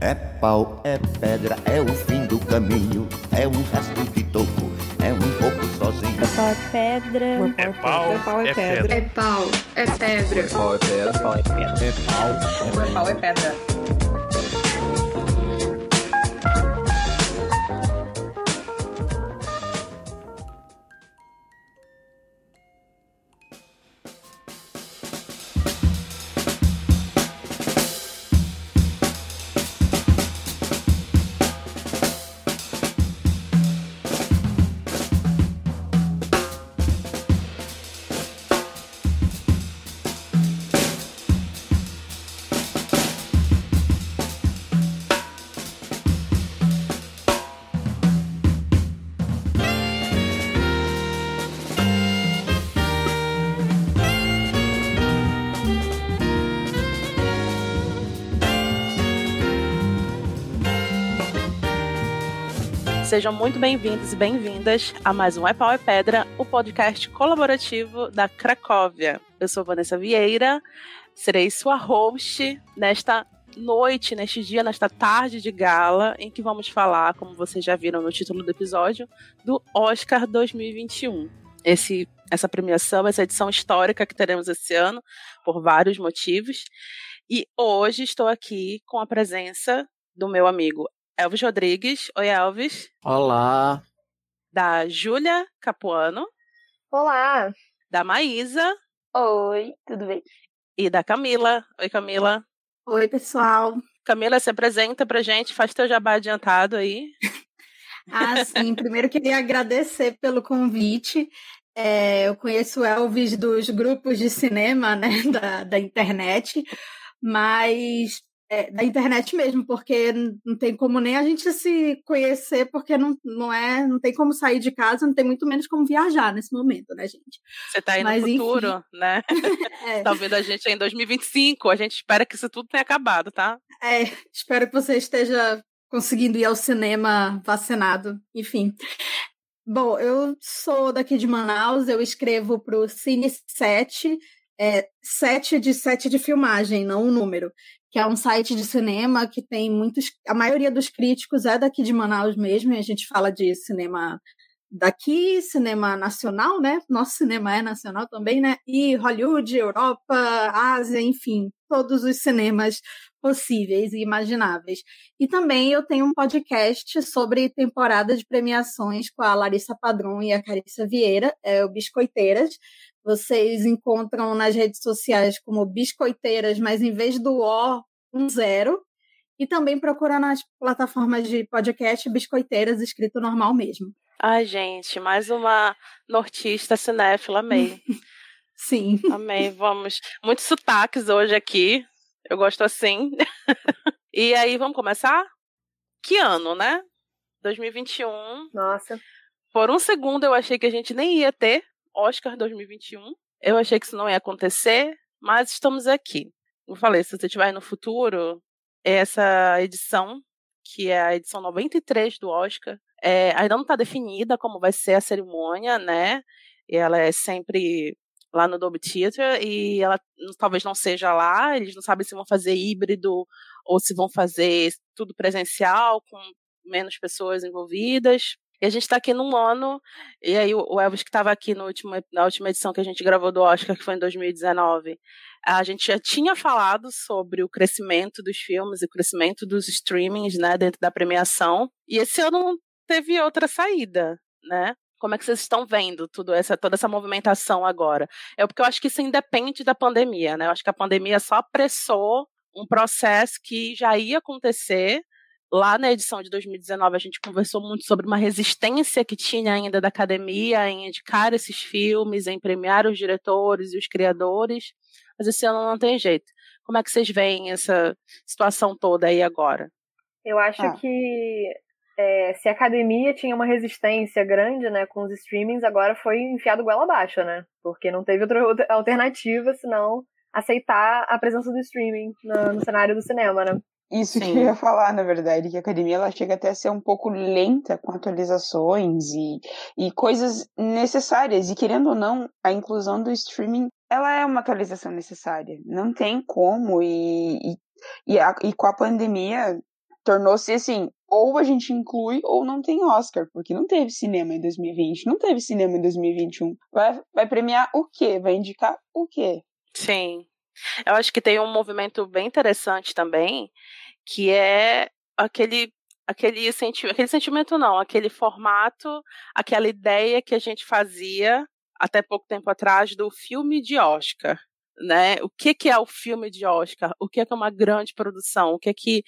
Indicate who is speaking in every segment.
Speaker 1: É pau, é pedra, é o fim do caminho, é um resto de toco, é um pouco sozinho.
Speaker 2: É pau, é pedra.
Speaker 3: É pau,
Speaker 4: É pau, é
Speaker 3: é
Speaker 4: pedra.
Speaker 3: pedra.
Speaker 5: É pau, é pedra.
Speaker 6: Pau é pedra.
Speaker 7: Pau é pedra.
Speaker 6: É pau.
Speaker 4: É pau, é pedra.
Speaker 2: Sejam muito bem-vindos e bem-vindas a mais um É Pau é Pedra, o podcast colaborativo da Cracóvia. Eu sou Vanessa Vieira, serei sua host nesta noite, neste dia, nesta tarde de gala, em que vamos falar, como vocês já viram no título do episódio, do Oscar 2021. Esse, essa premiação, essa edição histórica que teremos esse ano, por vários motivos. E hoje estou aqui com a presença do meu amigo Elvis Rodrigues. Oi, Elvis.
Speaker 7: Olá.
Speaker 2: Da Júlia Capuano.
Speaker 8: Olá.
Speaker 2: Da Maísa.
Speaker 8: Oi, tudo bem?
Speaker 2: E da Camila. Oi, Camila.
Speaker 5: Oi, pessoal.
Speaker 2: Camila, se apresenta pra gente, faz teu jabá adiantado aí.
Speaker 5: Ah, sim. Primeiro queria agradecer pelo convite. É, eu conheço o Elvis dos grupos de cinema, né, da, da internet, mas é, da internet mesmo, porque não tem como nem a gente se conhecer, porque não, não é, não tem como sair de casa, não tem muito menos como viajar nesse momento, né, gente?
Speaker 2: Você tá aí
Speaker 5: Mas,
Speaker 2: no futuro,
Speaker 5: enfim.
Speaker 2: né?
Speaker 5: É,
Speaker 2: tá ouvindo a gente em 2025. A gente espera que isso tudo tenha acabado, tá?
Speaker 5: é, espero que você esteja conseguindo ir ao cinema vacinado, enfim. Bom, eu sou daqui de Manaus, eu escrevo para o Cine 7, é, 7 de 7 de filmagem, não um número, que é um site de cinema que tem muitos. A maioria dos críticos é daqui de Manaus mesmo, e a gente fala de cinema daqui, cinema nacional, né? Nosso cinema é nacional também, né? E Hollywood, Europa, Ásia, enfim, todos os cinemas possíveis e imagináveis. E também eu tenho um podcast sobre temporada de premiações com a Larissa Padrão e a Carissa Vieira, é o Biscoiteiras. Vocês encontram nas redes sociais como Biscoiteiras, mas em vez do O, um zero. E também procura nas plataformas de podcast Biscoiteiras, escrito normal mesmo.
Speaker 2: Ai, gente, mais uma nortista cinéfila, amei.
Speaker 5: Sim.
Speaker 2: Amei, vamos. Muitos sotaques hoje aqui. Eu gosto assim. e aí, vamos começar? Que ano, né? 2021.
Speaker 8: Nossa.
Speaker 2: Por um segundo eu achei que a gente nem ia ter Oscar 2021. Eu achei que isso não ia acontecer, mas estamos aqui. Eu falei, se você estiver no futuro, essa edição, que é a edição 93 do Oscar, é, ainda não está definida como vai ser a cerimônia, né? E ela é sempre lá no Dolby Theatre e ela talvez não seja lá, eles não sabem se vão fazer híbrido ou se vão fazer tudo presencial, com menos pessoas envolvidas. E a gente está aqui num ano, e aí o Elvis que estava aqui no último, na última edição que a gente gravou do Oscar, que foi em 2019, a gente já tinha falado sobre o crescimento dos filmes e o crescimento dos streamings, né, dentro da premiação. E esse ano teve outra saída, né? Como é que vocês estão vendo tudo essa, toda essa movimentação agora? É porque eu acho que isso independe da pandemia, né? Eu acho que a pandemia só apressou um processo que já ia acontecer. Lá na edição de 2019, a gente conversou muito sobre uma resistência que tinha ainda da academia em indicar esses filmes, em premiar os diretores e os criadores. Mas esse ano não tem jeito. Como é que vocês veem essa situação toda aí agora?
Speaker 8: Eu acho
Speaker 4: Ah.
Speaker 8: que é, se a academia tinha uma resistência grande, né, com os streamings, agora foi enfiado goela abaixo, né? Porque não teve outra, outra alternativa senão aceitar a presença do streaming no, no cenário do cinema, né?
Speaker 4: Isso
Speaker 2: Sim.
Speaker 4: que eu ia falar, na verdade, que a academia ela chega até a ser um pouco lenta com atualizações e, e coisas necessárias. E querendo ou não, a inclusão do streaming ela é uma atualização necessária. Não tem como. E, e, e, a- e com a pandemia, tornou-se assim, ou a gente inclui ou não tem Oscar, porque não teve cinema em 2020, não teve cinema em 2021. Vai, vai premiar o quê? Vai indicar o quê?
Speaker 2: Sim. Eu acho que tem um movimento bem interessante também, que é aquele aquele sentimento, aquele sentimento não, aquele formato, aquela ideia que a gente fazia até pouco tempo atrás do filme de Oscar, né? O que que é o filme de Oscar? O que é, que é uma grande produção? O que é que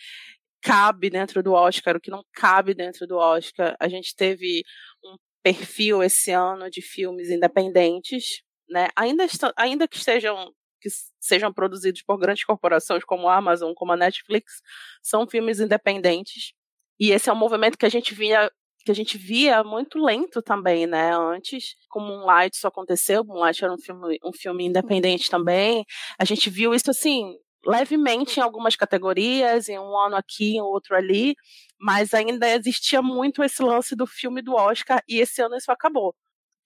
Speaker 2: cabe dentro do Oscar? O que não cabe dentro do Oscar? A gente teve um perfil esse ano de filmes independentes, né? Ainda, ainda que estejam que sejam produzidos por grandes corporações como a Amazon, como a Netflix, são filmes independentes. E esse é um movimento que a gente via que a gente via muito lento também, né? Antes, como Moonlight isso aconteceu, Moonlight era um filme, um filme independente também. A gente viu isso assim levemente em algumas categorias, em um ano aqui, em outro ali, mas ainda existia muito esse lance do filme do Oscar e esse ano isso acabou.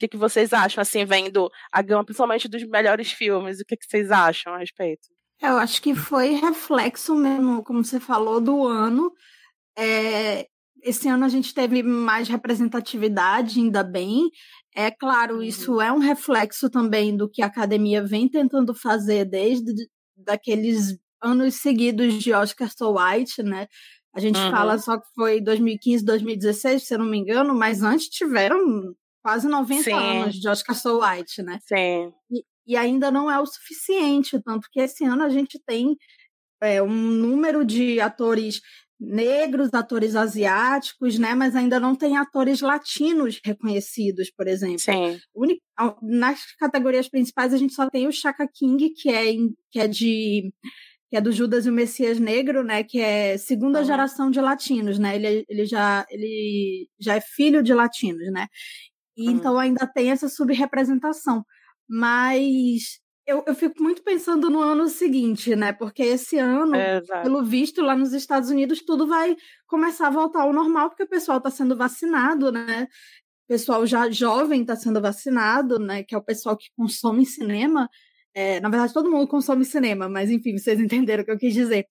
Speaker 2: Que, que vocês acham, assim, vendo a gama, principalmente dos melhores filmes? O que, que vocês acham a respeito?
Speaker 5: Eu acho que foi reflexo mesmo, como você falou, do ano. É, esse ano a gente teve mais representatividade, ainda bem. É claro, uhum. isso é um reflexo também do que a academia vem tentando fazer desde daqueles anos seguidos de Oscar So White, né? A gente uhum. fala só que foi 2015, 2016, se eu não me engano, mas antes tiveram quase 90 Sim. anos de Oscar So White, né?
Speaker 2: Sim.
Speaker 5: E, e, ainda não é o suficiente, tanto que esse ano a gente tem é, um número de atores negros, atores asiáticos, né? Mas ainda não tem atores latinos reconhecidos, por exemplo.
Speaker 2: Sim.
Speaker 5: Nas categorias principais a gente só tem o Chaka King, que é, que é de que é do Judas e o Messias Negro, né, que é segunda uhum. geração de latinos, né? Ele, ele já ele já é filho de latinos, né? E, hum. Então ainda tem essa subrepresentação. Mas eu, eu fico muito pensando no ano seguinte, né? Porque esse ano, é, pelo visto, lá nos Estados Unidos, tudo vai começar a voltar ao normal, porque o pessoal está sendo vacinado, né? O pessoal já jovem está sendo vacinado, né? Que é o pessoal que consome cinema. É, na verdade, todo mundo consome cinema, mas enfim, vocês entenderam o que eu quis dizer.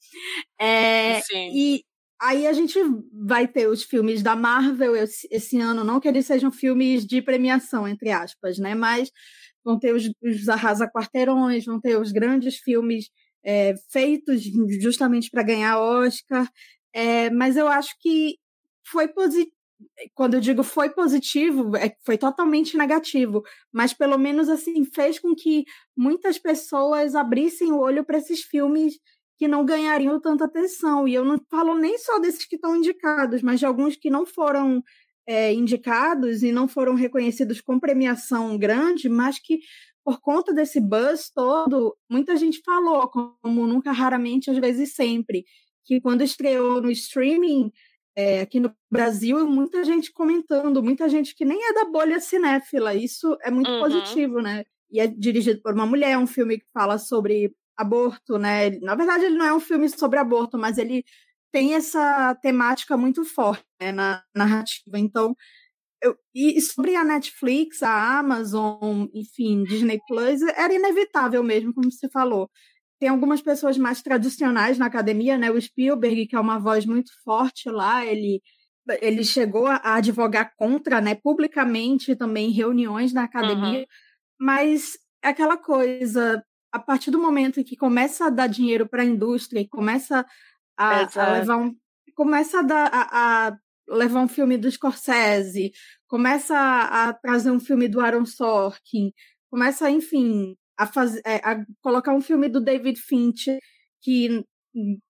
Speaker 5: É,
Speaker 2: Sim.
Speaker 5: E Aí a gente vai ter os filmes da Marvel esse, ano, não que eles sejam filmes de premiação, entre aspas, né? Mas vão ter os, os Arrasa Quarteirões, vão ter os grandes filmes é, feitos justamente para ganhar Oscar. É, mas eu acho que foi positivo. Quando eu digo foi positivo, é, foi totalmente negativo, mas pelo menos assim fez com que muitas pessoas abrissem o olho para esses filmes que não ganhariam tanta atenção. E eu não falo nem só desses que estão indicados, mas de alguns que não foram é, indicados e não foram reconhecidos com premiação grande, mas que por conta desse buzz todo, muita gente falou, como nunca, raramente, às vezes sempre, que quando estreou no streaming é, aqui no Brasil, muita gente comentando, muita gente que nem é da bolha cinéfila. Isso é muito uhum. positivo, né? E é dirigido por uma mulher, é um filme que fala sobre aborto, né? Na verdade, ele não é um filme sobre aborto, mas ele tem essa temática muito forte né, na narrativa. Então, eu, e sobre a Netflix, a Amazon, enfim, Disney Plus, era inevitável mesmo, como você falou. Tem algumas pessoas mais tradicionais na academia, né? O Spielberg, que é uma voz muito forte lá, ele ele chegou a advogar contra, né, publicamente também em reuniões na academia, uhum. mas é aquela coisa, a partir do momento em que começa a dar dinheiro para a indústria e começa a, a, levar um começa a, dar, a, a, levar um filme do Scorsese, começa a, a, trazer um filme do Aaron Sorkin, começa, enfim, a, fazer, é, a colocar um filme do David Fincher que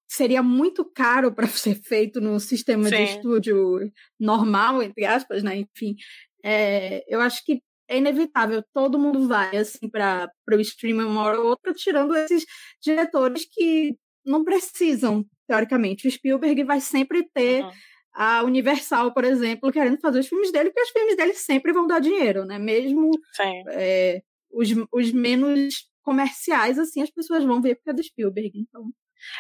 Speaker 5: seria muito caro para ser feito no sistema Sim. de estúdio normal, entre aspas, né? Enfim, é, eu acho que é inevitável, todo mundo vai assim para o streaming uma hora ou outra, tirando esses diretores que não precisam, teoricamente. O Spielberg vai sempre ter uhum. a Universal, por exemplo, querendo fazer os filmes dele, porque os filmes dele sempre vão dar dinheiro, né? Mesmo é, os, os menos comerciais, assim, as pessoas vão ver porque é do Spielberg, então.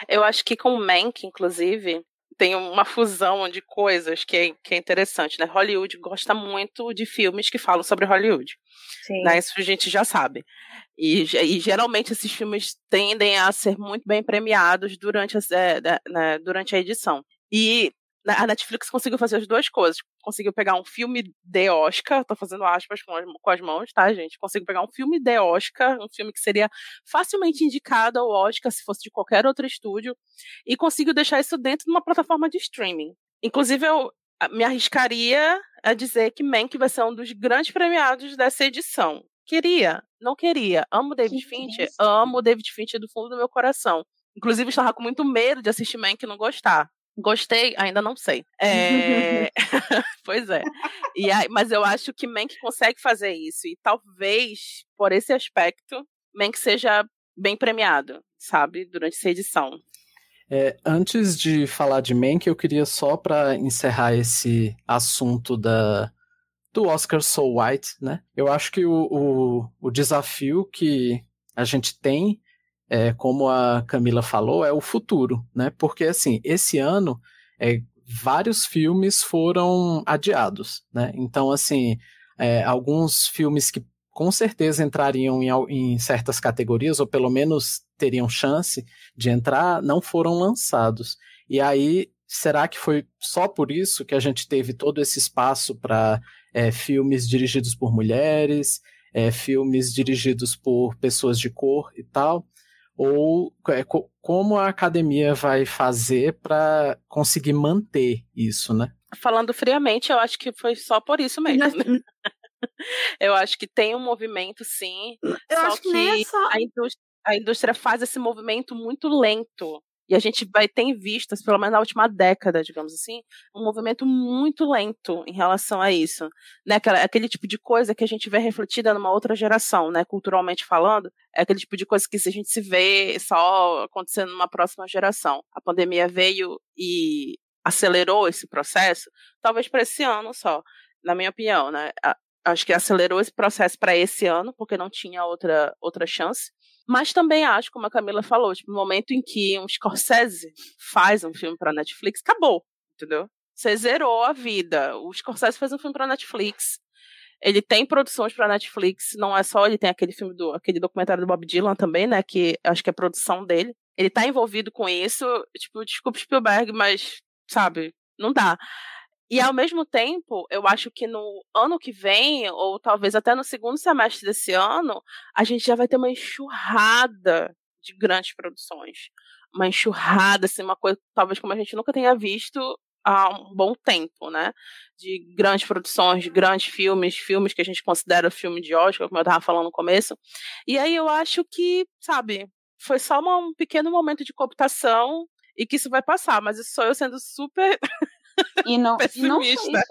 Speaker 2: Eu acho que com o Mank, inclusive, tem uma fusão de coisas que é, que é interessante, né? Hollywood gosta muito de filmes que falam sobre Hollywood. Sim. Né? Isso a gente já sabe. E, e, geralmente esses filmes tendem a ser muito bem premiados durante a, é, né, durante a edição. E a Netflix conseguiu fazer as duas coisas. Conseguiu pegar um filme de Oscar, tô fazendo aspas com as, com as mãos, tá, gente? Conseguiu pegar um filme de Oscar, um filme que seria facilmente indicado ao Oscar se fosse de qualquer outro estúdio, e conseguiu deixar isso dentro de uma plataforma de streaming. Inclusive, eu me arriscaria a dizer que Mank vai ser um dos grandes premiados dessa edição. Queria, não queria. Amo David Fincher, amo David Fincher do fundo do meu coração. Inclusive, estava com muito medo de assistir Mank e não gostar. Gostei, ainda não sei. É... pois é. E aí, mas eu acho que Mank consegue fazer isso. E talvez, por esse aspecto, Mank seja bem premiado, sabe? Durante essa edição.
Speaker 3: É, antes de falar de Mank, eu queria só para encerrar esse assunto da, do Oscar So White, né? Eu acho que o, o, o desafio que a gente tem é, como a Camila falou, é o futuro, né? Porque assim, esse ano é, vários filmes foram adiados, né? Então, assim, é, alguns filmes que com certeza entrariam em, em, certas categorias, ou pelo menos teriam chance de entrar, não foram lançados. E aí, será que foi só por isso que a gente teve todo esse espaço para é, filmes dirigidos por mulheres, é, filmes dirigidos por pessoas de cor e tal? Ou é, como a academia vai fazer para conseguir manter isso, né?
Speaker 2: Falando friamente, eu acho que foi só por isso mesmo. eu acho que tem um movimento, sim.
Speaker 5: Eu
Speaker 2: só
Speaker 5: acho
Speaker 2: que,
Speaker 5: que só...
Speaker 2: a, indústria, a indústria faz esse movimento muito lento. E a gente vai ter visto, pelo menos na última década, digamos assim, um movimento muito lento em relação a isso. Né? Aquela, aquele tipo de coisa que a gente vê refletida numa outra geração, né? culturalmente falando, é aquele tipo de coisa que a gente se vê só acontecendo numa próxima geração. A pandemia veio e acelerou esse processo, talvez para esse ano só, na minha opinião, né? Acho que acelerou esse processo para esse ano, porque não tinha outra, outra chance. Mas também acho, como a Camila falou, tipo, no momento em que um Scorsese faz um filme para Netflix, acabou, entendeu? Você zerou a vida. O Scorsese faz um filme para Netflix. Ele tem produções para Netflix, não é só ele tem aquele filme do aquele documentário do Bob Dylan também, né, que acho que é produção dele. Ele tá envolvido com isso, tipo, desculpa Spielberg, mas sabe, não dá. E ao mesmo tempo, eu acho que no ano que vem, ou talvez até no segundo semestre desse ano, a gente já vai ter uma enxurrada de grandes produções. Uma enxurrada, assim, uma coisa talvez como a gente nunca tenha visto há um bom tempo, né? De grandes produções, de grandes filmes, filmes que a gente considera filme de Oscar, como eu estava falando no começo. E aí eu acho que, sabe, foi só um pequeno momento de cooptação e que isso vai passar, mas isso sou eu sendo super
Speaker 4: E não, e não isso, né?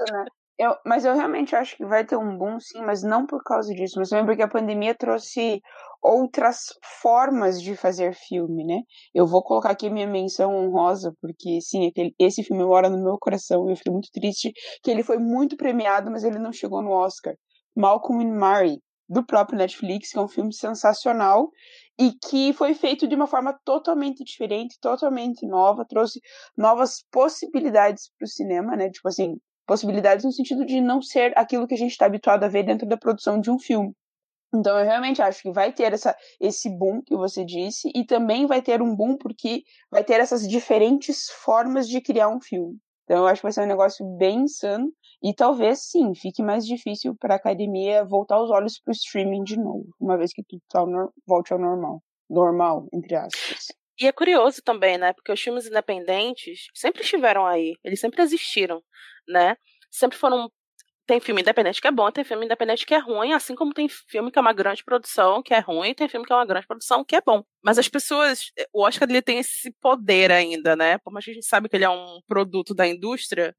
Speaker 4: Eu, mas eu realmente acho que vai ter um boom, sim, mas não por causa disso, mas também porque a pandemia trouxe outras formas de fazer filme, né? Eu vou colocar aqui minha menção honrosa, porque, sim, aquele, esse filme mora no meu coração e eu fiquei muito triste que ele foi muito premiado, mas ele não chegou no Oscar. Malcolm and Mary, do próprio Netflix, que é um filme sensacional e que foi feito de uma forma totalmente diferente, totalmente nova, trouxe novas possibilidades para o cinema, né? Tipo assim, possibilidades no sentido de não ser aquilo que a gente está habituado a ver dentro da produção de um filme. Então eu realmente acho que vai ter essa, esse boom que você disse, e também vai ter um boom porque vai ter essas diferentes formas de criar um filme. Então eu acho que vai ser um negócio bem insano. E talvez sim, fique mais difícil para a academia voltar os olhos para o streaming de novo, uma vez que tudo tá volte ao normal. Normal, entre aspas.
Speaker 2: E é curioso também, né? Porque os filmes independentes sempre estiveram aí, eles sempre existiram, né? Sempre foram. Tem filme independente que é bom, tem filme independente que é ruim, assim como tem filme que é uma grande produção que é ruim, tem filme que é uma grande produção que é bom. Mas as pessoas. O Oscar ele tem esse poder ainda, né? Por mais que a gente sabe que ele é um produto da indústria,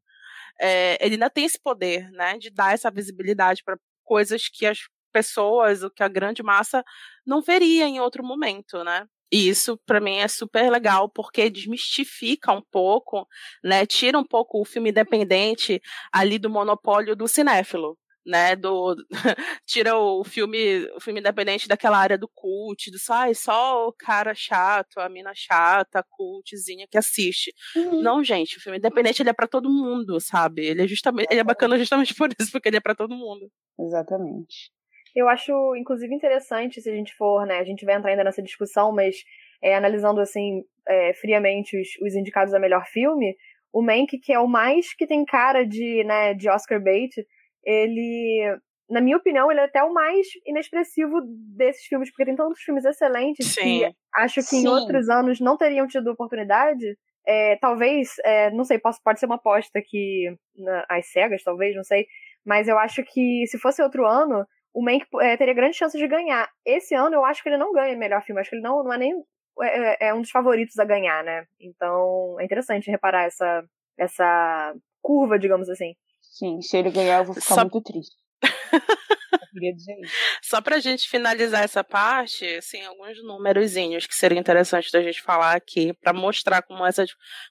Speaker 2: é, ele ainda tem esse poder, né, de dar essa visibilidade para coisas que as pessoas, o que a grande massa não veria em outro momento, né? E isso para mim é super legal porque desmistifica um pouco, né? Tira um pouco o filme independente ali do monopólio do cinéfilo, né, do tira o filme, o filme independente daquela área do cult, do sai só o cara chato, a mina chata, a cultzinha que assiste. Uhum. Não, gente, o filme independente ele é para todo mundo, sabe? Ele é justamente, ele é bacana justamente por isso, porque ele é para todo mundo.
Speaker 4: Exatamente.
Speaker 8: Eu acho, inclusive, interessante se a gente for, né? A gente vai entrar ainda nessa discussão, mas é, analisando assim é, friamente os, os indicados a melhor filme, o Mank, que é o mais que tem cara de, né, de Oscar bait, ele, na minha opinião, ele é até o mais inexpressivo desses filmes, porque tem tantos filmes excelentes Sim. que acho que Sim. em outros anos não teriam tido oportunidade. É, talvez, é, não sei, posso, pode ser uma aposta que na, as cegas, talvez, não sei, mas eu acho que se fosse outro ano, o Mank é, teria grandes chances de ganhar. Esse ano eu acho que ele não ganha melhor filme, acho que ele não, não é nem é, é, é um dos favoritos a ganhar, né? Então é interessante reparar essa, essa curva, digamos assim.
Speaker 4: Sim, se ele ganhar eu vou ficar Só... muito triste.
Speaker 2: Só pra gente finalizar essa parte, assim, alguns númerozinhos que seria interessante da gente falar aqui, para mostrar como, essa,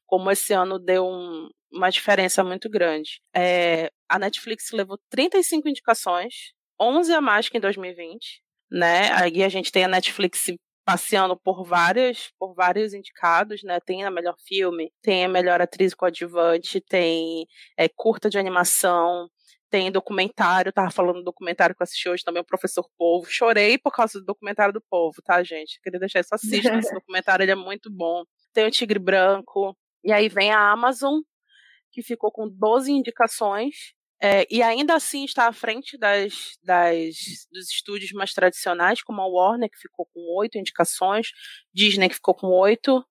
Speaker 2: como esse ano deu um, uma diferença muito grande. É, a Netflix levou 35 indicações, 11 a mais que em 2020, né? Aí a gente tem a Netflix passeando por várias por vários indicados, né? Tem a melhor filme, tem a melhor atriz coadjuvante, tem é, curta de animação, tem documentário, tava falando do documentário que eu assisti hoje também, o Professor Povo. Chorei por causa do documentário do Povo, tá, gente? Queria deixar isso assistir, esse documentário ele é muito bom. Tem o Tigre Branco, e aí vem a Amazon, que ficou com 12 indicações, é, e ainda assim está à frente das, das, dos estúdios mais tradicionais, como a Warner, que ficou com oito indicações, Disney, que ficou com oito,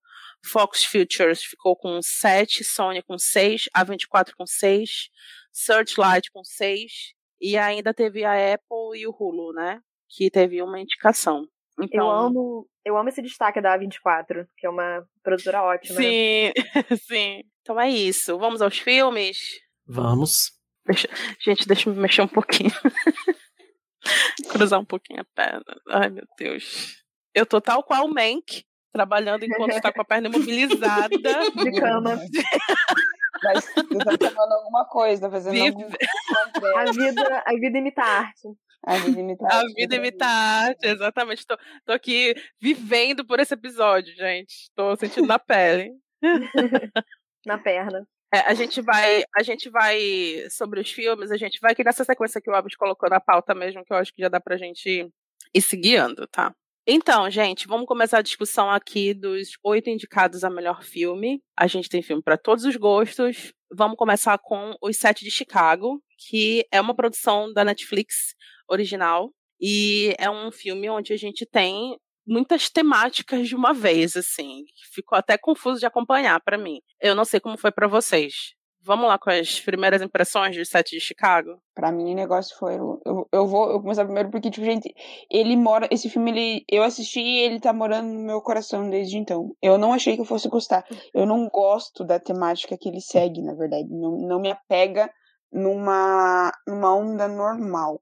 Speaker 2: Fox Features ficou com sete, Sony com seis, A24 com seis, Searchlight com seis, e ainda teve a Apple e o Hulu, né? Que teve uma indicação. Então,
Speaker 8: eu amo, eu amo esse destaque da A24, que é uma produtora ótima.
Speaker 2: Sim, sim. Então é isso. Vamos aos filmes?
Speaker 3: Vamos.
Speaker 2: Deixa, gente, deixa eu me mexer um pouquinho. Cruzar um pouquinho a perna. Ai, meu Deus. Eu tô tal qual o Mank, trabalhando enquanto está com a perna imobilizada.
Speaker 8: De cama.
Speaker 4: Mas você tá tomando alguma coisa, fazendo Vive... algum...
Speaker 8: a vida, a vida imita a arte.
Speaker 4: A vida imita a,
Speaker 2: a vida imita a arte, exatamente. Tô, tô aqui vivendo por esse episódio, gente. Tô sentindo na pele.
Speaker 8: na perna.
Speaker 2: É, a gente vai, a gente vai sobre os filmes, a gente vai aqui nessa sequência que o Abis colocou na pauta mesmo, que eu acho que já dá pra gente ir se guiando, tá? Então, gente, vamos começar a discussão aqui dos oito indicados a melhor filme. A gente tem filme para todos os gostos. Vamos começar com Os Sete de Chicago, que é uma produção da Netflix original. E é um filme onde a gente tem muitas temáticas de uma vez, assim. Ficou até confuso de acompanhar para mim. Eu não sei como foi para vocês. Vamos lá com as primeiras impressões do set de Chicago?
Speaker 4: Pra mim, o negócio foi. Eu, eu vou eu começar primeiro porque, tipo, gente, ele mora. Esse filme, ele, eu assisti e ele tá morando no meu coração desde então. Eu não achei que eu fosse gostar. Eu não gosto da temática que ele segue, na verdade. Não, não me apega numa, numa onda normal.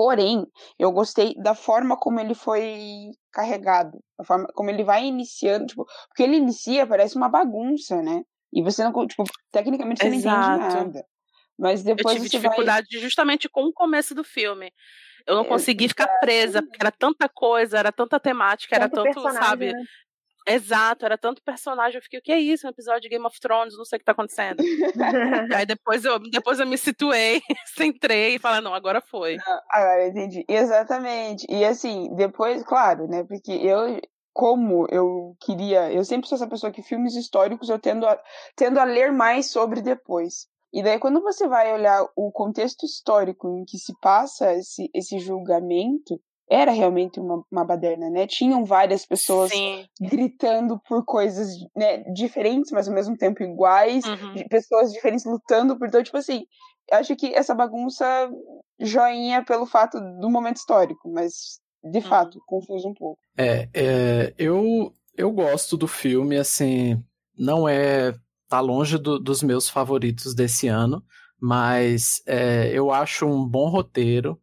Speaker 4: Porém, eu gostei da forma como ele foi carregado, a forma como ele vai iniciando, tipo, porque ele inicia, parece uma bagunça, né? E você não, tipo, tecnicamente você Exato. não entende nada. Mas depois
Speaker 2: eu
Speaker 4: tive
Speaker 2: dificuldade
Speaker 4: vai...
Speaker 2: justamente com o começo do filme. Eu não consegui ficar presa, porque era tanta coisa, era tanta temática, tanto era tanto, sabe? Né? Exato, era tanto personagem. Eu fiquei, o que é isso? Um episódio de Game of Thrones, não sei o que tá acontecendo. aí depois eu, depois eu me situei, centrei e falei, não, agora foi.
Speaker 4: agora entendi. Exatamente. E assim, depois, claro, né? Porque eu, como eu queria. Eu sempre sou essa pessoa que filmes históricos eu tendo a, tendo a ler mais sobre depois. E daí, quando você vai olhar o contexto histórico em que se passa esse, esse julgamento, era realmente uma, uma baderna, né? Tinham várias pessoas Sim. gritando por coisas né, diferentes, mas ao mesmo tempo iguais, uhum. pessoas diferentes lutando por. Então, tipo assim, acho que essa bagunça joinha pelo fato do momento histórico, mas de uhum. fato, confuso um pouco.
Speaker 3: É, é eu, eu gosto do filme, assim, não é. tá longe do, dos meus favoritos desse ano, mas é, eu acho um bom roteiro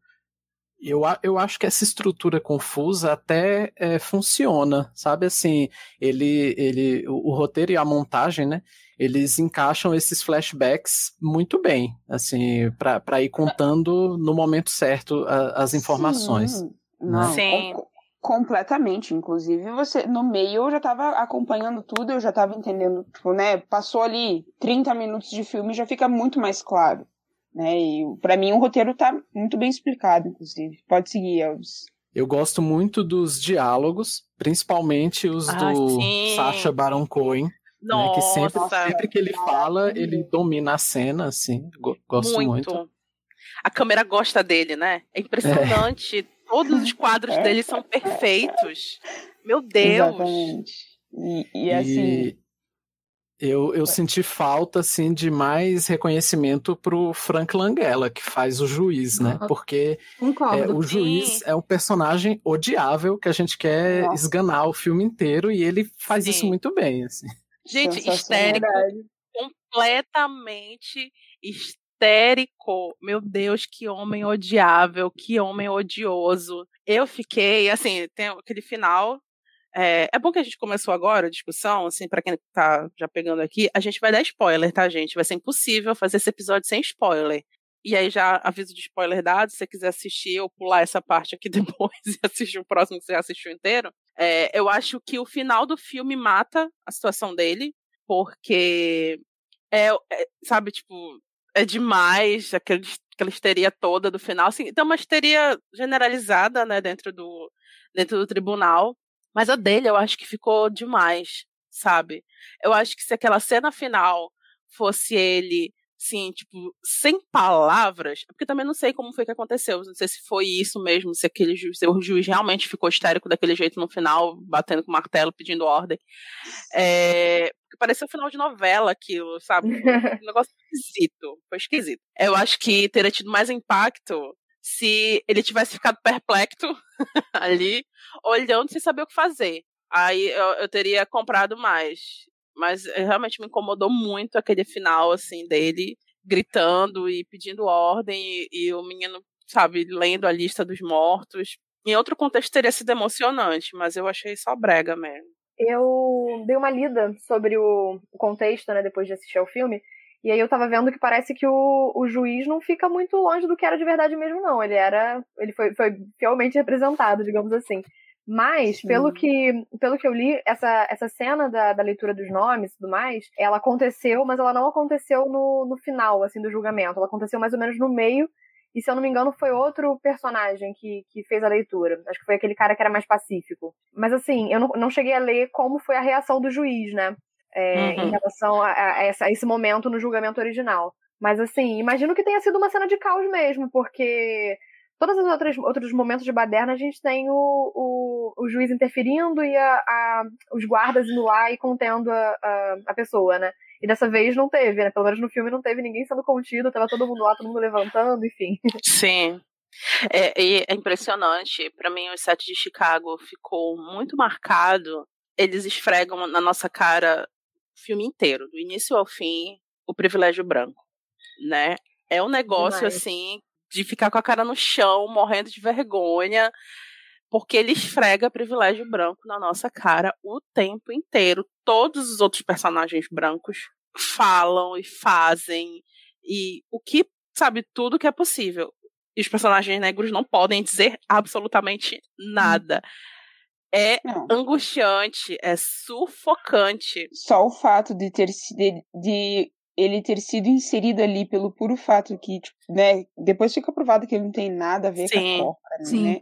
Speaker 3: eu, eu acho que essa estrutura confusa até é, funciona, sabe? Assim, ele, ele, o, o, roteiro e a montagem, né? Eles encaixam esses flashbacks muito bem, assim, para ir contando no momento certo a, as informações.
Speaker 4: Sim. Não, Sim. Com, completamente. Inclusive, você no meio eu já estava acompanhando tudo, eu já estava entendendo, tipo, né? Passou ali 30 minutos de filme já fica muito mais claro. Né? E para mim o roteiro tá muito bem explicado, inclusive. Pode seguir, Elvis.
Speaker 3: Eu gosto muito dos diálogos, principalmente os ah, do sim. Sacha Baron Cohen. Nossa. Né, que sempre, sempre que ele fala, ele domina a cena, assim. Gosto muito. muito.
Speaker 2: A câmera gosta dele, né? É impressionante. É. Todos os quadros é. dele são perfeitos. Meu Deus.
Speaker 4: Exatamente. E, e assim. E
Speaker 3: eu, eu senti falta, assim, de mais reconhecimento pro Frank Langella, que faz o juiz, né? Porque é, o juiz é um personagem odiável que a gente quer Nossa. esganar o filme inteiro e ele faz Sim. isso muito bem, assim.
Speaker 2: Gente, histérico, completamente histérico. Meu Deus, que homem odiável, que homem odioso. Eu fiquei, assim, tem aquele final é, é, bom que a gente começou agora a discussão, assim, para quem tá já pegando aqui, a gente vai dar spoiler, tá, gente? Vai ser impossível fazer esse episódio sem spoiler. E aí já aviso de spoiler dado, se você quiser assistir ou pular essa parte aqui depois e assistir o próximo que você já assistiu inteiro. É, eu acho que o final do filme mata a situação dele, porque é, é sabe, tipo, é demais aquele, aquela histeria toda do final. Assim, então, uma histeria generalizada, né, dentro do, dentro do tribunal. Mas a dele eu acho que ficou demais, sabe? Eu acho que se aquela cena final fosse ele, assim, tipo, sem palavras, porque também não sei como foi que aconteceu, não sei se foi isso mesmo, se aquele juiz, se o juiz realmente ficou histérico daquele jeito no final, batendo com o martelo, pedindo ordem. É, pareceu um final de novela aquilo, sabe? Um negócio esquisito, foi esquisito. Eu acho que teria tido mais impacto se ele tivesse ficado perplexo ali, olhando sem saber o que fazer. Aí eu, eu teria comprado mais. Mas eh, realmente me incomodou muito aquele final, assim, dele gritando e pedindo ordem, e, e o menino, sabe, lendo a lista dos mortos. Em outro contexto teria sido emocionante, mas eu achei só brega mesmo.
Speaker 8: Eu dei uma lida sobre o contexto, né, depois de assistir ao filme, e aí eu tava vendo que parece que o, o juiz não fica muito longe do que era de verdade mesmo, não. Ele era. Ele foi, foi fielmente representado, digamos assim. Mas, pelo que, pelo que eu li, essa, essa cena da, da leitura dos nomes e tudo mais, ela aconteceu, mas ela não aconteceu no, no final, assim, do julgamento. Ela aconteceu mais ou menos no meio, e se eu não me engano, foi outro personagem que, que fez a leitura. Acho que foi aquele cara que era mais pacífico. Mas assim, eu não, não cheguei a ler como foi a reação do juiz, né? É, uhum. em relação a, a, a, esse momento no julgamento original. Mas assim, imagino que tenha sido uma cena de caos mesmo, porque todos os outros, outros momentos de baderna a gente tem o, o, o juiz interferindo e a, os guardas indo lá e contendo a, pessoa, né? E dessa vez não teve, né? Pelo menos no filme não teve ninguém sendo contido, tava todo mundo lá, todo mundo levantando, enfim.
Speaker 2: Sim. É, é impressionante. Para mim, o set de Chicago ficou muito marcado. Eles esfregam na nossa cara filme inteiro, do início ao fim, o privilégio branco, né? É um negócio Demais. assim de ficar com a cara no chão, morrendo de vergonha, porque ele esfrega privilégio branco na nossa cara o tempo inteiro. Todos os outros personagens brancos falam e fazem e o que sabe tudo que é possível. E os personagens negros não podem dizer absolutamente nada. Hum. É não. angustiante, é sufocante.
Speaker 4: Só o fato de ter de, de ele ter sido inserido ali pelo puro fato que, tipo, né, depois fica provado que ele não tem nada a ver Sim. com a Coca, né?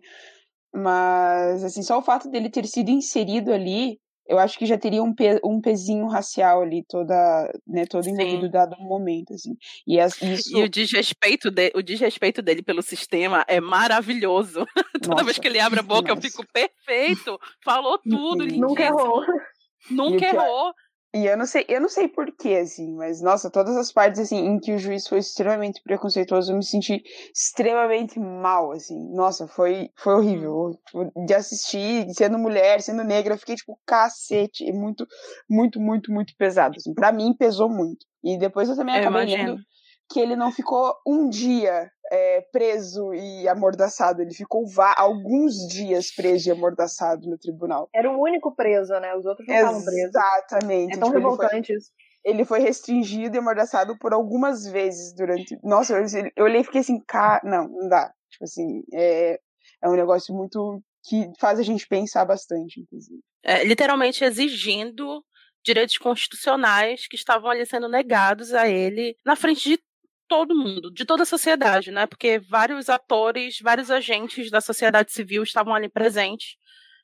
Speaker 4: Mas, assim, só o fato dele ter sido inserido ali eu acho que já teria um, pe um pezinho racial ali, toda, né, todo envolvido dado um momento, assim. E, as, isso...
Speaker 2: e o, desrespeito de, o desrespeito dele pelo sistema é maravilhoso. Toda vez que ele abre a boca, Nossa. eu fico perfeito. Falou tudo,
Speaker 8: Nunca errou.
Speaker 2: Nunca errou.
Speaker 4: E eu não sei, eu não sei porquê, assim, mas nossa, todas as partes assim em que o juiz foi extremamente preconceituoso, eu me senti extremamente mal, assim. Nossa, foi, foi horrível. Uhum. Tipo, de assistir, sendo mulher, sendo negra, eu fiquei tipo, cacete, é muito, muito, muito, muito pesado. Assim. Pra mim, pesou muito. E depois eu também eu acabei imagino. lendo que ele não ficou um dia é, preso e amordaçado. Ele ficou alguns dias preso e amordaçado no tribunal.
Speaker 8: Era o único preso, né? Os outros não estavam presos.
Speaker 4: Exatamente.
Speaker 8: É tão tipo, revoltante isso.
Speaker 4: Ele foi restringido e amordaçado por algumas vezes durante. Nossa, eu, eu olhei e fiquei assim, cara, não, não dá. Tipo assim, é, é um negócio muito que faz a gente pensar bastante, inclusive.
Speaker 2: É, literalmente exigindo direitos constitucionais que estavam ali sendo negados a ele na frente de todo mundo, de toda a sociedade, né? Porque vários atores, vários agentes da sociedade civil estavam ali presentes,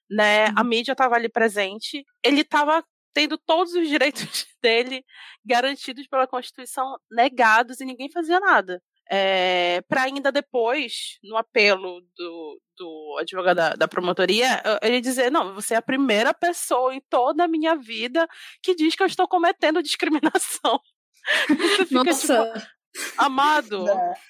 Speaker 2: né? A mídia estava ali presente. Ele estava tendo todos os direitos dele garantidos pela Constituição negados e ninguém fazia nada. É, para ainda depois, no apelo do, do advogado da, da, promotoria, ele dizer: não, você é a primeira pessoa em toda a minha vida que diz que eu estou cometendo discriminação.
Speaker 5: Você fica, Nossa. Tipo,
Speaker 2: amado.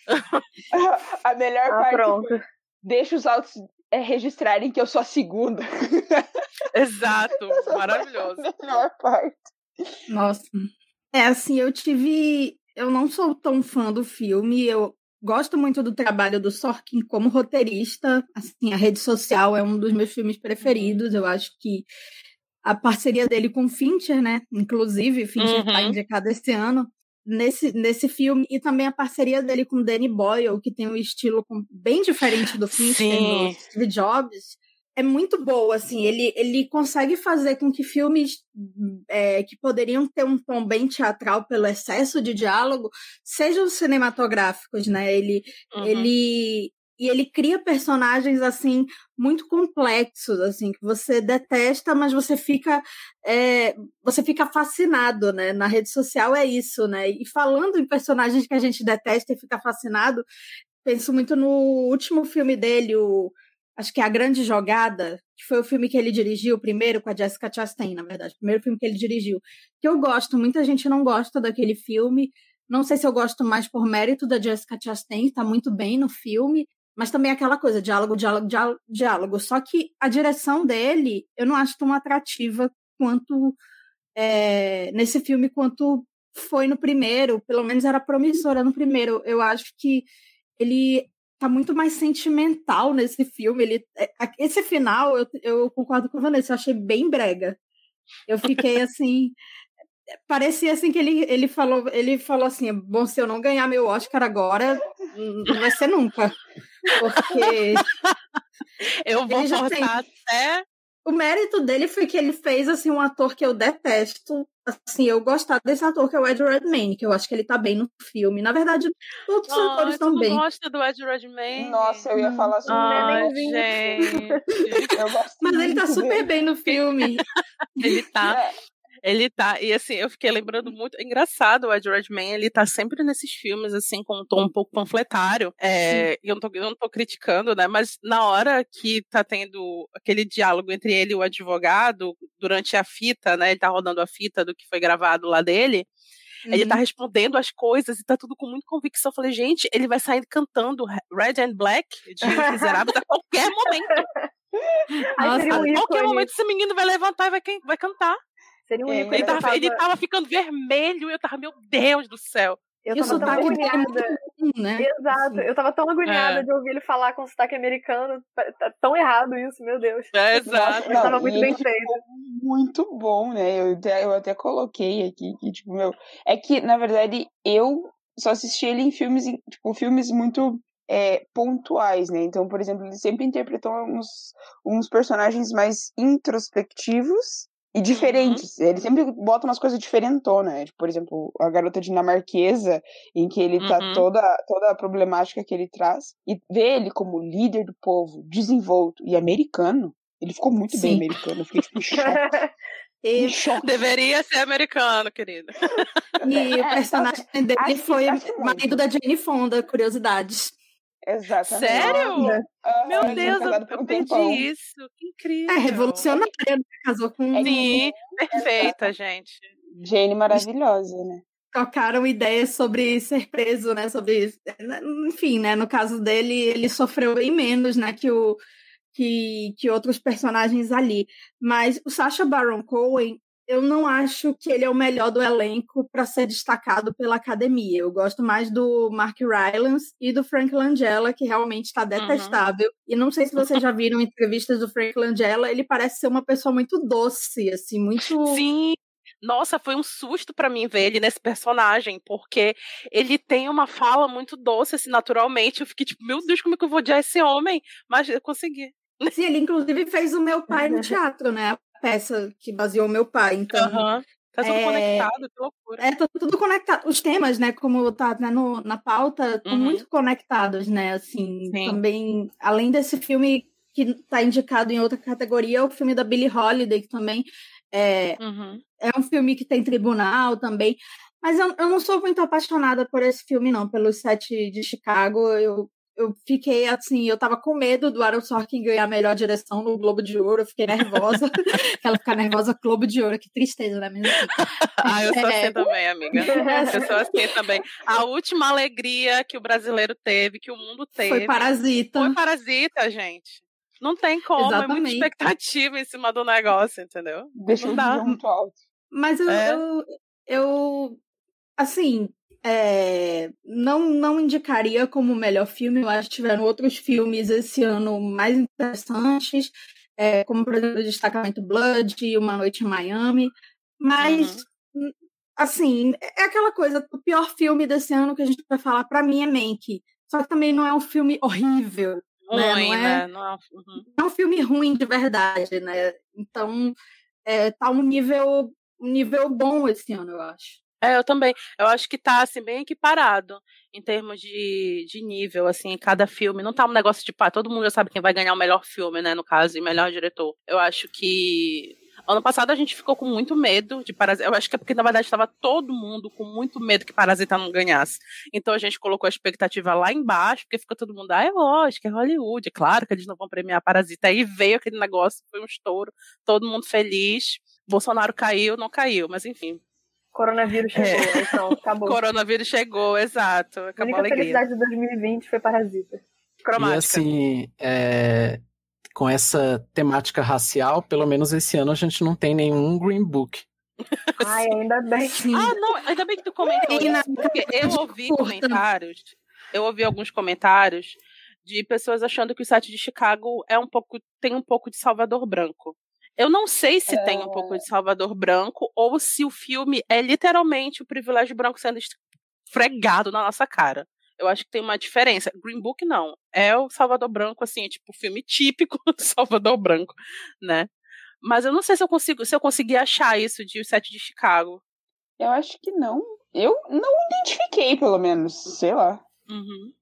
Speaker 4: a melhor ah, parte. Pronto. Deixa os autos é, registrarem que eu sou a segunda.
Speaker 2: Exato, maravilhoso.
Speaker 4: A melhor parte.
Speaker 5: Nossa. É assim, eu tive eu não sou tão fã do filme, eu gosto muito do trabalho do Sorkin como roteirista. Assim, a rede social é um dos meus filmes preferidos. Eu acho que a parceria dele com Fincher, né? Inclusive, Fincher está uhum. indicado esse ano nesse, nesse filme e também a parceria dele com Danny Boyle, que tem um estilo bem diferente do Fincher, do Steve Jobs é muito boa, assim, ele, ele consegue fazer com que filmes é, que poderiam ter um tom bem teatral pelo excesso de diálogo sejam cinematográficos, né? Ele, uhum. ele e ele cria personagens assim muito complexos, assim que você detesta, mas você fica é, você fica fascinado, né? Na rede social é isso, né? E falando em personagens que a gente detesta e fica fascinado, penso muito no último filme dele, o acho que é A Grande Jogada, que foi o filme que ele dirigiu primeiro com a Jessica Chastain, na verdade, o primeiro filme que ele dirigiu, que eu gosto, muita gente não gosta daquele filme, não sei se eu gosto mais por mérito da Jessica Chastain, está muito bem no filme, mas também aquela coisa, diálogo, diálogo, diálogo, diálogo. Só que a direção dele eu não acho tão atrativa quanto é, nesse filme quanto foi no primeiro, pelo menos era promissora no primeiro. Eu acho que ele tá muito mais sentimental nesse filme. Ele, é, esse final, eu, eu concordo com a Vanessa, eu achei bem brega. Eu fiquei assim. Parecia assim que ele, ele falou ele falou assim bom se eu não ganhar meu Oscar agora não vai ser nunca porque
Speaker 2: eu vou voltar até
Speaker 5: o mérito dele foi que ele fez assim um ator que eu detesto. Assim, eu gostar desse ator que é o Ed Redmayne, que eu acho que ele tá bem no filme. Na verdade, todos os oh, atores estão bem.
Speaker 2: gosta do Ed Redmayne?
Speaker 4: Nossa, eu ia falar sobre
Speaker 2: oh, gente.
Speaker 5: Mas ele tá super bem no filme.
Speaker 2: ele tá. É. Ele tá, e assim, eu fiquei lembrando muito, é engraçado o Ed Redman, ele tá sempre nesses filmes, assim, com um tom um pouco panfletário, é, e eu não, tô, eu não tô criticando, né, mas na hora que tá tendo aquele diálogo entre ele e o advogado, durante a fita, né, ele tá rodando a fita do que foi gravado lá dele, Uhum. Ele tá uhum. respondendo as coisas e tá tudo com muita convicção. Eu falei, gente, ele vai sair cantando Red and Black de Miseráveis a qualquer momento. Nossa, a qualquer momento esse menino vai levantar e vai, vai cantar.
Speaker 8: Seria um
Speaker 2: é, ele, tava, tava... ele tava ficando vermelho e eu tava, meu Deus do céu.
Speaker 8: Eu tava tão agoniada. né? Exato. Eu tava tão agoniada é. de ouvir ele falar com sotaque americano. Tá, tá tão errado isso, meu Deus.
Speaker 2: É, exato.
Speaker 8: Não, tava muito bem feito.
Speaker 4: Muito bom, né? Eu até, eu até coloquei aqui que, tipo, meu. É que, na verdade, eu só assisti ele em filmes, tipo, filmes muito é, pontuais, né? Então, por exemplo, ele sempre interpretou uns, uns personagens mais introspectivos e uhum. diferentes. Uhum. Ele sempre bota umas coisas diferentonas, né? Tipo, por exemplo, a garota dinamarquesa, em que ele tá uhum. toda, toda a problemática que ele traz, e ver ele como líder do povo, desenvolto e americano, ele ficou muito Sim. bem americano. Eu fiquei tipo, choque.
Speaker 2: E... Deveria ser americano, querida.
Speaker 5: E o personagem dele foi marido da Jane Fonda, curiosidades.
Speaker 4: Exatamente.
Speaker 2: Sério? Meu Deus, eu, eu perdi isso. Que incrível.
Speaker 5: É revolucionária, né? Casou com.
Speaker 2: É Sim, perfeita, gente.
Speaker 4: Jane maravilhosa, né?
Speaker 5: Tocaram ideias sobre ser preso, né? Sobre. Enfim, né? No caso dele, ele sofreu bem menos, né? Que o. Que, que outros personagens ali. Mas o Sacha Baron Cohen, eu não acho que ele é o melhor do elenco para ser destacado pela academia. Eu gosto mais do Mark Rylance e do Frank Langella, que realmente está uhum. detestável. Uhum. E não sei se vocês já viram entrevistas do Frank Langella, ele parece ser uma pessoa muito doce, assim, muito.
Speaker 2: Sim. Nossa, foi um susto para mim ver ele nesse personagem, porque ele tem uma fala muito doce, assim, naturalmente. Eu fiquei tipo, meu Deus, como é que eu vou odiar esse homem? Mas eu consegui.
Speaker 5: Sim, ele inclusive fez o meu pai no teatro, né? Peça que baseou meu pai. Então,
Speaker 2: uhum. Tá tudo é, conectado, que loucura.
Speaker 5: É, tá tudo conectado. Os temas, né, como tá né, no, na pauta, estão uhum. muito conectados, né, assim, Sim. também, além desse filme que tá indicado em outra categoria, é o filme da Billie Holiday, que também É, uhum. é um filme que tem tribunal também. Mas eu, eu não sou muito apaixonada por esse filme, não, pelo set de Chicago. Eu, eu fiquei assim, eu tava com medo do Aaron Sorkin ganhar a melhor direção no Globo de Ouro, eu fiquei nervosa. Ela ficar nervosa Globo de Ouro, que tristeza, né? Assim,
Speaker 2: ah, eu sou é... assim também, amiga. Eu sou assim também. A última alegria que o brasileiro teve, que o mundo teve.
Speaker 5: Foi Parasita.
Speaker 2: Foi Parasita, gente. Não tem como, Exatamente. é muita expectativa em cima do negócio, entendeu?
Speaker 4: Deixa eu dar muito alto.
Speaker 5: Mas eu, é. eu, eu assim, é, não, não indicaria como melhor filme. Eu acho que tiveram outros filmes esse ano mais interessantes, é, como, por exemplo, o Destacamento Blood, Uma Noite em Miami. Mas, uhum. assim, é aquela coisa: o pior filme desse ano que a gente vai falar, para mim, é Mank. Só que também não é um filme horrível. Né? Ruim? Não, é, né? Não, é, uhum. é um filme ruim de verdade, né? Então, é, tá um nível, um nível bom esse ano, eu acho.
Speaker 2: É, eu também. Eu acho que tá, assim, bem equiparado em termos de, de nível, assim, cada filme. Não tá um negócio de, pá, todo mundo já sabe quem vai ganhar o melhor filme, né, no caso, e melhor diretor. Eu acho que Ano passado a gente ficou com muito medo de Parasita. Eu acho que é porque, na verdade, estava todo mundo com muito medo que Parasita não ganhasse. Então a gente colocou a expectativa lá embaixo, porque ficou todo mundo, ah, é lógico, é Hollywood. É claro que eles não vão premiar Parasita. Aí veio aquele negócio, foi um estouro, todo mundo feliz. Bolsonaro caiu, não caiu, mas enfim.
Speaker 8: Coronavírus chegou, é. então, acabou.
Speaker 2: Coronavírus chegou, exato. Acabou a, única a
Speaker 8: felicidade de 2020 foi Parasita.
Speaker 3: Cromática. E assim, é, com essa temática racial, pelo menos esse ano a gente não tem nenhum Green Book.
Speaker 8: Ai, ainda bem.
Speaker 2: Ah, não, ainda bem que tu comentou isso, porque eu ouvi comentários, eu ouvi alguns comentários de pessoas achando que o site de Chicago é um pouco tem um pouco de Salvador Branco. Eu não sei se é... tem um pouco de Salvador Branco ou se o filme é literalmente o privilégio branco sendo esfregado na nossa cara. Eu acho que tem uma diferença. Green Book não. É o Salvador Branco, assim, é tipo o filme típico do Salvador Branco, né? Mas eu não sei se eu consigo, se eu conseguir achar isso de O Sete de Chicago.
Speaker 4: Eu acho que não. Eu não identifiquei, pelo menos, sei lá.
Speaker 2: Uhum.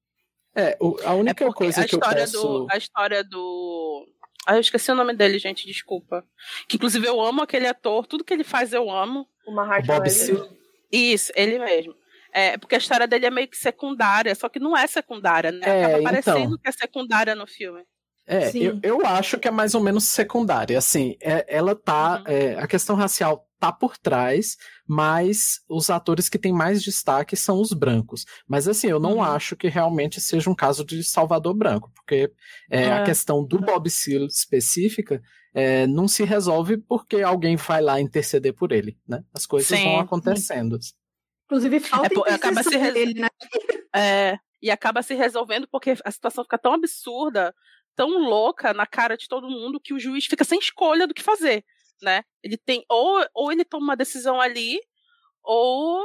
Speaker 3: É, a única é coisa que eu peço...
Speaker 2: Do, a história do ah, eu esqueci o nome dele, gente, desculpa. Que inclusive eu amo aquele ator, tudo que ele faz eu amo.
Speaker 8: O Bob.
Speaker 2: Isso, ele mesmo. É, porque a história dele é meio que secundária, só que não é secundária, né? É, Acaba parecendo então... que é secundária no filme.
Speaker 3: É, eu, eu acho que é mais ou menos secundária. Assim, é, ela tá. Uhum. É, a questão racial tá por trás, mas os atores que têm mais destaque são os brancos. Mas assim, eu não uhum. acho que realmente seja um caso de Salvador Branco, porque é, é. a questão do Bob Seale específica é, não se resolve porque alguém vai lá interceder por ele, né? As coisas sim, vão acontecendo.
Speaker 5: Sim. Inclusive, falta é, acaba se dele, né?
Speaker 2: É, e acaba se resolvendo porque a situação fica tão absurda, tão louca na cara de todo mundo que o juiz fica sem escolha do que fazer né? Ele tem ou, ou ele toma uma decisão ali, ou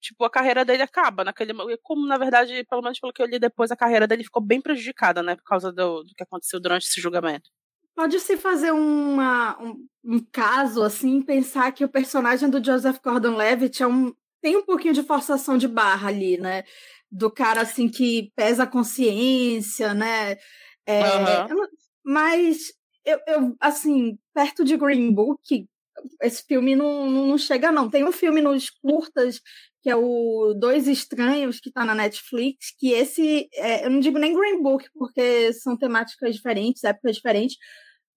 Speaker 2: tipo a carreira dele acaba naquele como na verdade, pelo menos pelo que eu li depois, a carreira dele ficou bem prejudicada, né, por causa do, do que aconteceu durante esse julgamento.
Speaker 5: Pode se fazer uma, um, um, caso assim, pensar que o personagem do Joseph Gordon-Levitt é um tem um pouquinho de forçação de barra ali, né? Do cara assim que pesa a consciência, né? É, uhum. Mas eu, eu, assim, perto de Green Book, esse filme não, não chega, não. Tem um filme nos curtas, que é o Dois Estranhos, que tá na Netflix, que esse, é, eu não digo nem Green Book, porque são temáticas diferentes, épocas diferentes,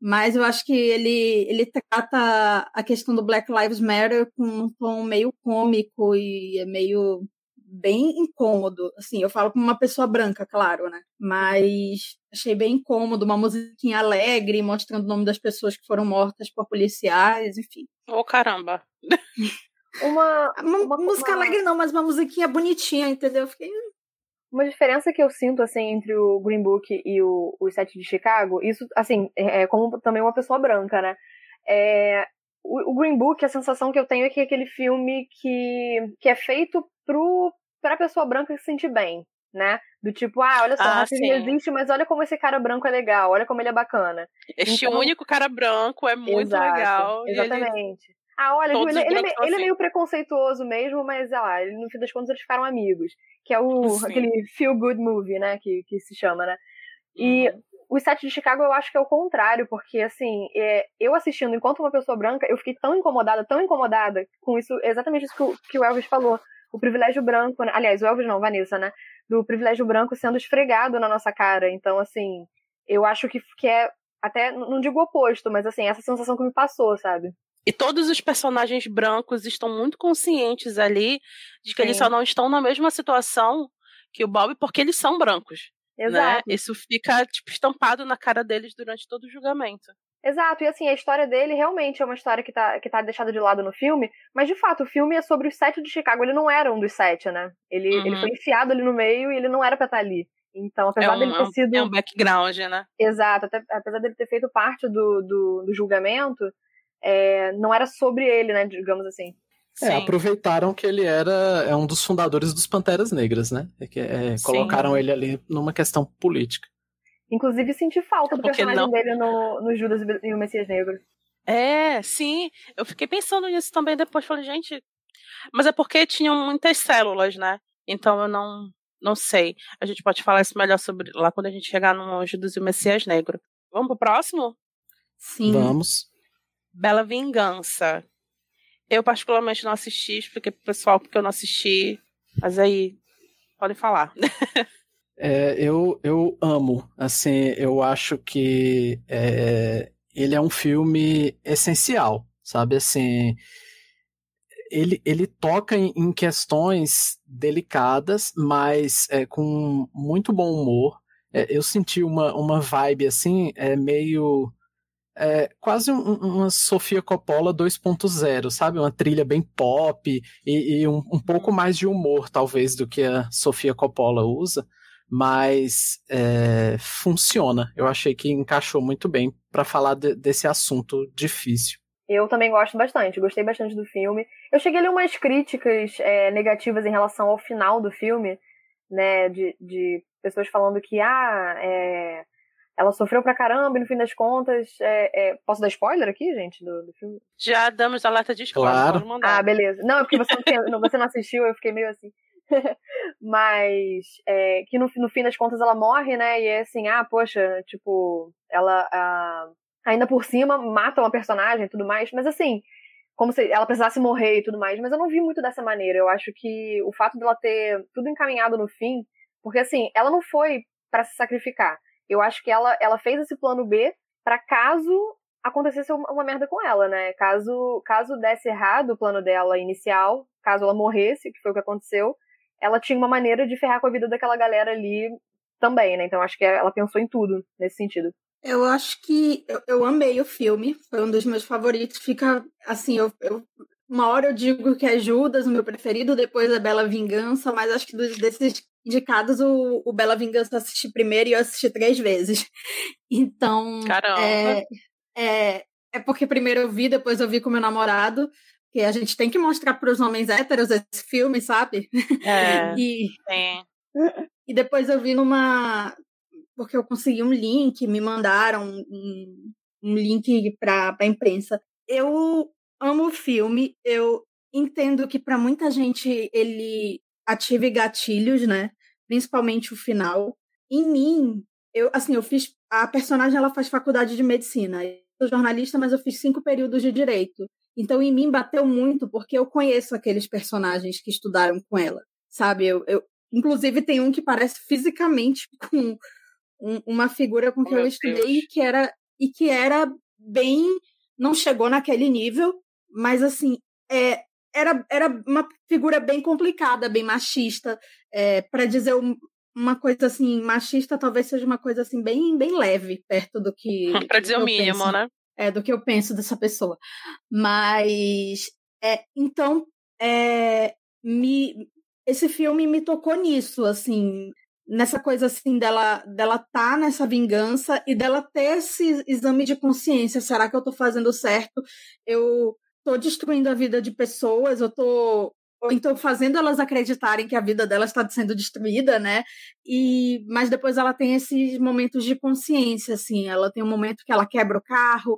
Speaker 5: mas eu acho que ele, ele trata a questão do Black Lives Matter com um tom meio cômico e é meio bem incômodo. Assim, eu falo como uma pessoa branca, claro, né? Mas achei bem incômodo, uma musiquinha alegre, mostrando o nome das pessoas que foram mortas por policiais, enfim.
Speaker 2: Ô, oh, caramba!
Speaker 5: Uma, uma, uma música uma... alegre não, mas uma musiquinha bonitinha, entendeu? Fiquei...
Speaker 8: Uma diferença que eu sinto, assim, entre o Green Book e o, o Set de Chicago, isso, assim, é, é como também uma pessoa branca, né? É, o, o Green Book, a sensação que eu tenho é que é aquele filme que, que é feito pro, pra pessoa branca se sentir bem, né? Do tipo, ah, olha só, ah, racismo existe, mas olha como esse cara branco é legal, olha como ele é bacana.
Speaker 2: Este então, único cara branco é muito exato, legal.
Speaker 8: Exatamente. Ele... Ah, olha, ele, ele, ele, ele, é assim. meio preconceituoso mesmo, mas ah, ele, no fim das contas eles ficaram amigos. Que é o aquele feel good movie, né? Que, que se chama, né? E uhum. O Sete de Chicago eu acho que é o contrário, porque assim, é, eu assistindo enquanto uma pessoa branca, eu fiquei tão incomodada, tão incomodada com isso, exatamente isso que o, que o Elvis falou. O privilégio branco, né? aliás, o Elvis não, Vanessa, né? Do privilégio branco sendo esfregado na nossa cara. Então, assim, eu acho que, que é até, não digo oposto, mas assim, essa sensação que me passou, sabe?
Speaker 2: E todos os personagens brancos estão muito conscientes ali de que Sim. eles só não estão na mesma situação que o Bob porque eles são brancos. Né? Exato. Né? Isso fica tipo, estampado na cara deles durante todo o julgamento.
Speaker 8: Exato, e assim, a história dele realmente é uma história que tá, que tá deixada de lado no filme, mas de fato, o filme é sobre os sete de Chicago, ele não era um dos sete, né? Ele, uhum. ele foi enfiado ali no meio e ele não era pra estar ali. Então, apesar é um, dele ter sido.
Speaker 2: É um background, né?
Speaker 8: Exato, até, apesar dele ter feito parte do, do, do julgamento, é, não era sobre ele, né? Digamos assim.
Speaker 3: É, Sim. aproveitaram que ele era é um dos fundadores dos Panteras Negras, né? É, que, é, colocaram ele ali numa questão política.
Speaker 8: Inclusive, senti falta do personagem não... dele no, no Judas e o Messias Negro.
Speaker 2: É, sim. Eu fiquei pensando nisso também depois. Falei, gente. Mas é porque tinham muitas células, né? Então eu não, não sei. A gente pode falar isso melhor sobre lá quando a gente chegar no Judas e o Messias Negro. Vamos pro próximo?
Speaker 3: Sim. Vamos.
Speaker 2: Bela Vingança. Eu, particularmente, não assisti, expliquei pro pessoal porque eu não assisti. Mas aí, podem falar.
Speaker 3: É, eu, eu amo. Assim, eu acho que é, ele é um filme essencial, sabe? Assim, ele, ele toca em, em questões delicadas, mas é, com muito bom humor. É, eu senti uma, uma vibe assim, é meio é, quase um, uma Sofia Coppola 2.0, sabe? Uma trilha bem pop e, e um, um, pouco mais de humor, talvez, do que a Sofia Coppola usa, mas é, funciona. Eu achei que encaixou muito bem para falar de, desse assunto difícil.
Speaker 8: Eu também gosto bastante, gostei bastante do filme. Eu cheguei a ler umas críticas é, negativas em relação ao final do filme, né? De, de pessoas falando que, ah, é, ela sofreu pra caramba e no fim das contas. É, é... Posso dar spoiler aqui, gente, do, do filme?
Speaker 2: Já damos a lata de spoiler.
Speaker 3: Claro.
Speaker 8: Ah, beleza. Não, é porque você não, tem, você não assistiu, eu fiquei meio assim. Mas é, que no, no fim das contas ela morre, né? E é assim, ah, poxa, tipo, ela ah, ainda por cima mata uma personagem e tudo mais. Mas assim, como se ela precisasse morrer e tudo mais. Mas eu não vi muito dessa maneira. Eu acho que o fato dela ter tudo encaminhado no fim. Porque assim, ela não foi para se sacrificar eu acho que ela, ela fez esse plano B para caso acontecesse uma, uma, merda com ela, né? Caso, caso desse errado o plano dela inicial, caso ela morresse, que foi o que aconteceu, ela tinha uma maneira de ferrar com a vida daquela galera ali também, né? Então acho que ela pensou em tudo nesse sentido.
Speaker 5: Eu acho que eu, eu amei o filme, foi um dos meus favoritos. Fica assim, eu, eu uma hora eu digo que é Judas, o meu preferido, depois é Bela Vingança, mas acho que dos, desses indicados, o, o Bela Vingança eu assisti primeiro e eu assisti três vezes. Então.
Speaker 2: Caramba!
Speaker 5: É, é, é porque primeiro eu vi, depois eu vi com meu namorado. Que a gente tem que mostrar para os homens héteros esse filme, sabe?
Speaker 2: É.
Speaker 5: e, e depois eu vi numa. Porque eu consegui um link, me mandaram um, um link para a imprensa. Eu amo o filme. Eu entendo que para muita gente ele ative gatilhos, né? Principalmente o final. Em mim, eu assim, eu fiz a personagem ela faz faculdade de medicina. Eu sou jornalista, mas eu fiz cinco períodos de direito. Então em mim bateu muito porque eu conheço aqueles personagens que estudaram com ela, sabe? Eu, eu inclusive tem um que parece fisicamente com um, uma figura com que oh, eu estudei e que era e que era bem não chegou naquele nível, mas assim, é, era, era uma figura bem complicada, bem machista. É, para dizer um, uma coisa assim, machista talvez seja uma coisa assim bem, bem leve perto do que.
Speaker 2: para dizer o mínimo,
Speaker 5: penso,
Speaker 2: né?
Speaker 5: É, do que eu penso dessa pessoa. Mas. É, então, é, me, esse filme me tocou nisso, assim, nessa coisa assim dela dela tá nessa vingança e dela ter esse exame de consciência, será que eu tô fazendo certo? Eu tô destruindo a vida de pessoas, eu tô ou então fazendo elas acreditarem que a vida delas está sendo destruída, né? E mas depois ela tem esses momentos de consciência, assim, ela tem um momento que ela quebra o carro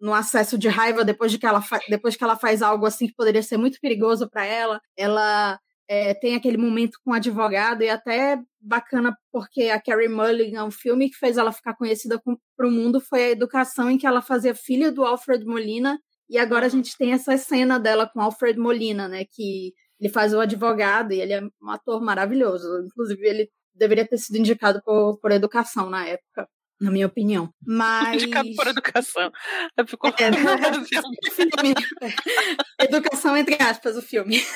Speaker 5: no acesso de raiva depois de que ela depois que ela faz algo assim que poderia ser muito perigoso para ela, ela é, tem aquele momento com o advogado e até bacana porque a Carrie Mulligan, o filme que fez ela ficar conhecida para o mundo foi a educação em que ela fazia filha do Alfred Molina e agora a gente tem essa cena dela com Alfred Molina, né, que ele faz o advogado e ele é um ator maravilhoso. Inclusive, ele deveria ter sido indicado por, por educação na época na minha opinião. Mas.
Speaker 2: Indicado por educação. Ficou é,
Speaker 5: filme. Educação, entre aspas, o filme.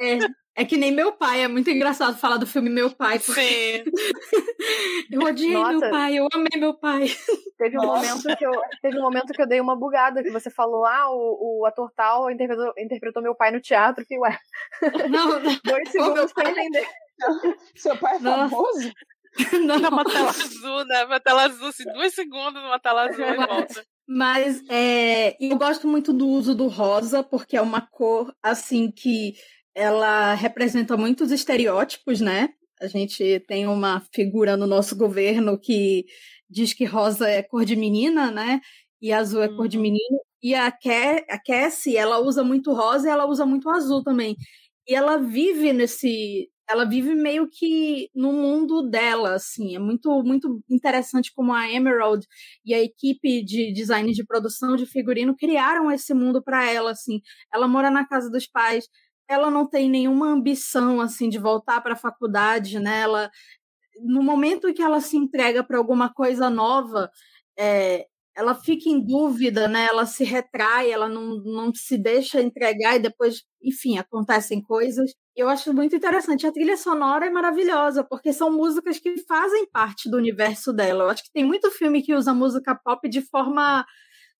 Speaker 5: É, é, que nem meu pai, é muito engraçado falar do filme Meu Pai.
Speaker 2: Porque... Sim.
Speaker 5: eu odiei Nossa. meu pai, eu amei meu pai.
Speaker 8: Teve um, momento que eu, teve um momento que eu dei uma bugada, que você falou, ah, o, o ator tal interpretou, interpretou meu pai no teatro, que ué.
Speaker 5: Não,
Speaker 8: Dois segundos pra entender.
Speaker 4: Seu pai é famoso?
Speaker 2: Não. Uma tela azul, né? Uma tela azul, assim, dois segundos numa tela azul e volta.
Speaker 5: Mas é, eu gosto muito do uso do rosa, porque é uma cor, assim, que ela representa muitos estereótipos, né? A gente tem uma figura no nosso governo que diz que rosa é cor de menina, né? E azul é cor de uhum. menino. E a, a Cassie, ela usa muito rosa e ela usa muito azul também. E ela vive nesse, ela vive meio que no mundo dela, assim. É muito, muito interessante como a Emerald e a equipe de design de produção de figurino criaram esse mundo para ela, assim. Ela mora na casa dos pais, ela não tem nenhuma ambição, assim, de voltar para a faculdade, né? Ela, no momento que ela se entrega para alguma coisa nova, é, ela fica em dúvida, né? Ela se retrai, ela não, não se deixa entregar e depois, enfim, acontecem coisas. Eu acho muito interessante. A trilha sonora é maravilhosa, porque são músicas que fazem parte do universo dela. Eu acho que tem muito filme que usa música pop de forma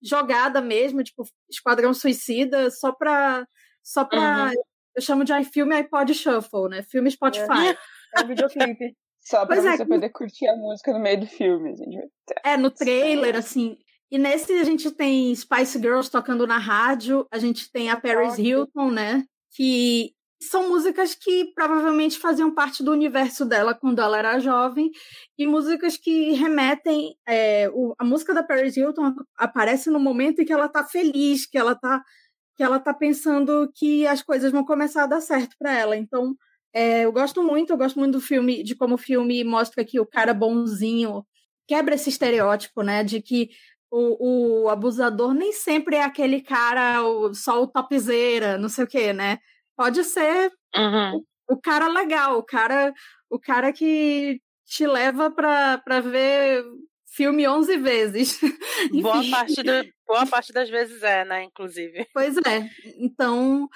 Speaker 5: jogada mesmo, tipo Esquadrão Suicida, só pra. Só pra uhum. Eu chamo de iFilme iPod Shuffle, né? Filme Spotify.
Speaker 8: É, é um videoclipe.
Speaker 4: Só pra pois é, você é, poder curtir a música no meio do filme. Gente.
Speaker 5: É, no trailer, assim. E nesse a gente tem Spice Girls tocando na rádio, a gente tem a Paris Hilton, né? Que são músicas que provavelmente faziam parte do universo dela quando ela era jovem, e músicas que remetem. É, o, a música da Paris Hilton aparece no momento em que ela tá feliz, que ela tá, que ela tá pensando que as coisas vão começar a dar certo para ela. Então, é, eu gosto muito, eu gosto muito do filme, de como o filme mostra que o cara bonzinho quebra esse estereótipo, né? De que o, o abusador nem sempre é aquele cara, o, só o topzeira, não sei o quê, né? Pode ser
Speaker 2: uhum.
Speaker 5: o, o, cara legal, o cara, o cara que te leva pra, pra ver filme 11 vezes.
Speaker 2: boa, parte do, boa parte das vezes é, né, inclusive.
Speaker 5: Pois é. Então,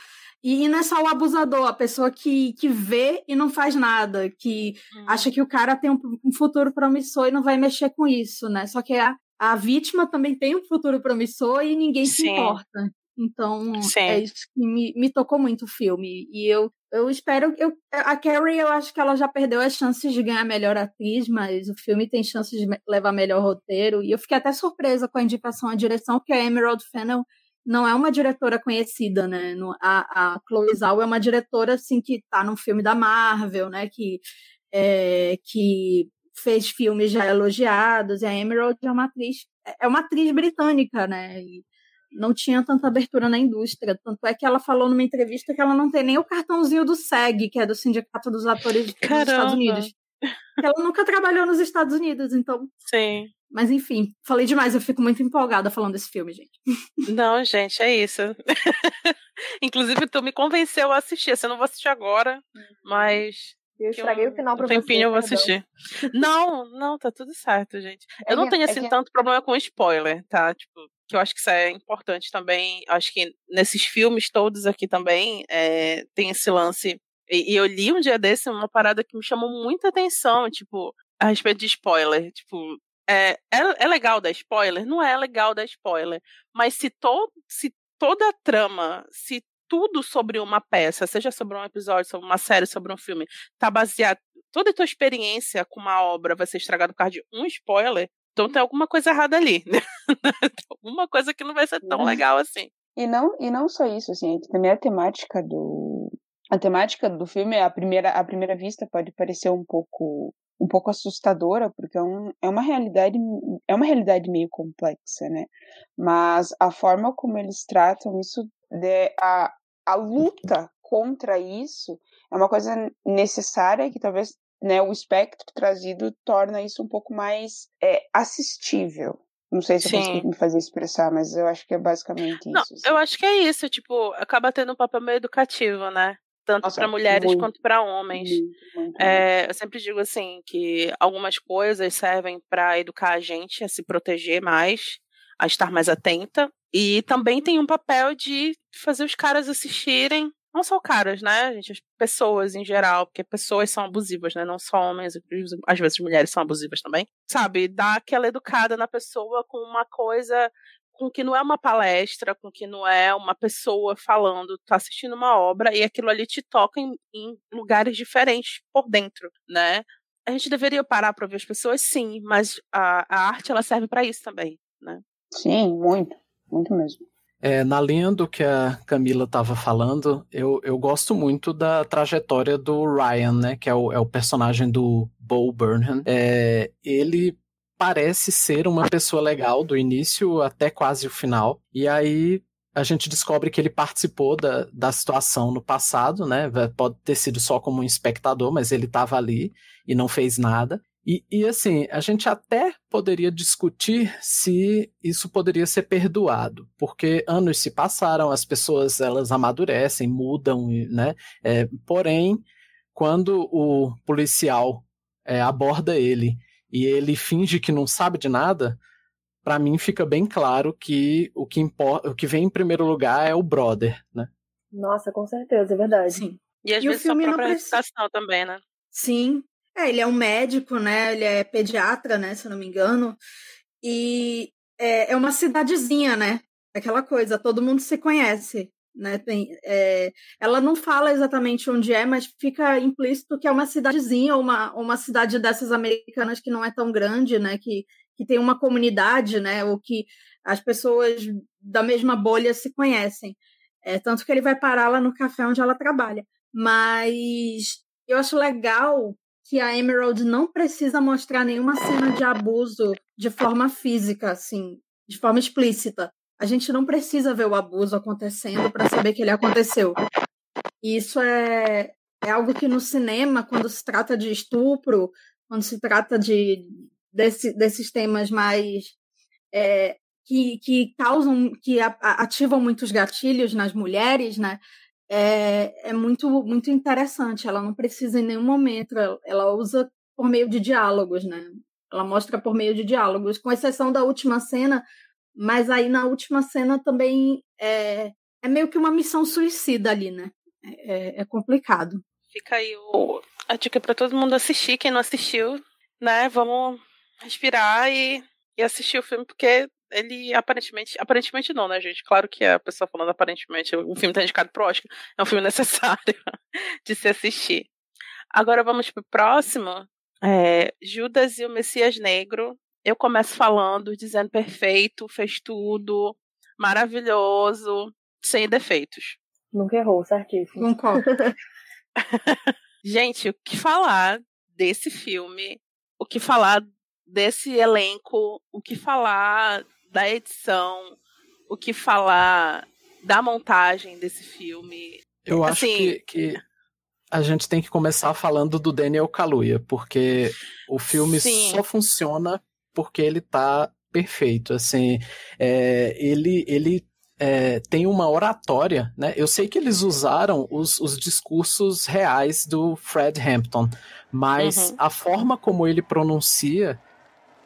Speaker 5: e não é só o abusador, a pessoa que, que vê e não faz nada, que hum. acha que o cara tem um, um, futuro promissor e não vai mexer com isso, né? Só que a, a vítima também tem um futuro promissor e ninguém Sim. se importa. Então, Sim. é isso que me, me tocou muito o filme. E eu, eu espero. Eu, a Carrie, eu acho que ela já perdeu as chances de ganhar melhor atriz, mas o filme tem chances de levar melhor roteiro. E eu fiquei até surpresa com a indicação à direção, porque a Emerald Fennel não é uma diretora conhecida, né? A, a Chloe Zhao é uma diretora, assim, que tá num filme da Marvel, né? Que, é, que fez filmes já elogiados, e a Emerald é uma atriz, é uma atriz britânica, né? E não tinha tanta abertura na indústria. Tanto é que ela falou numa entrevista que ela não tem nem o cartãozinho do SEG, que é do Sindicato dos Atores dos Estados Unidos. Ela nunca trabalhou nos Estados Unidos, então.
Speaker 2: Sim.
Speaker 5: Mas enfim, falei demais, eu fico muito empolgada falando desse filme, gente.
Speaker 2: Não, gente, é isso. Inclusive, tu me convenceu a assistir. Você não vou assistir agora, uhum. mas
Speaker 8: eu estraguei um, o final pra
Speaker 2: um tempinho
Speaker 8: você,
Speaker 2: eu vou assistir. Não, não, tá tudo certo, gente. É eu não tenho, é assim, é tanto problema com spoiler, tá? Tipo, que eu acho que isso é importante também. Acho que nesses filmes todos aqui também é, tem esse lance. E, e, eu li um dia desse uma parada que me chamou muita atenção, tipo, a respeito de spoiler. Tipo, é, é, é legal dar spoiler? Não é legal dar spoiler. Mas se, to, se toda a trama, se tudo sobre uma peça, seja sobre um episódio, sobre uma série, sobre um filme, tá baseado. Toda a tua experiência com uma obra vai ser estragada por causa de um spoiler, então tem alguma coisa errada ali. Né? alguma coisa que não vai ser tão legal assim.
Speaker 4: E não, e não só isso, assim, também a temática do. A temática do filme, a primeira, a primeira vista, pode parecer um pouco um pouco assustadora, porque é, um, é uma realidade é uma realidade meio complexa, né? Mas a forma como eles tratam isso de, a, a luta contra isso é uma coisa necessária que talvez né, o espectro trazido torna isso um pouco mais é, assistível. Não sei se Sim. eu consigo me fazer expressar, mas eu acho que é basicamente
Speaker 2: Não,
Speaker 4: isso.
Speaker 2: Assim. Eu acho que é isso, tipo, acaba tendo um papel meio educativo, né? Tanto para mulheres muito, quanto para homens. Muito, muito, é, eu sempre digo assim que algumas coisas servem para educar a gente a se proteger mais, a estar mais atenta, e também tem um papel de fazer os caras assistirem não só caras, né, gente, as pessoas em geral, porque pessoas são abusivas, né, não só homens, às vezes mulheres são abusivas também, sabe, dar aquela educada na pessoa com uma coisa com que não é uma palestra, com que não é uma pessoa falando, tá assistindo uma obra e aquilo ali te toca em, em lugares diferentes por dentro, né? A gente deveria parar para ver as pessoas, sim, mas a, a arte ela serve para isso também, né?
Speaker 4: Sim, muito, muito mesmo.
Speaker 3: É, na linha do que a Camila estava falando, eu, eu gosto muito da trajetória do Ryan, né? Que é o, é o personagem do Bo Burnham. É, ele parece ser uma pessoa legal do início até quase o final. E aí a gente descobre que ele participou da, da situação no passado, né? Pode ter sido só como um espectador, mas ele estava ali e não fez nada. E, e, assim, a gente até poderia discutir se isso poderia ser perdoado, porque anos se passaram, as pessoas elas amadurecem, mudam, né? É, porém, quando o policial é, aborda ele e ele finge que não sabe de nada, para mim fica bem claro que o que importa, o que vem em primeiro lugar é o brother, né?
Speaker 8: Nossa, com certeza, é verdade.
Speaker 2: Sim. E às e vezes a própria precisa... reputação também, né?
Speaker 5: Sim, é, ele é um médico, né? Ele é pediatra, né? Se eu não me engano. E é, é uma cidadezinha, né? Aquela coisa, todo mundo se conhece. Né? Tem, é, ela não fala exatamente onde é, mas fica implícito que é uma cidadezinha, uma, uma cidade dessas americanas que não é tão grande, né? Que, que tem uma comunidade, né? Ou que as pessoas da mesma bolha se conhecem. É, tanto que ele vai parar lá no café onde ela trabalha. Mas eu acho legal que a Emerald não precisa mostrar nenhuma cena de abuso de forma física, assim, de forma explícita. A gente não precisa ver o abuso acontecendo para saber que ele aconteceu. E isso é, é algo que no cinema, quando se trata de estupro, quando se trata de desse, desses temas mais é, que, que causam, que ativam muitos gatilhos nas mulheres, né? É, é muito, muito interessante. Ela não precisa em nenhum momento, ela usa por meio de diálogos, né? Ela mostra por meio de diálogos, com exceção da última cena, mas aí na última cena também é, é meio que uma missão suicida ali, né? É, é complicado.
Speaker 2: Fica aí o, a dica para todo mundo assistir, quem não assistiu, né? Vamos respirar e, e assistir o filme, porque ele aparentemente. Aparentemente não, né, gente? Claro que a pessoa falando aparentemente, o filme está indicado pro Oscar, é um filme necessário de se assistir. Agora vamos pro próximo. É, Judas e o Messias Negro. Eu começo falando, dizendo perfeito, fez tudo, maravilhoso, sem defeitos.
Speaker 8: Nunca errou, certíssimo.
Speaker 5: Concordo.
Speaker 2: gente, o que falar desse filme? O que falar desse elenco? O que falar da edição, o que falar da montagem desse filme.
Speaker 3: Eu acho assim, que, que a gente tem que começar falando do Daniel Kaluuya, porque o filme sim. só funciona porque ele tá perfeito. Assim, é, ele, ele é, tem uma oratória, né? Eu sei que eles usaram os, os discursos reais do Fred Hampton, mas uhum. a forma como ele pronuncia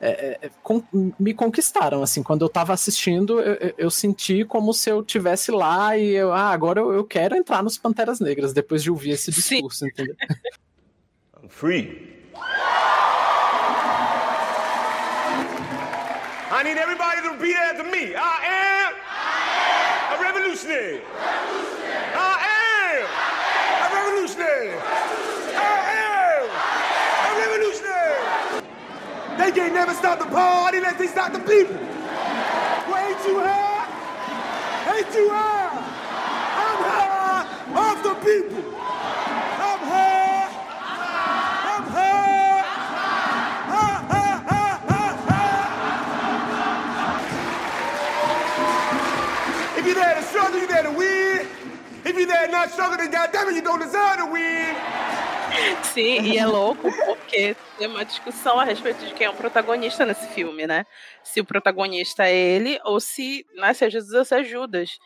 Speaker 3: é, é, é, com, me conquistaram, assim, quando eu tava assistindo, eu, eu, senti como se eu tivesse lá e eu, ah, agora eu, eu quero entrar nos Panteras Negras, depois de ouvir esse discurso, Sim. entendeu? I'm free. I need everybody to repeat after me. I am, I am a revolutionary. revolutionary. They can't never stop the party unless they stop the people. Well, ain't you high? Ain't you high? I'm high off the people. I'm high. I'm high. If you're there to struggle, you're there to win. If you're there not struggling, then goddamn it, you don't deserve to win.
Speaker 2: Sim, e é louco porque uma discussão a respeito de quem é o protagonista nesse filme, né? Se o protagonista é ele ou se, né, se é Jesus ou se é Judas.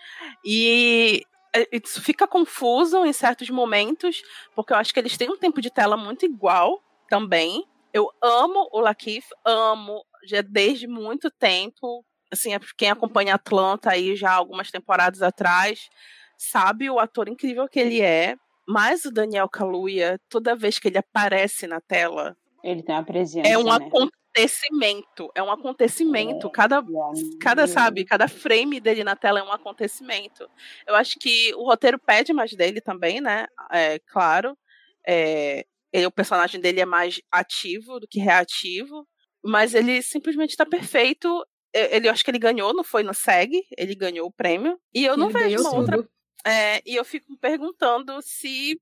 Speaker 2: E é, isso fica confuso em certos momentos, porque eu acho que eles têm um tempo de tela muito igual também. Eu amo o Lakeith, amo já desde muito tempo. Assim, é quem acompanha Atlanta aí já algumas temporadas atrás, sabe o ator incrível que ele é. Mas o Daniel Kaluuya, toda vez que ele aparece na tela,
Speaker 4: ele tem uma presença.
Speaker 2: É um
Speaker 4: né?
Speaker 2: acontecimento, é um acontecimento. É, cada, cada, sabe, cada frame dele na tela é um acontecimento. Eu acho que o roteiro pede mais dele também, né? É claro. É, ele, o personagem dele é mais ativo do que reativo, mas ele simplesmente está perfeito. Ele, eu acho que ele ganhou, não foi no SEG, ele ganhou o prêmio. E eu não vejo uma outra. É, e eu fico me perguntando se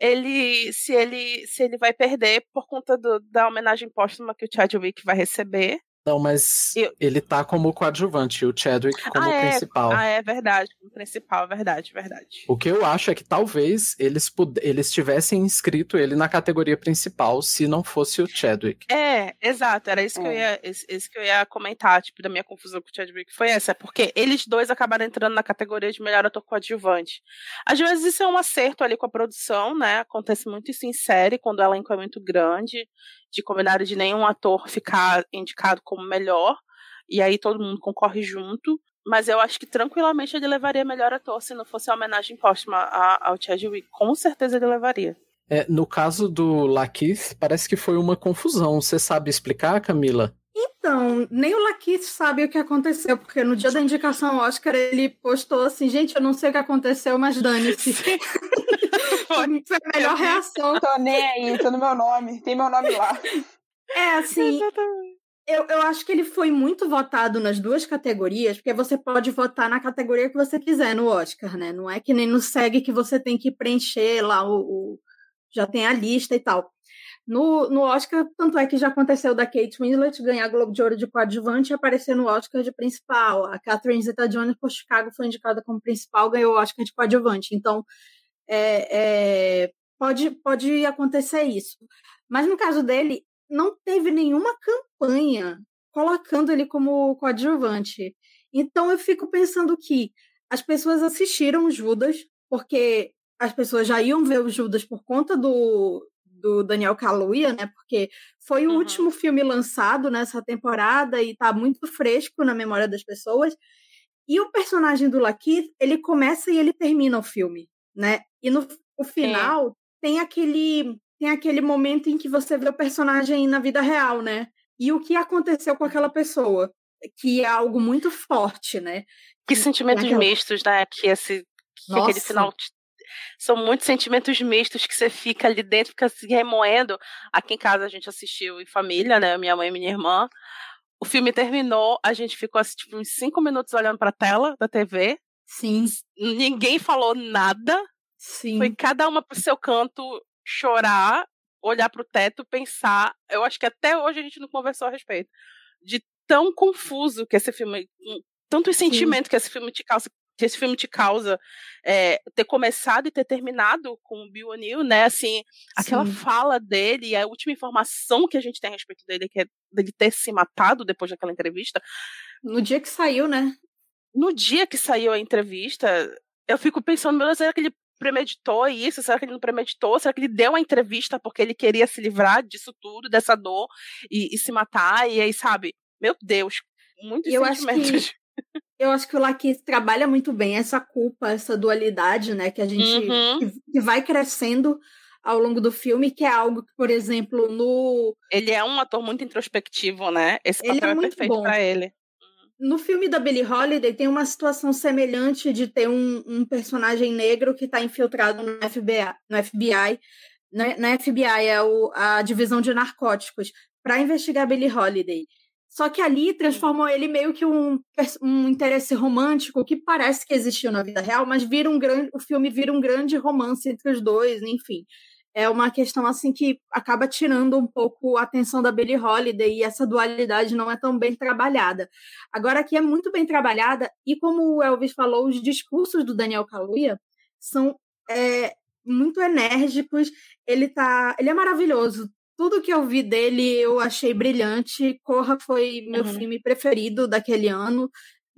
Speaker 2: ele se ele se ele vai perder por conta do, da homenagem póstuma que o Chadwick vai receber
Speaker 3: não, mas eu... ele tá como coadjuvante, o Chadwick como
Speaker 2: ah,
Speaker 3: é, principal.
Speaker 2: Ah, é verdade, como principal, verdade, verdade.
Speaker 3: O que eu acho é que talvez eles, pud... eles tivessem inscrito ele na categoria principal se não fosse o Chadwick.
Speaker 2: É, exato, era isso, é. Que, eu ia, isso que eu ia comentar, tipo, da minha confusão com o Chadwick foi essa, porque eles dois acabaram entrando na categoria de melhor ator coadjuvante. Às vezes isso é um acerto ali com a produção, né, acontece muito isso em série, quando o elenco é muito grande, de combinar de nenhum ator ficar indicado como melhor, e aí todo mundo concorre junto. Mas eu acho que tranquilamente ele levaria melhor ator se não fosse a homenagem póstuma ao Chadwick. Com certeza ele levaria.
Speaker 3: É, no caso do Lakeith, parece que foi uma confusão. Você sabe explicar, Camila?
Speaker 5: Então, nem o Lakeith sabe o que aconteceu, porque no dia da indicação Oscar ele postou assim, gente, eu não sei o que aconteceu, mas dane-se. Foi a melhor reação.
Speaker 4: Tô nem aí, tô no meu nome, tem meu nome lá.
Speaker 5: É, assim, eu, eu acho que ele foi muito votado nas duas categorias, porque você pode votar na categoria que você quiser no Oscar, né? Não é que nem no SEG que você tem que preencher lá o, o já tem a lista e tal. No, no Oscar, tanto é que já aconteceu da Kate Winslet ganhar Globo de Ouro de coadjuvante e aparecer no Oscar de principal. A Catherine Zeta-Jones por Chicago foi indicada como principal, ganhou o Oscar de coadjuvante. Então, é, é, pode, pode acontecer isso. Mas no caso dele, não teve nenhuma campanha colocando ele como coadjuvante. Então eu fico pensando que as pessoas assistiram Judas, porque as pessoas já iam ver o Judas por conta do, do Daniel Kaluuya, né? Porque foi o uhum. último filme lançado nessa temporada e tá muito fresco na memória das pessoas. E o personagem do Lakeith, ele começa e ele termina o filme, né? E no o final é. tem aquele tem aquele momento em que você vê o personagem na vida real, né? E o que aconteceu com aquela pessoa, que é algo muito forte, né?
Speaker 2: Que, sentimentos aquela... mistos, né? Que esse que Nossa. aquele final são muitos sentimentos mistos que você fica ali dentro, fica se remoendo. Aqui em casa a gente assistiu em família, né? Minha mãe e minha irmã. O filme terminou, a gente ficou assim, tipo, uns cinco minutos olhando para a tela da TV.
Speaker 5: Sim.
Speaker 2: Ninguém falou nada.
Speaker 5: Sim.
Speaker 2: Foi cada uma pro seu canto chorar, olhar pro teto, pensar. Eu acho que até hoje a gente não conversou a respeito. De tão confuso que esse filme. Tantos sentimentos que esse filme te causa, que esse filme te causa é, ter começado e ter terminado com o Bill O'Neill, né? Assim, aquela Sim. fala dele, a última informação que a gente tem a respeito dele, que é dele ter se matado depois daquela entrevista.
Speaker 5: No dia que saiu, né?
Speaker 2: No dia que saiu a entrevista, eu fico pensando, meu Deus, será que ele premeditou isso? Será que ele não premeditou? Será que ele deu a entrevista porque ele queria se livrar disso tudo, dessa dor e, e se matar? E aí, sabe? Meu Deus, muitos eu sentimentos.
Speaker 5: Acho que eu acho que o Laquis trabalha muito bem essa culpa, essa dualidade, né, que a gente uhum. que, que vai crescendo ao longo do filme, que é algo que, por exemplo, no
Speaker 2: ele é um ator muito introspectivo, né? Esse papel ele é, é perfeito para ele.
Speaker 5: No filme da Billie Holiday tem uma situação semelhante de ter um, um personagem negro que está infiltrado no FBI, no FBI, na, na FBI é o, a divisão de narcóticos para investigar Billie Holiday. Só que ali transformou ele meio que um, um interesse romântico que parece que existiu na vida real, mas vira um grande, o filme vira um grande romance entre os dois, enfim. É uma questão assim que acaba tirando um pouco a atenção da Billie Holiday e essa dualidade não é tão bem trabalhada. Agora aqui é muito bem trabalhada e como o Elvis falou, os discursos do Daniel Kaluuya são é, muito enérgicos. Ele tá. Ele é maravilhoso. Tudo que eu vi dele eu achei brilhante. Corra foi meu uhum. filme preferido daquele ano.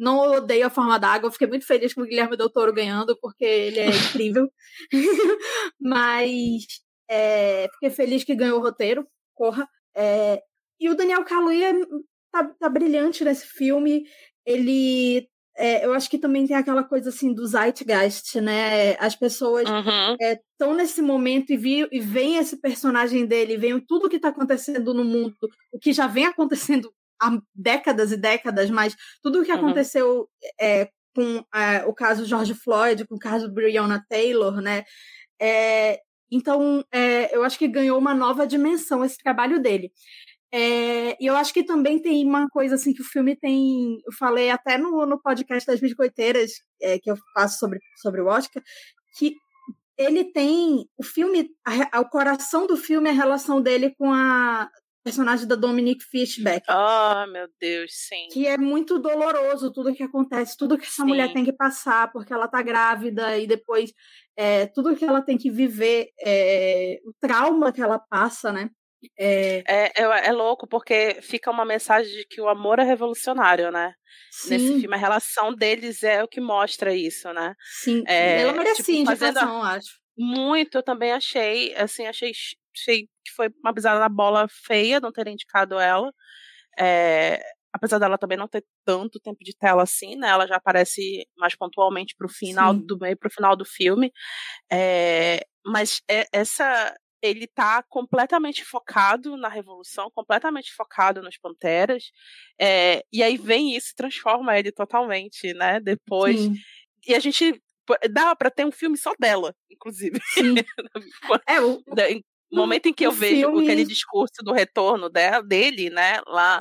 Speaker 5: Não odeio a forma d'água. Fiquei muito feliz com o Guilherme Del Toro ganhando, porque ele é incrível. Mas é, fiquei feliz que ganhou o roteiro. Corra. É, e o Daniel Kaluuya tá, tá brilhante nesse filme. Ele é, eu acho que também tem aquela coisa assim do zeitgeist, né? As pessoas estão uhum. é, nesse momento e, vi, e veem esse personagem dele, veem tudo que está acontecendo no mundo, o que já vem acontecendo há décadas e décadas, mas tudo o que uhum. aconteceu é, com é, o caso George Floyd, com o caso Breonna Taylor, né? É, então, é, eu acho que ganhou uma nova dimensão esse trabalho dele. É, e eu acho que também tem uma coisa assim que o filme tem. Eu falei até no, no podcast das biscoiteiras é, que eu faço sobre, sobre o Oscar, que ele tem. O filme, a, o coração do filme é a relação dele com a personagem da Dominique Fishback.
Speaker 2: Oh, meu Deus, sim.
Speaker 5: Que é muito doloroso tudo que acontece, tudo que essa sim. mulher tem que passar, porque ela tá grávida e depois é, tudo que ela tem que viver, é, o trauma que ela passa, né?
Speaker 2: É... É, é, é, louco, porque fica uma mensagem de que o amor é revolucionário, né? Sim. Nesse filme, a relação deles é o que mostra isso, né?
Speaker 5: Sim, é, ela merecia tipo, indicação, a... acho.
Speaker 2: Muito, eu também achei, assim, achei, achei que foi uma pisada na bola feia não ter indicado ela. É, apesar dela também não ter tanto tempo de tela assim, né? Ela já aparece mais pontualmente pro final Sim. do meio pro final do filme. É, mas é, essa ele tá completamente focado na revolução, completamente focado nos panteras, é, e aí vem isso, transforma ele totalmente, né? Depois Sim. e a gente dá para ter um filme só dela, inclusive.
Speaker 5: é o
Speaker 2: no momento em que eu vejo aquele discurso do retorno dela, dele, né, lá,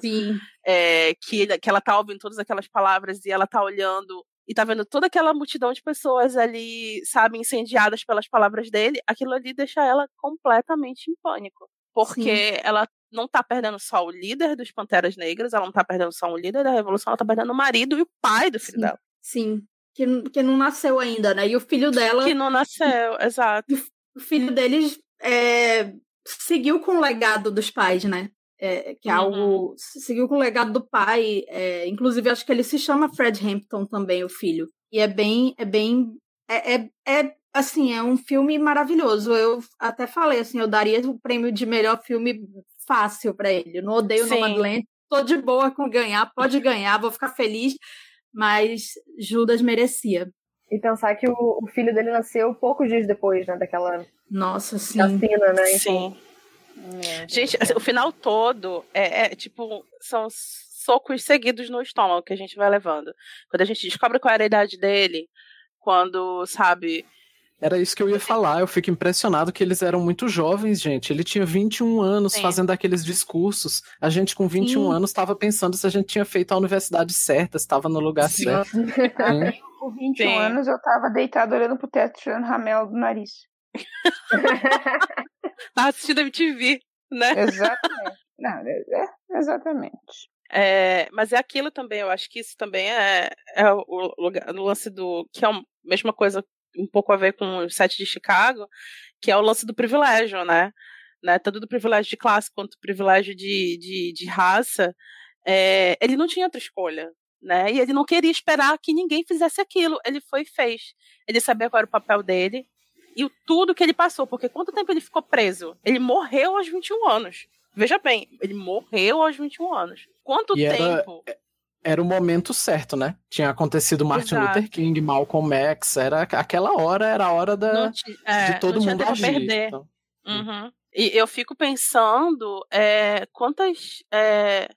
Speaker 2: é, que, ele, que ela tá ouvindo todas aquelas palavras e ela tá olhando e tá vendo toda aquela multidão de pessoas ali, sabe, incendiadas pelas palavras dele, aquilo ali deixa ela completamente em pânico. Porque Sim. ela não tá perdendo só o líder dos Panteras Negras, ela não tá perdendo só o líder da revolução, ela tá perdendo o marido e o pai do filho
Speaker 5: Sim.
Speaker 2: dela.
Speaker 5: Sim. Que, que não nasceu ainda, né? E o filho dela.
Speaker 2: Que não nasceu, exato.
Speaker 5: O filho deles é, seguiu com o legado dos pais, né? é, que é uhum. algo seguiu com o legado do pai. É, inclusive, acho que ele se chama Fred Hampton também, o filho. E é bem, é bem, é, é, é assim, é um filme maravilhoso. Eu até falei assim, eu daria o prêmio de melhor filme fácil para ele. Eu não odeio Sim. Nomadland, tô de boa com ganhar, pode ganhar, vou ficar feliz. Mas Judas merecia.
Speaker 8: E pensar que o, o filho dele nasceu poucos dias depois, né, daquela
Speaker 5: nossa, sim.
Speaker 8: Cena, né?
Speaker 2: Sim. É, gente, assim, o final todo é, é, tipo, são socos seguidos no estômago que a gente vai levando. Quando a gente descobre qual era a idade dele, quando, sabe.
Speaker 3: Era isso que eu ia falar. Eu fico impressionado que eles eram muito jovens, gente. Ele tinha 21 anos Sim. fazendo aqueles discursos. A gente, com 21 Sim. anos, estava pensando se a gente tinha feito a universidade certa, estava no lugar Sim. certo.
Speaker 4: com 21 anos, eu estava deitado olhando pro teto, tirando ramelo do nariz.
Speaker 2: tá assistindo a MTV, né?
Speaker 4: Exatamente. Não, é, é, exatamente.
Speaker 2: É, mas é aquilo também, eu acho que isso também é, é o, lugar, o lance do. que é a mesma coisa, um pouco a ver com o set de Chicago, que é o lance do privilégio, né? né? Tanto do privilégio de classe quanto do privilégio de, de, de raça. É, ele não tinha outra escolha, né? E ele não queria esperar que ninguém fizesse aquilo. Ele foi e fez. Ele sabia qual era o papel dele, e o tudo que ele passou, porque quanto tempo ele ficou preso? Ele morreu aos 21 anos. Veja bem, ele morreu aos 21 anos. Quanto e tempo?
Speaker 3: Era, era o momento certo, né? Tinha acontecido Martin Exato. Luther King, Malcolm X, era aquela hora era a hora da, é, de todo mundo agir. Perder. Então.
Speaker 2: Uhum. E eu fico pensando é, quantas é,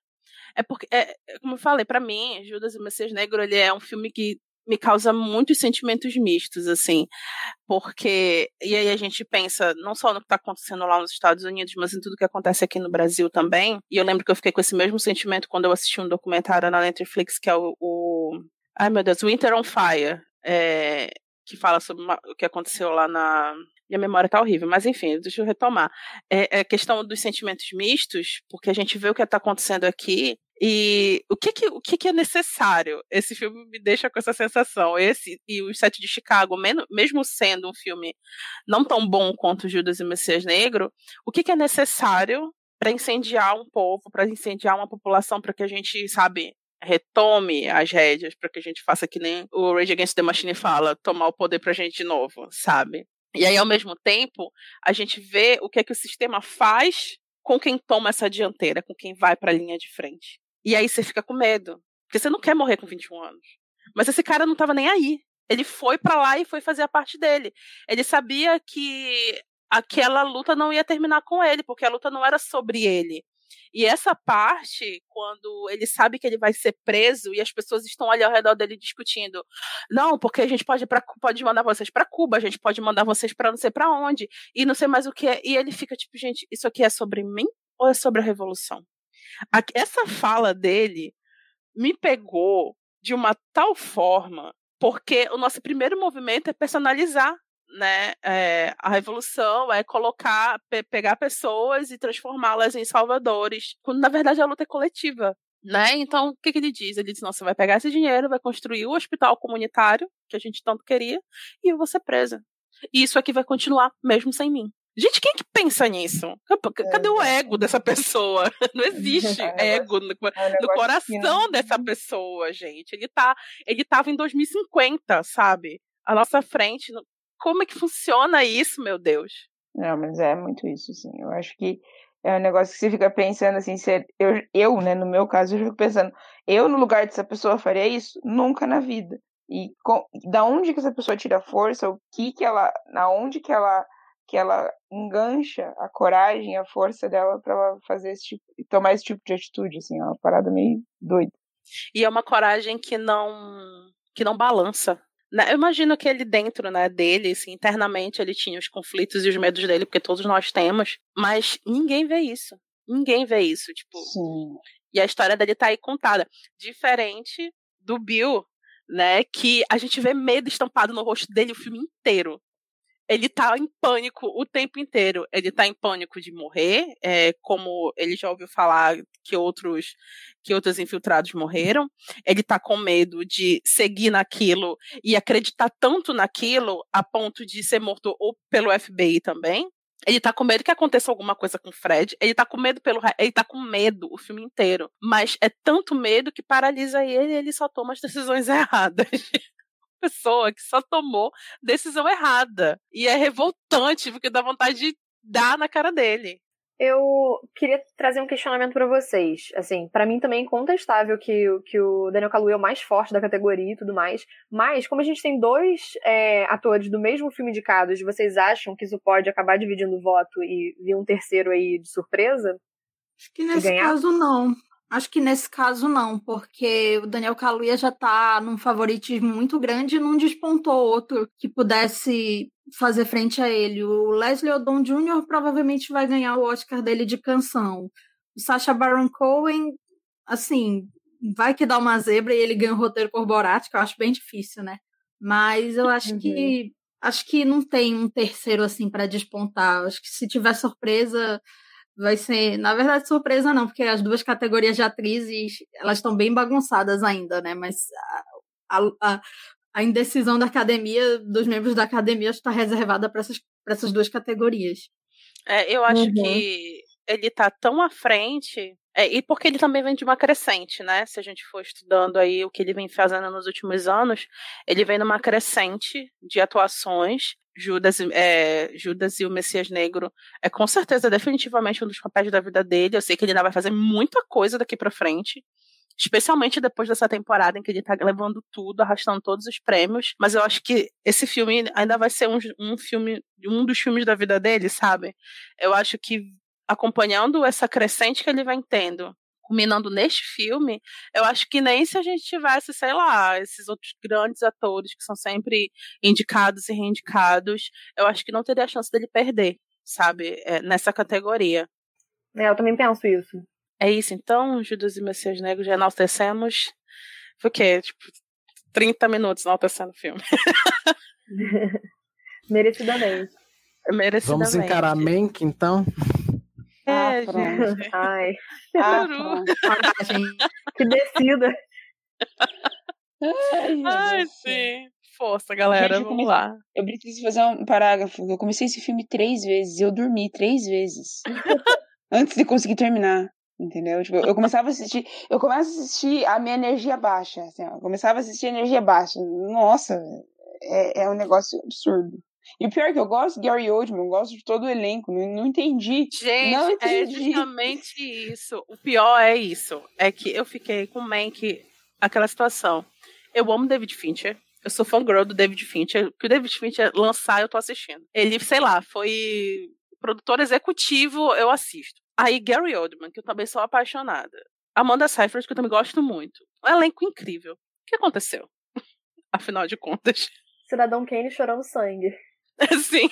Speaker 2: é porque, é, como eu falei, para mim, Judas e o Messias Negro, ele é um filme que me causa muitos sentimentos mistos, assim, porque, e aí a gente pensa não só no que está acontecendo lá nos Estados Unidos, mas em tudo que acontece aqui no Brasil também, e eu lembro que eu fiquei com esse mesmo sentimento quando eu assisti um documentário na Netflix, que é o, o ai meu Deus, Winter on Fire, é, que fala sobre uma, o que aconteceu lá na, minha memória tá horrível, mas enfim, deixa eu retomar. É, é questão dos sentimentos mistos, porque a gente vê o que está acontecendo aqui E o que que, o que que é necessário? Esse filme me deixa com essa sensação. Esse e o Sete de Chicago, mesmo sendo um filme não tão bom quanto Judas e Messias Negro, o que que é necessário para incendiar um povo, para incendiar uma população, para que a gente, sabe, retome as rédeas, para que a gente faça que nem o Rage Against the Machine fala, tomar o poder pra gente de novo, sabe? E aí, ao mesmo tempo, a gente vê o que é que o sistema faz com quem toma essa dianteira, com quem vai para a linha de frente. E aí você fica com medo, porque você não quer morrer com 21 anos. Mas esse cara não estava nem aí. Ele foi para lá e foi fazer a parte dele. Ele sabia que aquela luta não ia terminar com ele, porque a luta não era sobre ele. E essa parte, quando ele sabe que ele vai ser preso e as pessoas estão ali ao redor dele discutindo, não, porque a gente pode, pra, pode mandar vocês para Cuba, a gente pode mandar vocês para não sei para onde, e não sei mais o que é. E ele fica tipo, gente, isso aqui é sobre mim ou é sobre a revolução? Essa fala dele me pegou de uma tal forma, porque o nosso primeiro movimento é personalizar né, é, a revolução é colocar, pe pegar pessoas e transformá-las em salvadores, quando na verdade a luta é coletiva. Né? Então, o que, que ele diz? Ele diz: não, você vai pegar esse dinheiro, vai construir o hospital comunitário, que a gente tanto queria, e eu vou ser presa. E isso aqui vai continuar, mesmo sem mim. Gente, quem é que pensa nisso? Cadê o é. ego dessa pessoa? Não existe é ego no, no coração dessa pessoa, gente. Ele tá, ele tava em 2050, sabe? À nossa frente, como é que funciona isso, meu Deus?
Speaker 4: Não, mas é muito isso, sim. Eu acho que é um negócio que você fica pensando assim, ser, eu, eu, né, no meu caso, eu fico pensando, eu no lugar dessa pessoa faria isso? Nunca na vida. E com, da onde que essa pessoa tira força, o que que ela, na onde que ela que ela engancha a coragem, a força dela para ela fazer esse tipo, tomar esse tipo de atitude, assim, é uma parada meio doida.
Speaker 2: E é uma coragem que não que não balança, né, eu imagino que ele dentro né, dele, assim, internamente, ele tinha os conflitos e os medos dele, porque todos nós temos, mas ninguém vê isso. Ninguém vê isso, tipo.
Speaker 4: Sim.
Speaker 2: E a história dele tá aí contada. Diferente do Bill, né? Que a gente vê medo estampado no rosto dele o filme inteiro ele tá em pânico o tempo inteiro. Ele tá em pânico de morrer, é, como ele já ouviu falar que outros que outros infiltrados morreram. Ele tá com medo de seguir naquilo e acreditar tanto naquilo a ponto de ser morto ou pelo FBI também. Ele tá com medo que aconteça alguma coisa com o Fred. Ele tá com medo pelo. Ele tá com medo o filme inteiro. Mas é tanto medo que paralisa ele e ele só toma as decisões erradas pessoa que só tomou decisão errada. E é revoltante, porque dá vontade de dar na cara dele.
Speaker 8: Eu queria trazer um questionamento para vocês. Assim, para mim também é incontestável que, que o Daniel Kaluuya é o mais forte da categoria e tudo mais. Mas, como a gente tem dois é, atores do mesmo filme indicados, vocês acham que isso pode acabar dividindo o voto e vir um terceiro aí de surpresa?
Speaker 5: Acho que nesse caso não. Acho que nesse caso não, porque o Daniel Kaluuya já está num favoritismo muito grande e não despontou outro que pudesse fazer frente a ele. O Leslie Odom Jr. provavelmente vai ganhar o Oscar dele de canção. O Sacha Baron Cohen, assim, vai que dá uma zebra e ele ganha o roteiro por Borat, que eu acho bem difícil, né? Mas eu acho uhum. que acho que não tem um terceiro assim para despontar. Acho que se tiver surpresa, vai ser, na verdade, surpresa não, porque as duas categorias de atrizes, elas estão bem bagunçadas ainda, né? Mas a, a, a indecisão da academia, dos membros da academia, está reservada para essas, essas duas categorias.
Speaker 2: É, eu acho uhum. que ele está tão à frente é, e porque ele também vem de uma crescente, né? Se a gente for estudando aí o que ele vem fazendo nos últimos anos, ele vem numa crescente de atuações. Judas, é, Judas e o Messias Negro é com certeza definitivamente um dos papéis da vida dele. Eu sei que ele ainda vai fazer muita coisa daqui para frente. Especialmente depois dessa temporada em que ele tá levando tudo, arrastando todos os prêmios. Mas eu acho que esse filme ainda vai ser um, um filme, um dos filmes da vida dele, sabe? Eu acho que acompanhando essa crescente que ele vem tendo, culminando neste filme, eu acho que nem se a gente tivesse, sei lá, esses outros grandes atores que são sempre indicados e reindicados, eu acho que não teria a chance dele perder, sabe, é, nessa categoria.
Speaker 8: É, eu também penso isso.
Speaker 2: É isso, então, Judas e Messias Negros, já enaltecemos. Foi o quê? Tipo, 30 minutos enaltecendo o filme.
Speaker 8: Merecidamente.
Speaker 3: Merecidamente. Vamos encarar Mank, então?
Speaker 2: É, É, gente.
Speaker 8: Ai.
Speaker 4: Ah.
Speaker 8: Que descida.
Speaker 4: Ai, meu
Speaker 2: Ai,
Speaker 4: céu.
Speaker 2: sim. Força, galera,
Speaker 4: Gente,
Speaker 2: vamos
Speaker 4: comecei-
Speaker 2: lá.
Speaker 4: Eu preciso fazer um parágrafo. Eu comecei esse filme três vezes. Eu dormi três vezes. antes de conseguir terminar. Entendeu? Tipo, eu começava a assistir. Eu começo a assistir a minha energia baixa. Assim, ó, eu começava a assistir a energia baixa. Nossa, é, é um negócio absurdo. E o pior é que eu gosto de Gary Oldman, eu gosto de todo o elenco. Não, não entendi.
Speaker 2: Gente,
Speaker 4: Não
Speaker 2: é
Speaker 4: entendi.
Speaker 2: justamente isso. O pior é isso. É que eu fiquei com o Mank, aquela situação. Eu amo David Fincher. Eu sou fã girl do David Fincher. O que o David Fincher lançar, eu tô assistindo. Ele, sei lá, foi produtor executivo, eu assisto. Aí Gary Oldman, que eu também sou apaixonada. Amanda Seyfried, que eu também gosto muito. Um elenco incrível. O que aconteceu? Afinal de contas.
Speaker 8: Cidadão Kane chorando sangue.
Speaker 2: Sim,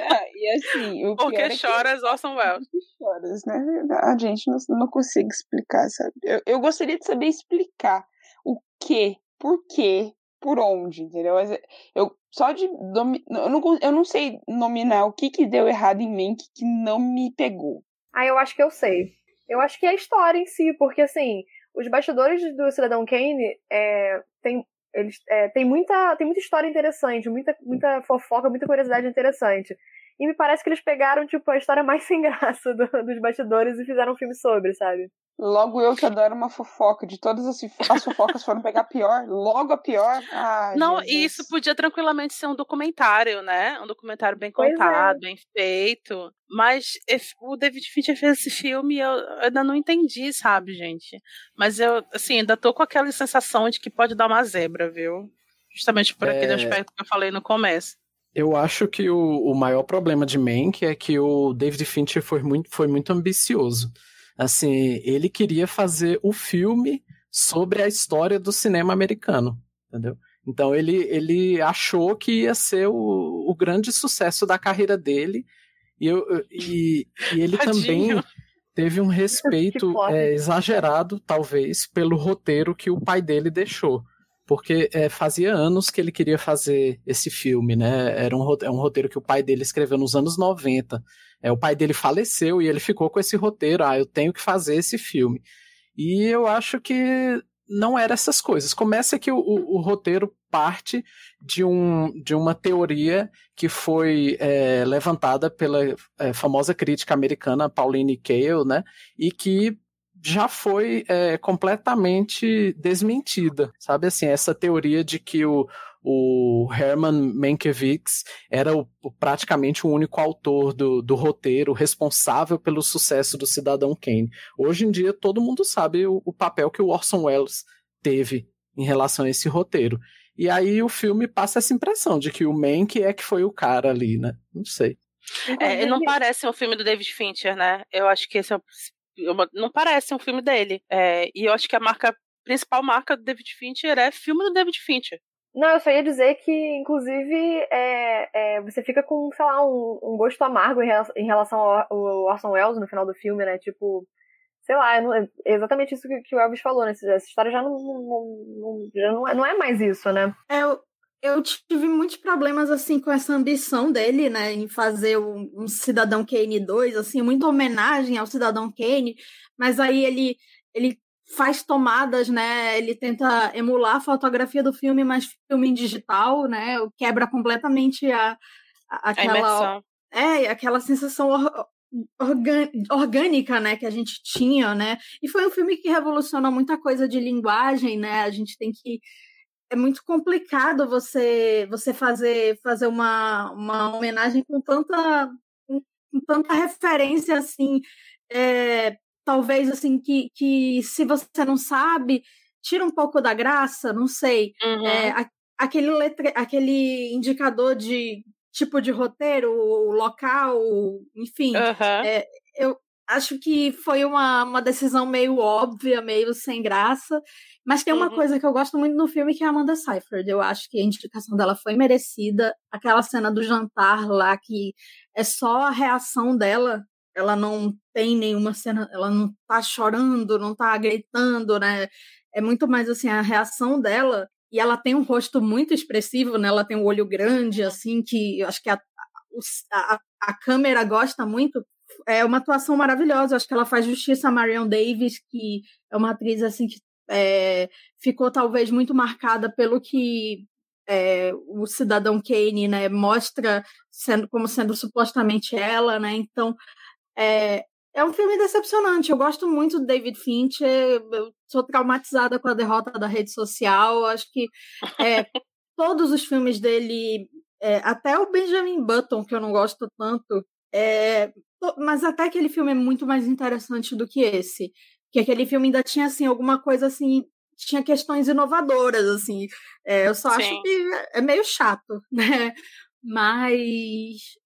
Speaker 4: Ah, e assim, o
Speaker 2: porque
Speaker 4: pior é que
Speaker 2: choras Orson Welles.
Speaker 4: horas, né? A gente não, não consigo explicar, sabe? Eu, eu gostaria de saber explicar o que, por quê, por onde, entendeu? Mas eu só de domi- eu não, eu não sei nominar o que que deu errado em Mank que não me pegou.
Speaker 8: Ah, eu acho que eu sei. Eu acho que é a história em si, porque assim, os bastidores do Cidadão Kane é, tem, eles, é, tem, muita, tem muita história interessante, muita, muita fofoca, muita curiosidade interessante. E me parece que eles pegaram, tipo, a história mais sem graça do- dos bastidores e fizeram um filme sobre, sabe?
Speaker 4: Logo eu que adoro uma fofoca, de todas as, as fofocas foram pegar a pior, logo a pior. Ai,
Speaker 2: Não,
Speaker 4: Jesus.
Speaker 2: e isso podia tranquilamente ser um documentário, né? Um documentário bem
Speaker 8: Pois é.
Speaker 2: contado, bem feito. Mas o David Fincher fez esse filme e eu ainda não entendi, sabe, gente? Mas eu, assim, ainda tô com aquela sensação de que pode dar uma zebra, viu? Justamente por aquele
Speaker 3: É.
Speaker 2: aspecto que eu falei no começo.
Speaker 3: Eu acho que o, o maior problema de Mank é que o David Fincher foi muito, foi muito ambicioso. Assim, ele queria fazer o filme sobre a história do cinema americano, entendeu? Então ele, ele achou que ia ser o, o grande sucesso da carreira dele e, eu, e, e ele também
Speaker 2: Tadinho.
Speaker 3: teve um respeito é, exagerado, talvez, pelo roteiro que o pai dele deixou. Porque é, fazia anos que ele queria fazer esse filme, né? Era um, é um roteiro que o pai dele escreveu nos anos 90. É, o pai dele faleceu e ele ficou com esse roteiro. Ah, eu tenho que fazer esse filme. E eu acho que não era essas coisas. Começa que o, o- o roteiro parte de, um, de uma teoria que foi é, levantada pela é, famosa crítica americana Pauline Kael, né? E que já foi é, completamente desmentida, sabe assim, essa teoria de que o, o Herman Mankiewicz era o, o- praticamente o único autor do, do roteiro responsável pelo sucesso do Cidadão Kane. Hoje em dia todo mundo sabe o, o papel que o Orson Welles teve em relação a esse roteiro. E aí o filme passa essa impressão de que o Mank é que foi o cara ali, né? Não sei.
Speaker 2: É, não parece um filme do David Fincher, né? Eu acho que esse é o, eu- não parece um filme dele. É, e eu acho que a marca a principal marca do David Fincher é filme do David Fincher.
Speaker 8: Não, eu só ia dizer que, inclusive, é, é, você fica com, sei lá, um, um gosto amargo em relação, em relação ao, ao Orson Welles no final do filme, né? Tipo, sei lá, não- é exatamente isso que, que o Elvis falou, né? Essa história já não, não, não- já não, é, não é mais isso, né?
Speaker 5: É, Eu, eu tive muitos problemas assim com essa ambição dele, né, em fazer um, um Cidadão Kane 2, assim, muita homenagem ao Cidadão Kane, mas aí ele ele faz tomadas, né? Ele tenta emular a fotografia do filme, mas filme em digital, né? Quebra completamente a, a-
Speaker 2: A
Speaker 5: aquela
Speaker 2: imersão.
Speaker 5: é, aquela sensação or- orgânica, né, que a gente tinha, né? E foi um filme que revolucionou muita coisa de linguagem, né? A gente tem que é muito complicado você você fazer fazer uma, uma homenagem com tanta com, com tanta referência assim, é, talvez assim que, que se você não sabe tira um pouco da graça, não sei.
Speaker 2: Uhum.
Speaker 5: É, a- aquele, letre, aquele indicador de tipo de roteiro, local, enfim.
Speaker 2: Aham.
Speaker 5: é, eu acho que foi uma, uma decisão meio óbvia, meio sem graça. Mas tem uma
Speaker 2: Uhum.
Speaker 5: coisa que eu gosto muito no filme que é a Amanda Seyfried. Eu acho que a indicação dela foi merecida. Aquela cena do jantar lá, que é só a reação dela. Ela não tem nenhuma cena, ela não tá chorando, não tá gritando, né? É muito mais assim a reação dela. E ela tem um rosto muito expressivo, né? Ela tem um olho grande, assim, que eu acho que a, a, a câmera gosta muito. É uma atuação maravilhosa. Acho que ela faz justiça a Marion Davis, que é uma atriz assim que é, ficou talvez muito marcada pelo que é, o cidadão Kane né, mostra sendo como sendo supostamente ela, né? Então é, é um filme decepcionante. Eu gosto muito do David Fincher. Eu sou traumatizada com a derrota da rede social. Acho que é, todos os filmes dele, é, até o Benjamin Button, que eu não gosto tanto, é, mas até aquele filme é muito mais interessante do que esse. Que aquele filme ainda tinha assim alguma coisa assim, tinha questões inovadoras assim. É, eu só Sim. acho que é meio chato, né? Mas,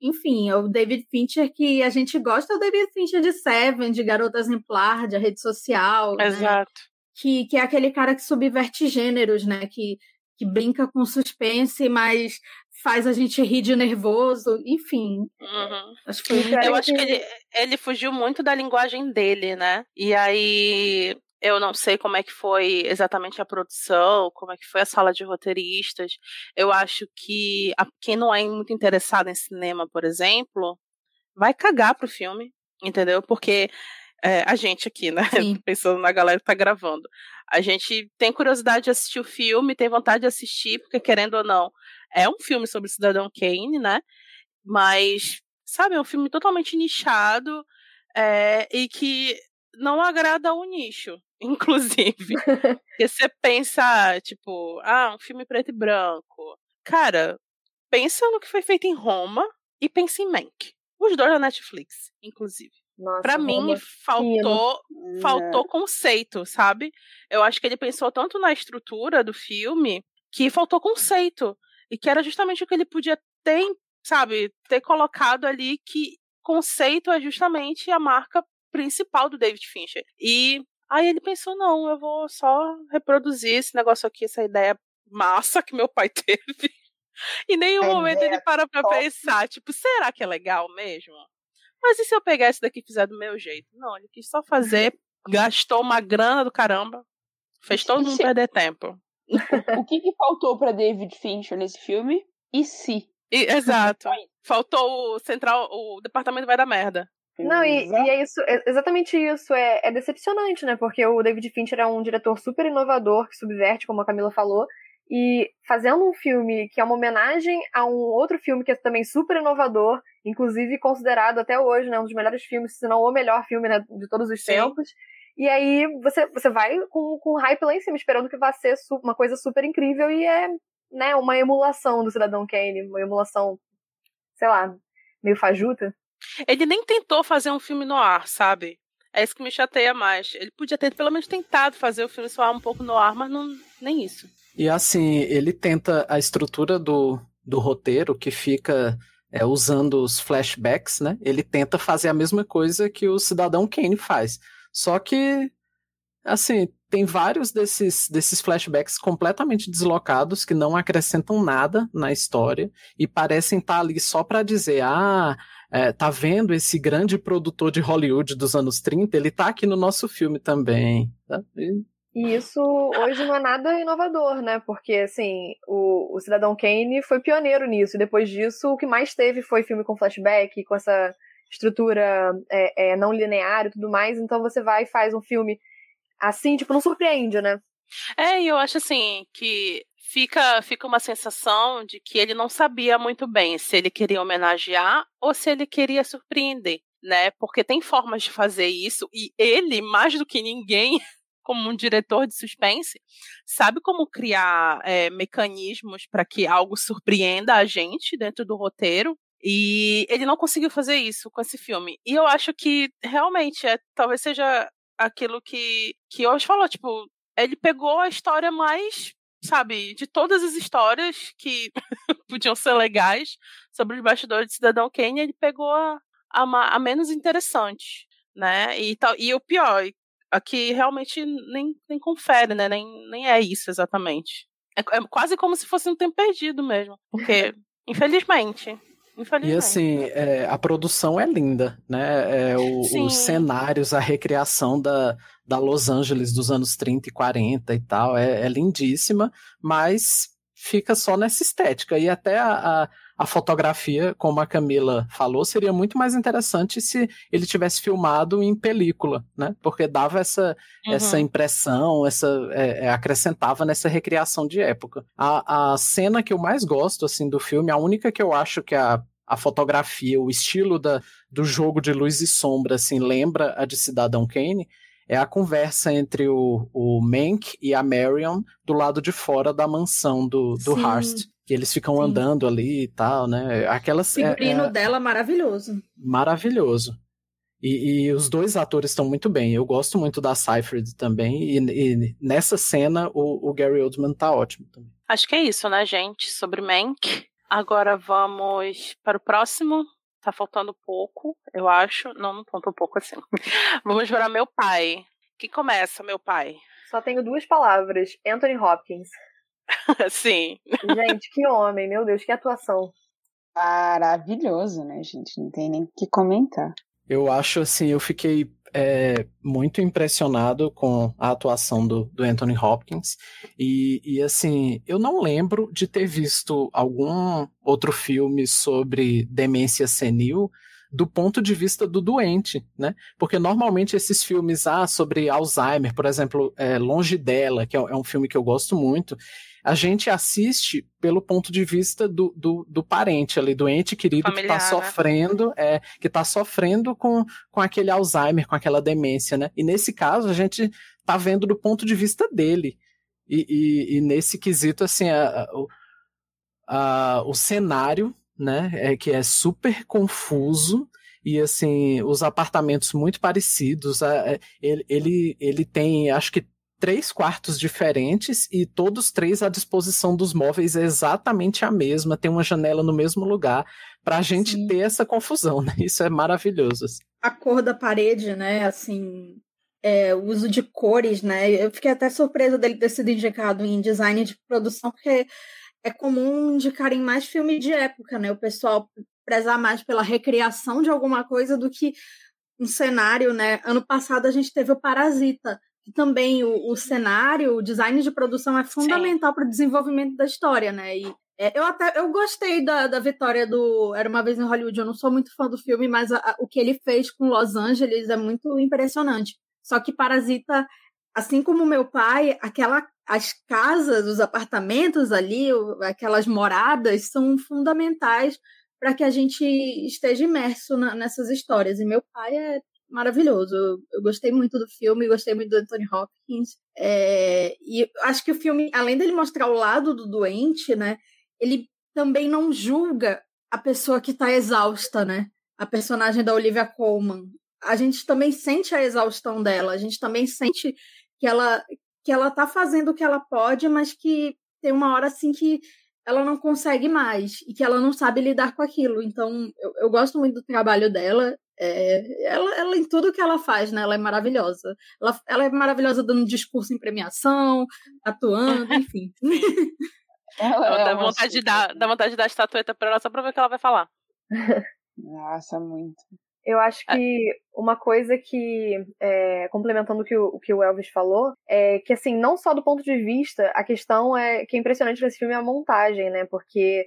Speaker 5: enfim, é o David Fincher que a gente gosta, é o David Fincher de Seven, de Garota Exemplar, de A Rede Social.
Speaker 2: Né? Exato.
Speaker 5: Né? Que, que é aquele cara que subverte gêneros, né? Que, que brinca com suspense, mas faz a gente rir de nervoso, enfim.
Speaker 2: Uhum. Acho que Eu acho que ele, ele fugiu muito da linguagem dele, né? E aí eu não sei como é que foi exatamente a produção, como é que foi a sala de roteiristas. Eu acho que a, quem não é muito interessado em cinema, por exemplo, vai cagar pro filme, entendeu? Porque é, a gente aqui, né? Sim. Pensando na galera que tá gravando. A gente tem curiosidade de assistir o filme, tem vontade de assistir, porque querendo ou não, é um filme sobre o Cidadão Kane, né? Mas, sabe, é um filme totalmente nichado é, e que não agrada ao nicho, inclusive. Porque você pensa, tipo, ah, um filme preto e branco. Cara, pensa no que foi feito em Roma e pensa em Mank. Os dois da Netflix, inclusive. Pra mim, faltou, faltou conceito, sabe? Eu acho que ele pensou tanto na estrutura do filme que faltou conceito. E que era justamente o que ele podia ter, sabe, ter colocado ali que conceito é justamente a marca principal do David Fincher. E aí ele pensou, não, eu vou só reproduzir esse negócio aqui, essa ideia massa que meu pai teve. em nenhum é momento ele para pra top. pensar, tipo, será que é legal mesmo? Mas e se eu pegar esse daqui e fizer do meu jeito? Não, ele quis só fazer, gastou uma grana do caramba, fez todo mundo perder tempo.
Speaker 4: o que, que faltou para David Fincher nesse filme? E se?
Speaker 2: E, exato. Faltou o central, o departamento vai dar merda.
Speaker 8: Não, e, e, é isso, é exatamente isso. É, é, decepcionante, né? Porque o David Fincher é um diretor super inovador, que subverte, como a Camila falou. E fazendo um filme que é uma homenagem a um outro filme que é também super inovador, inclusive considerado até hoje, né, um dos melhores filmes, se não o melhor filme né, de todos os Sim. tempos. E aí você, você vai com, com hype lá em cima, esperando que vá ser uma coisa super incrível e é né, uma emulação do Cidadão Kane, uma emulação, sei lá, meio fajuta.
Speaker 2: Ele nem tentou fazer um filme no ar, sabe? É isso que me chateia mais. Ele podia ter pelo menos tentado fazer o filme soar um pouco no ar, mas não, nem isso.
Speaker 3: E assim, ele tenta a estrutura do, do roteiro que fica é, usando os flashbacks, né? Ele tenta fazer a mesma coisa que o Cidadão Kane faz. Só que, assim, tem vários desses, desses flashbacks completamente deslocados que não acrescentam nada na história e parecem estar tá ali só para dizer, ah, é, tá vendo esse grande produtor de Hollywood dos anos 30? Ele tá aqui no nosso filme também. Tá?
Speaker 8: E... e isso hoje não é nada inovador, né? Porque, assim, o, o Cidadão Kane foi pioneiro nisso. E depois disso, o que mais teve foi filme com flashback, com essa estrutura é, é, não linear e tudo mais, então você vai e faz um filme assim, tipo, não surpreende, né?
Speaker 2: É, e eu acho assim que fica, fica uma sensação de que ele não sabia muito bem se ele queria homenagear ou se ele queria surpreender, né? Porque tem formas de fazer isso e ele, mais do que ninguém, como um diretor de suspense, sabe como criar é, mecanismos para que algo surpreenda a gente dentro do roteiro e ele não conseguiu fazer isso com esse filme. E eu acho que realmente é, talvez seja aquilo que, que hoje falou, tipo, ele pegou a história mais, sabe, de todas as histórias que podiam ser legais sobre os bastidores de Cidadão Kane, ele pegou a, a, a menos interessante, né? E, tal, e o pior, aqui realmente nem, nem confere, né? Nem, nem é isso exatamente. É, é quase como se fosse um tempo perdido mesmo. Porque, infelizmente,
Speaker 3: e assim, é, a produção é linda, né? É, o, os cenários, a recriação da, da Los Angeles dos anos 30 e 40 e tal, é, é lindíssima, mas fica só nessa estética. E até a, a, a fotografia, como a Camila falou, seria muito mais interessante se ele tivesse filmado em película, né? Porque dava essa, uhum. essa impressão, essa é, é, acrescentava nessa recriação de época. A, a cena que eu mais gosto assim do filme, a única que eu acho que a a fotografia, o estilo da, do jogo de luz e sombra, assim, lembra a de Cidadão Kane, é a conversa entre o, o Mank e a Marion do lado de fora da mansão do, do Hearst. Que eles ficam Sim. andando ali e tal, né? Aquela, o
Speaker 5: figurino é, é, dela maravilhoso.
Speaker 3: Maravilhoso. E, e, os dois atores estão muito bem. Eu gosto muito da Seyfried também. E, e, nessa cena, o, o Gary Oldman tá ótimo também.
Speaker 2: Acho que é isso, né, gente? Sobre Mank. Agora vamos para o próximo. Tá faltando pouco, eu acho. Não, não falta um pouco assim. vamos para meu pai. Que começa, meu pai?
Speaker 8: Só tenho duas palavras: Anthony Hopkins.
Speaker 2: Sim.
Speaker 8: Gente, que homem, meu Deus, que atuação.
Speaker 4: Maravilhoso, né, gente? Não tem nem o que comentar.
Speaker 3: Eu acho assim, eu fiquei é, muito impressionado com a atuação do, do Anthony Hopkins. E, e, assim, eu não lembro de ter visto algum outro filme sobre demência senil do ponto de vista do doente, né? Porque normalmente esses filmes ah, sobre Alzheimer, por exemplo, é, Longe dela, que é, é um filme que eu gosto muito, a gente assiste pelo ponto de vista do, do, do parente ali, do ente querido Familiar, que está sofrendo, né? é, que está sofrendo com, com aquele Alzheimer, com aquela demência, né? E nesse caso, a gente tá vendo do ponto de vista dele. E, e, e nesse quesito, assim, a, a, a, o cenário, né, é que é super confuso, e assim, os apartamentos muito parecidos. É, ele, ele, ele tem, acho que três quartos diferentes e todos três à disposição dos móveis é exatamente a mesma, tem uma janela no mesmo lugar, para a gente Sim. ter essa confusão, né? Isso é maravilhoso. Assim.
Speaker 5: A cor da parede, né? Assim, é, o uso de cores, né? Eu fiquei até surpresa dele ter sido indicado em design de produção, porque é comum indicarem mais filme de época, né? O pessoal prezar mais pela recriação de alguma coisa do que um cenário, né? Ano passado a gente teve o Parasita, também o, o cenário, o design de produção é fundamental para o desenvolvimento da história, né? E é, eu até eu gostei da, da vitória do Era uma vez em Hollywood. Eu não sou muito fã do filme, mas a, a, o que ele fez com Los Angeles é muito impressionante. Só que Parasita, assim como meu pai, aquela as casas, os apartamentos ali, aquelas moradas são fundamentais para que a gente esteja imerso na, nessas histórias. E meu pai é maravilhoso. Eu, gostei muito do filme, gostei muito do Anthony Hopkins. É, e acho que o filme, além dele mostrar o lado do doente, né, ele também não julga a pessoa que está exausta, né? A personagem da Olivia Colman. A gente também sente a exaustão dela, a gente também sente que ela que ela tá fazendo o que ela pode, mas que tem uma hora assim que ela não consegue mais e que ela não sabe lidar com aquilo. Então, eu, eu gosto muito do trabalho dela. É, ela, ela, em tudo que ela faz, né? Ela é maravilhosa. Ela, ela é maravilhosa dando discurso em premiação, atuando, enfim.
Speaker 2: Ela, dá, vontade de dar, dá vontade de dar a estatueta para ela só pra ver o que ela vai falar.
Speaker 4: Nossa, muito.
Speaker 8: Eu acho é. que uma coisa que, é, complementando o que o, o que o Elvis falou, é que, assim, não só do ponto de vista, a questão é que é impressionante nesse filme é a montagem, né? Porque,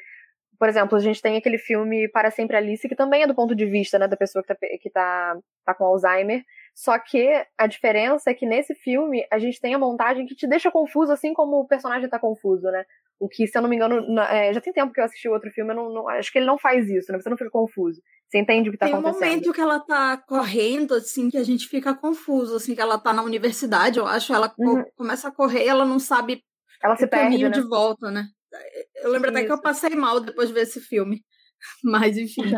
Speaker 8: por exemplo, a gente tem aquele filme Para Sempre Alice, que também é do ponto de vista, né, da pessoa que tá, que tá, tá com Alzheimer. Só que a diferença é que nesse filme a gente tem a montagem que te deixa confuso, assim como o personagem tá confuso, né? O que, se eu não me engano, é, já tem tempo que eu assisti outro filme, eu não, não, acho que ele não faz isso, né? Você não fica confuso. Você entende o que tá
Speaker 5: tem
Speaker 8: acontecendo.
Speaker 5: Tem um momento que ela tá correndo, assim, que a gente fica confuso, assim, que ela tá na universidade, eu acho, ela uhum. começa a correr, ela não sabe
Speaker 8: ela se
Speaker 5: o
Speaker 8: perde,
Speaker 5: caminho
Speaker 8: né?
Speaker 5: de volta, né? Eu lembro isso. até que eu passei mal depois de ver esse filme. Mas, enfim.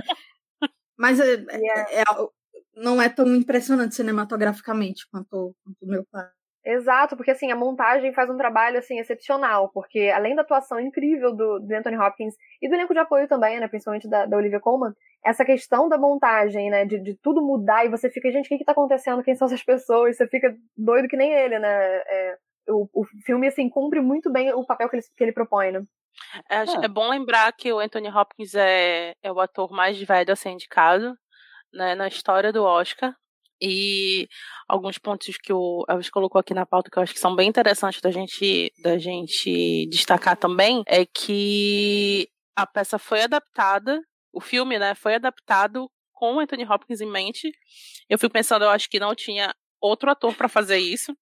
Speaker 5: Mas é, yeah. é, é, não é tão impressionante cinematograficamente quanto o meu pai.
Speaker 8: Exato, porque assim, a montagem faz um trabalho assim excepcional, porque além da atuação incrível do, do Anthony Hopkins e do elenco de apoio também, né, principalmente da, da Olivia Colman, essa questão da montagem, né, de, de tudo mudar e você fica, gente, o que que tá acontecendo? Quem são essas pessoas? Você fica doido que nem ele, né? É, o, o filme, assim, cumpre muito bem o papel que ele, que ele propõe, né?
Speaker 2: É, ah. é bom lembrar que o Anthony Hopkins é, é o ator mais velho a ser indicado né, na história do Oscar. E alguns pontos que o Elvis colocou aqui na pauta que eu acho que são bem interessantes da gente, da gente destacar também é que a peça foi adaptada, o filme, né, foi adaptado com Anthony Hopkins em mente. Eu fico pensando, eu acho que não tinha outro ator para fazer isso.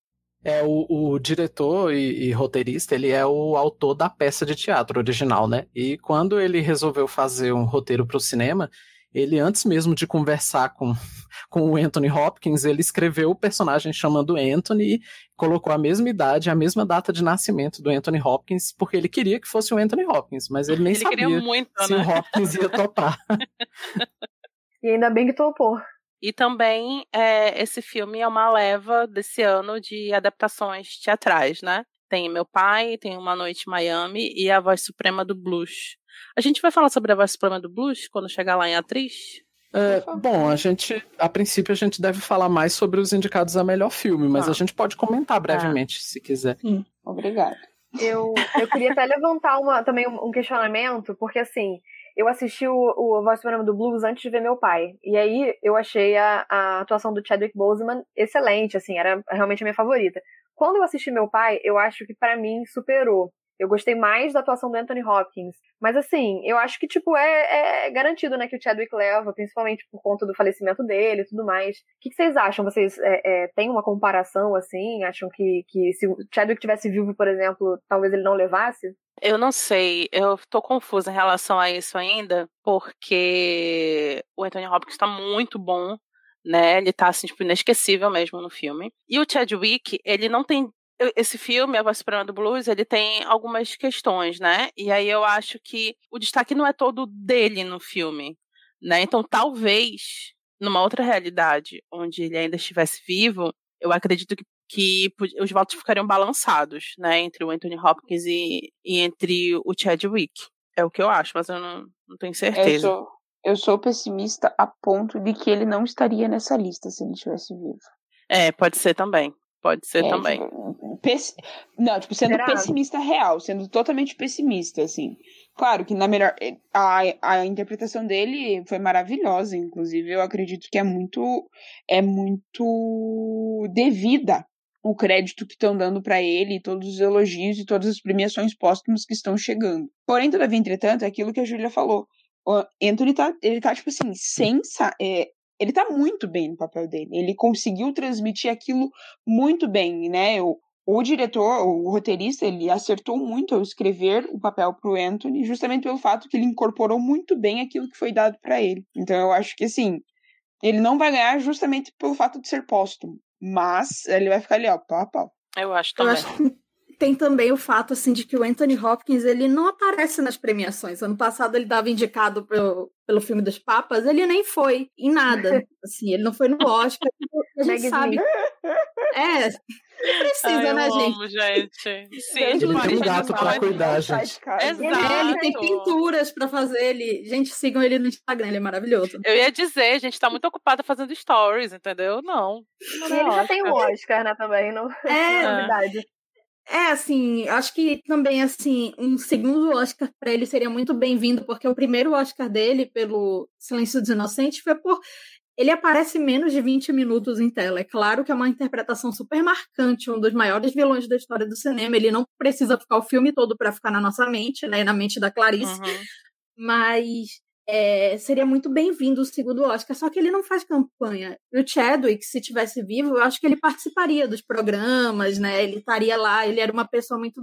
Speaker 3: É, o, o diretor e, e, roteirista, ele é o autor da peça de teatro original, né? E quando ele resolveu fazer um roteiro para o cinema, ele, antes mesmo de conversar com, com o Anthony Hopkins, ele escreveu o personagem chamando Anthony e colocou a mesma idade, a mesma data de nascimento do Anthony Hopkins, porque ele queria que fosse o Anthony Hopkins, mas ele nem
Speaker 2: ele
Speaker 3: sabia
Speaker 2: muito,
Speaker 3: se
Speaker 2: né?
Speaker 3: o Hopkins ia topar.
Speaker 8: e ainda bem que topou.
Speaker 2: E também é, esse filme é uma leva desse ano de adaptações teatrais, né? Tem Meu Pai, tem Uma Noite em Miami e A Voz Suprema do Blues. A gente vai falar sobre A Voz Suprema do Blues quando chegar lá em atriz?
Speaker 3: É, bom, a gente, a princípio, a gente deve falar mais sobre os indicados a melhor filme, mas ah. a gente pode comentar brevemente, ah. se quiser.
Speaker 4: Sim, obrigada.
Speaker 8: Eu, eu queria até levantar uma, também um questionamento, porque assim, eu assisti o, o Voz Suprema do Blues antes de ver meu pai. E aí eu achei a, a atuação do Chadwick Boseman excelente, assim, era realmente a minha favorita. Quando eu assisti meu pai, eu acho que para mim superou. Eu gostei mais da atuação do Anthony Hopkins. Mas assim, eu acho que, tipo, é, é garantido, né, que o Chadwick leva, principalmente por conta do falecimento dele e tudo mais. O que, que vocês acham? Vocês é, é, têm uma comparação, assim? Acham que, que se o Chadwick tivesse vivo, por exemplo, talvez ele não levasse?
Speaker 2: Eu não sei, eu tô confusa em relação a isso ainda, porque o Anthony Hopkins tá muito bom, né? Ele tá, assim, tipo, inesquecível mesmo no filme. E o Chadwick, ele não tem esse filme, A Voz Suprema do Blues, ele tem algumas questões, né? E aí eu acho que o destaque não é todo dele no filme, né? Então talvez, numa outra realidade, onde ele ainda estivesse vivo, eu acredito que, que os votos ficariam balançados, né? Entre o Anthony Hopkins e, e entre o Chadwick. É o que eu acho, mas eu não, não tenho certeza.
Speaker 4: Eu sou, eu sou pessimista a ponto de que ele não estaria nessa lista se ele estivesse vivo.
Speaker 2: É, pode ser também. Pode ser é, também.
Speaker 4: Tipo, pes... Não, tipo, sendo Será? pessimista real, sendo totalmente pessimista, assim. Claro que na melhor. Eh, a, a interpretação dele foi maravilhosa, inclusive. Eu acredito que é muito. É muito devida o crédito que estão dando para ele, todos os elogios e todas as premiações póstumas que estão chegando. Porém, todavia, entretanto, é aquilo que a Júlia falou. O Anthony tá, ele tá, tipo assim, sem, é, ele tá muito bem no papel dele. Ele conseguiu transmitir aquilo muito bem, né? O, o diretor, o roteirista, ele acertou muito ao escrever o papel pro Anthony, justamente pelo fato que ele incorporou muito bem aquilo que foi dado para ele. Então eu acho que assim, ele não vai ganhar justamente pelo fato de ser póstumo, mas ele vai ficar ali, ó, pau a pau.
Speaker 2: Eu acho também. Eu acho
Speaker 5: tem também o fato assim de que o Anthony Hopkins ele não aparece nas premiações. Ano passado ele estava indicado pelo, pelo filme dos Papas, ele nem foi em nada. Assim, ele não foi no Oscar. A gente sabe. É, precisa,
Speaker 2: Ai,
Speaker 5: né,
Speaker 2: gente?
Speaker 5: Amo,
Speaker 2: gente. Sim,
Speaker 3: ele tem um gato para cuidar, gente.
Speaker 2: Exato.
Speaker 5: Ele tem pinturas para fazer. Ele... Gente, sigam ele no Instagram, ele é maravilhoso.
Speaker 2: Eu ia dizer, a gente tá muito ocupada fazendo stories, entendeu? Não.
Speaker 8: não e ele já tem o Oscar, né, também, não
Speaker 5: é,
Speaker 8: é verdade.
Speaker 5: É, assim, acho que também, assim, um segundo Oscar para ele seria muito bem-vindo, porque o primeiro Oscar dele, pelo Silêncio dos Inocentes, foi por. Ele aparece menos de 20 minutos em tela. É claro que é uma interpretação super marcante, um dos maiores vilões da história do cinema. Ele não precisa ficar o filme todo para ficar na nossa mente, né, na mente da Clarice. Uhum. Mas é, seria muito bem-vindo o segundo Oscar, só que ele não faz campanha. E o Chadwick, se tivesse vivo, eu acho que ele participaria dos programas, né? Ele estaria lá, ele era uma pessoa muito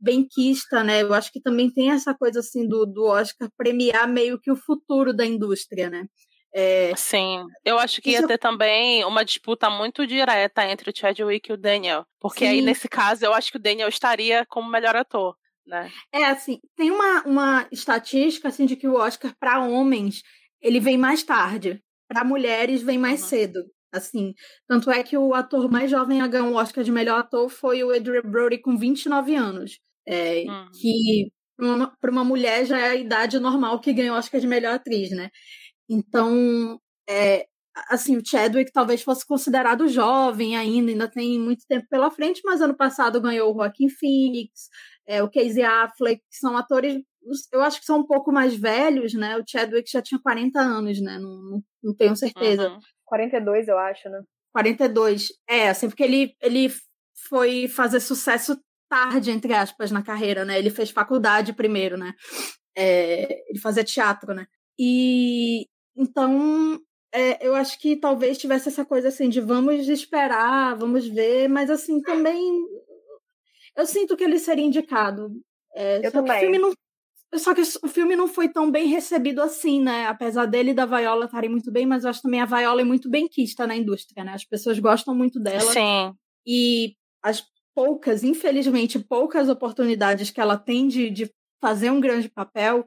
Speaker 5: benquista, né? Eu acho que também tem essa coisa assim do, do Oscar premiar meio que o futuro da indústria, né?
Speaker 2: É... Sim, eu acho que ia ter também uma disputa muito direta entre o Chadwick e o Daniel, porque Sim. aí nesse caso eu acho que o Daniel estaria como melhor ator né?
Speaker 5: É, assim, tem uma, uma estatística assim de que o Oscar para homens ele vem mais tarde, para mulheres vem mais uhum. cedo. Assim, tanto é que o ator mais jovem a ganhar um Oscar de melhor ator foi o Adrian Brody com 29 anos. É, uhum. Que para uma, mulher já é a idade normal que ganha o Oscar de melhor atriz, né? Então, é, assim, o Chadwick talvez fosse considerado jovem ainda, ainda tem muito tempo pela frente, mas ano passado ganhou o Joaquin Phoenix, é, o Casey Affleck, que são atores, eu acho que são um pouco mais velhos, né? O Chadwick já tinha 40 anos, né? Não, não, não tenho certeza. Uhum.
Speaker 8: 42, eu acho, né?
Speaker 5: 42. É, assim, porque ele, ele foi fazer sucesso tarde, entre aspas, na carreira, né? Ele fez faculdade primeiro, né? É, ele fazia teatro, né? E então é, eu acho que talvez tivesse essa coisa assim de vamos esperar, vamos ver, mas assim também eu sinto que ele seria indicado. É,
Speaker 8: eu também.
Speaker 5: o filme não só que o filme não foi tão bem recebido assim, né? Apesar dele e da Viola estarem muito bem, mas eu acho também a Viola é muito bem quista na indústria, né? As pessoas gostam muito dela.
Speaker 2: Sim.
Speaker 5: E as poucas, infelizmente, poucas oportunidades que ela tem de, de fazer um grande papel,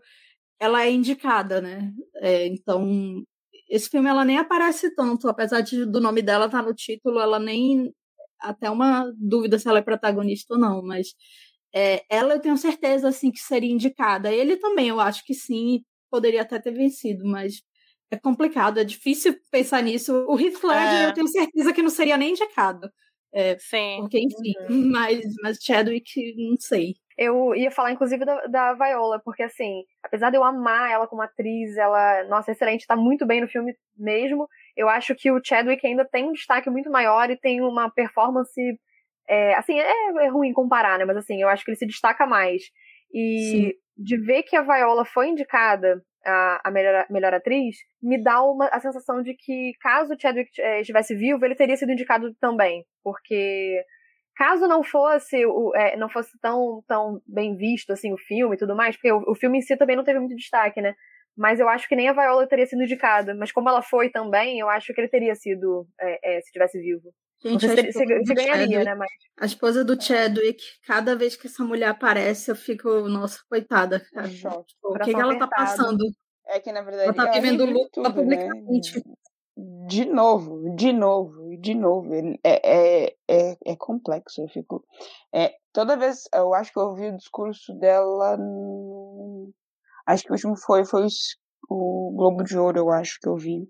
Speaker 5: ela é indicada, né? É, então, esse filme ela nem aparece tanto, apesar de, do nome dela estar tá no título, ela nem até uma dúvida se ela é protagonista ou não, mas é, ela eu tenho certeza assim que seria indicada. Ele também, eu acho que sim, poderia até ter vencido, mas é complicado, é difícil pensar nisso. O Heath Ledger é. eu tenho certeza que não seria nem indicado. É,
Speaker 2: sim.
Speaker 5: Porque, enfim, uhum. mas, mas Chadwick, não sei.
Speaker 8: Eu ia falar, inclusive, da, da, Viola, porque, assim, apesar de eu amar ela como atriz, ela, nossa, excelente, tá muito bem no filme mesmo. Eu acho que o Chadwick ainda tem um destaque muito maior e tem uma performance é, assim, é, é, ruim comparar, né? Mas assim, eu acho que ele se destaca mais. E Sim. de ver que a Viola foi indicada a, a melhor, melhor atriz, me dá uma, a sensação de que caso o Chadwick é, estivesse vivo, ele teria sido indicado também. Porque caso não fosse o, é, não fosse tão, tão bem visto assim o filme e tudo mais, porque o, o, filme em si também não teve muito destaque, né? Mas eu acho que nem a Viola teria sido indicada. Mas como ela foi também, eu acho que ele teria sido é, é, se tivesse vivo. Gente, você, você, você ganharia, Chadwick, né? Mas...
Speaker 5: A esposa do Chadwick, cada vez que essa mulher aparece, eu fico, nossa, coitada, cara. Tipo, o que, que ela tá passando?
Speaker 4: É que, na verdade,
Speaker 5: ela tá vivendo luto né? publicamente.
Speaker 4: De novo, de novo, de novo. É, é, é, é complexo. Eu fico. É, toda vez. Eu acho que eu ouvi o discurso dela. No... Acho que o último foi, foi o Globo de Ouro, eu acho que eu vi.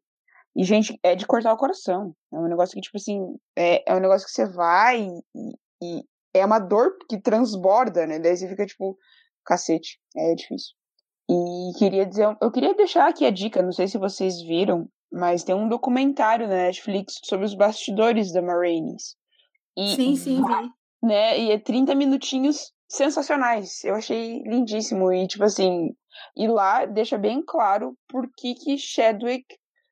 Speaker 4: E, gente, é de cortar o coração. É um negócio que, tipo assim, é, é um negócio que você vai e, e é uma dor que transborda, né? Daí você fica, tipo, cacete. É difícil. E queria dizer, eu queria deixar aqui a dica, não sei se vocês viram, mas tem um documentário na Netflix sobre os bastidores da Marines.
Speaker 5: E, sim, sim, vi.
Speaker 4: Né, e é 30 minutinhos sensacionais. Eu achei lindíssimo. E, tipo assim, e lá deixa bem claro por que, que Chadwick,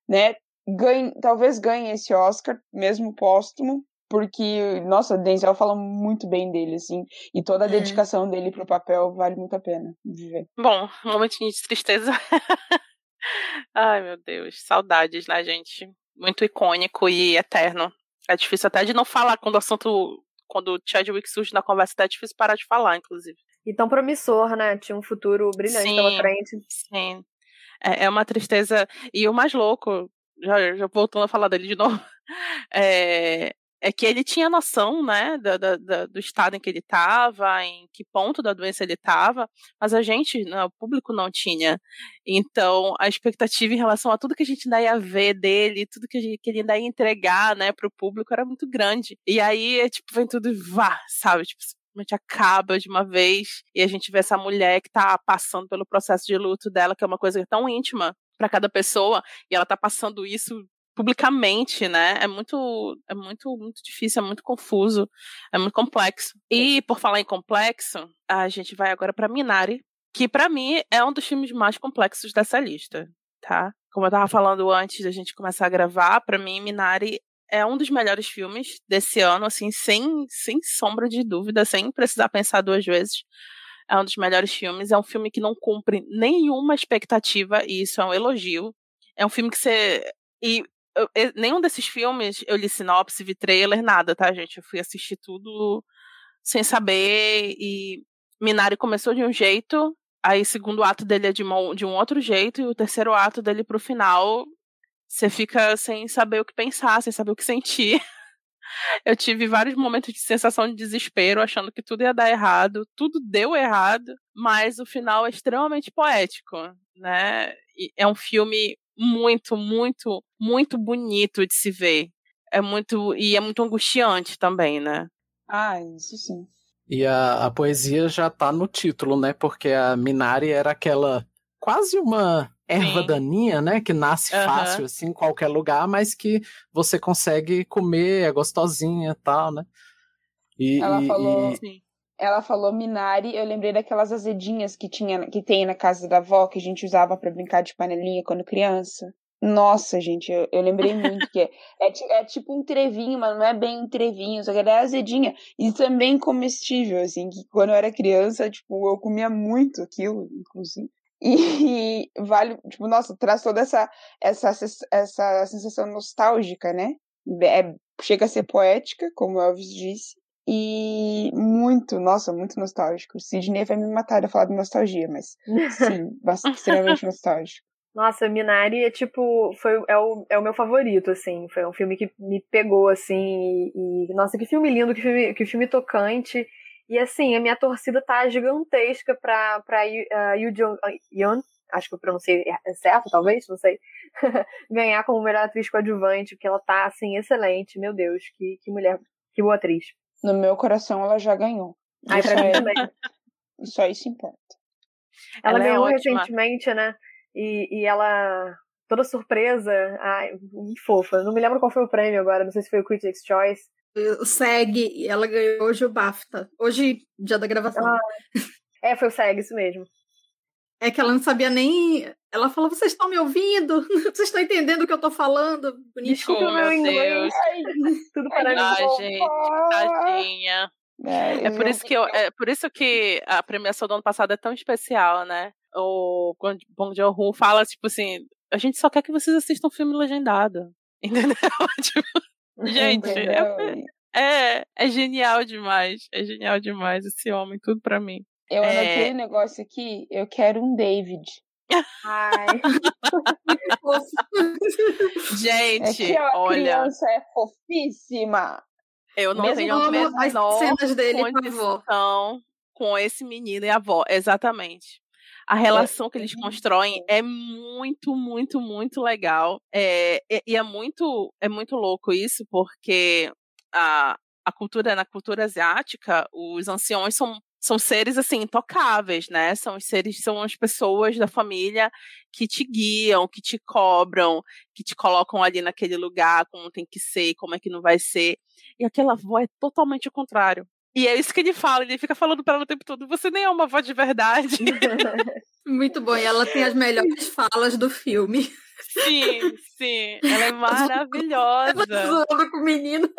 Speaker 4: né, ganhe, talvez ganhe esse Oscar, mesmo póstumo, porque, nossa, Denzel fala muito bem dele, assim, e toda a uhum. dedicação hum. dele pro papel vale muito a pena viver.
Speaker 2: Bom, um momentinho de tristeza. Ai, meu Deus, saudades, né, gente? Muito icônico e eterno. É difícil até de não falar quando o assunto, quando o Chadwick surge na conversa, é difícil parar de falar, inclusive.
Speaker 8: E tão promissor, né? Tinha um futuro brilhante sim, pela frente.
Speaker 2: Sim. É, é uma tristeza. E o mais louco já, já voltando a falar dele de novo, é, é que ele tinha noção, né, da, da, do estado em que ele estava, em que ponto da doença ele estava, mas a gente, né, o público não tinha. Então, a expectativa em relação a tudo que a gente ainda ia ver dele, tudo que, gente, que ele ainda ia entregar, né, para o público era muito grande. E aí, é, tipo, vem tudo e vá, sabe? Tipo, simplesmente acaba de uma vez e a gente vê essa mulher que está passando pelo processo de luto dela, que é uma coisa tão íntima para cada pessoa e ela tá passando isso publicamente, né? É muito, é muito, muito difícil, é muito confuso, é muito complexo. E por falar em complexo, a gente vai agora para Minari, que para mim é um dos filmes mais complexos dessa lista, tá? Como eu tava falando antes da gente começar a gravar, para mim Minari é um dos melhores filmes desse ano, assim, sem, sem sombra de dúvida, sem precisar pensar duas vezes é um dos melhores filmes. É um filme que não cumpre nenhuma expectativa, e isso é um elogio. É um filme que você. E eu, nenhum desses filmes eu li sinopse, vi trailer, nada, tá, gente? Eu fui assistir tudo sem saber. E Minari começou de um jeito, aí o segundo ato dele é de, uma, de um outro jeito, e o terceiro ato dele pro final. Você fica sem saber o que pensar, sem saber o que sentir. Eu tive vários momentos de sensação de desespero, achando que tudo ia dar errado, tudo deu errado, mas o final é extremamente poético, né? É um filme muito, muito, muito bonito de se ver. É muito e é muito angustiante também, né?
Speaker 4: Ah, isso sim.
Speaker 3: E a, a poesia já tá no título, né? Porque a Minari era aquela quase uma erva Sim. daninha, né? Que nasce uhum. fácil, assim, em qualquer lugar, mas que você consegue comer, é gostosinha e tal, né?
Speaker 4: E, ela e, falou. E... ela falou Minari, eu lembrei daquelas azedinhas que tinha que tem na casa da avó que a gente usava para brincar de panelinha quando criança. Nossa, gente, eu, eu lembrei muito que é, é, é, tipo um trevinho, mas não é bem um trevinho, só que ela é azedinha. E também comestível, assim, que quando eu era criança, tipo, eu comia muito aquilo, inclusive. E, e vale, tipo, nossa, traz toda essa, essa, essa sensação nostálgica, né? É, chega a ser poética, como Elvis disse, e muito, nossa, muito nostálgico. Sidney vai me matar de falar de nostalgia, mas sim, bastante, extremamente nostálgico.
Speaker 8: Nossa, Minari é tipo, foi, é, o, é o meu favorito, assim. Foi um filme que me pegou, assim, e, e nossa, que filme lindo, que filme, que filme tocante. E assim, a minha torcida tá gigantesca pra, pra uh, Yu Jong acho que eu pronunciei certo, talvez, não sei, ganhar como melhor atriz coadjuvante, porque ela tá, assim, excelente. Meu Deus, que, que mulher, que boa atriz.
Speaker 4: No meu coração, ela já ganhou.
Speaker 8: Ai, pra mim é... também.
Speaker 4: Só isso importa.
Speaker 8: Ela, ela é ganhou é recentemente, né? E, e ela, toda surpresa, ai, muito fofa. Não me lembro qual foi o prêmio agora, não sei se foi o Critics' Choice.
Speaker 5: O SEG, e ela ganhou hoje o BAFTA. Hoje, dia da gravação. Ah,
Speaker 8: é, foi o SEG, isso mesmo.
Speaker 5: É que ela não sabia nem. Ela falou: vocês estão me ouvindo? Vocês estão entendendo o que eu estou falando?
Speaker 2: Desculpa, oh, meu inglês.
Speaker 8: Tudo para mim.
Speaker 2: Ai, gente, tadinha. É, é por isso que eu, é por isso que a premiação do ano passado é tão especial, né? O Bong Joon-ho fala tipo assim, a gente só quer que vocês assistam filme legendado, entendeu? tipo, gente, é, é, é genial demais, é genial demais esse homem, tudo para mim.
Speaker 4: Eu é... anotei um negócio aqui, eu quero um David.
Speaker 8: Ai.
Speaker 2: Gente,
Speaker 4: é que a
Speaker 2: olha.
Speaker 4: criança é fofíssima.
Speaker 2: Eu não Mesmo tenho a menor cenas dele condição com esse menino e a avó. Exatamente. A relação é. que eles constroem é muito, muito, muito legal. É, e é muito, é muito louco isso, porque a, a cultura, na cultura asiática, os anciões são são seres assim intocáveis, né? São os seres, são as pessoas da família que te guiam, que te cobram, que te colocam ali naquele lugar, como tem que ser, como é que não vai ser. E aquela avó é totalmente o contrário. E é isso que ele fala, ele fica falando para ela o tempo todo, você nem é uma avó de verdade.
Speaker 5: Muito bom, e ela tem as melhores falas do filme.
Speaker 2: Sim, sim, ela é maravilhosa.
Speaker 5: Ela com o menino.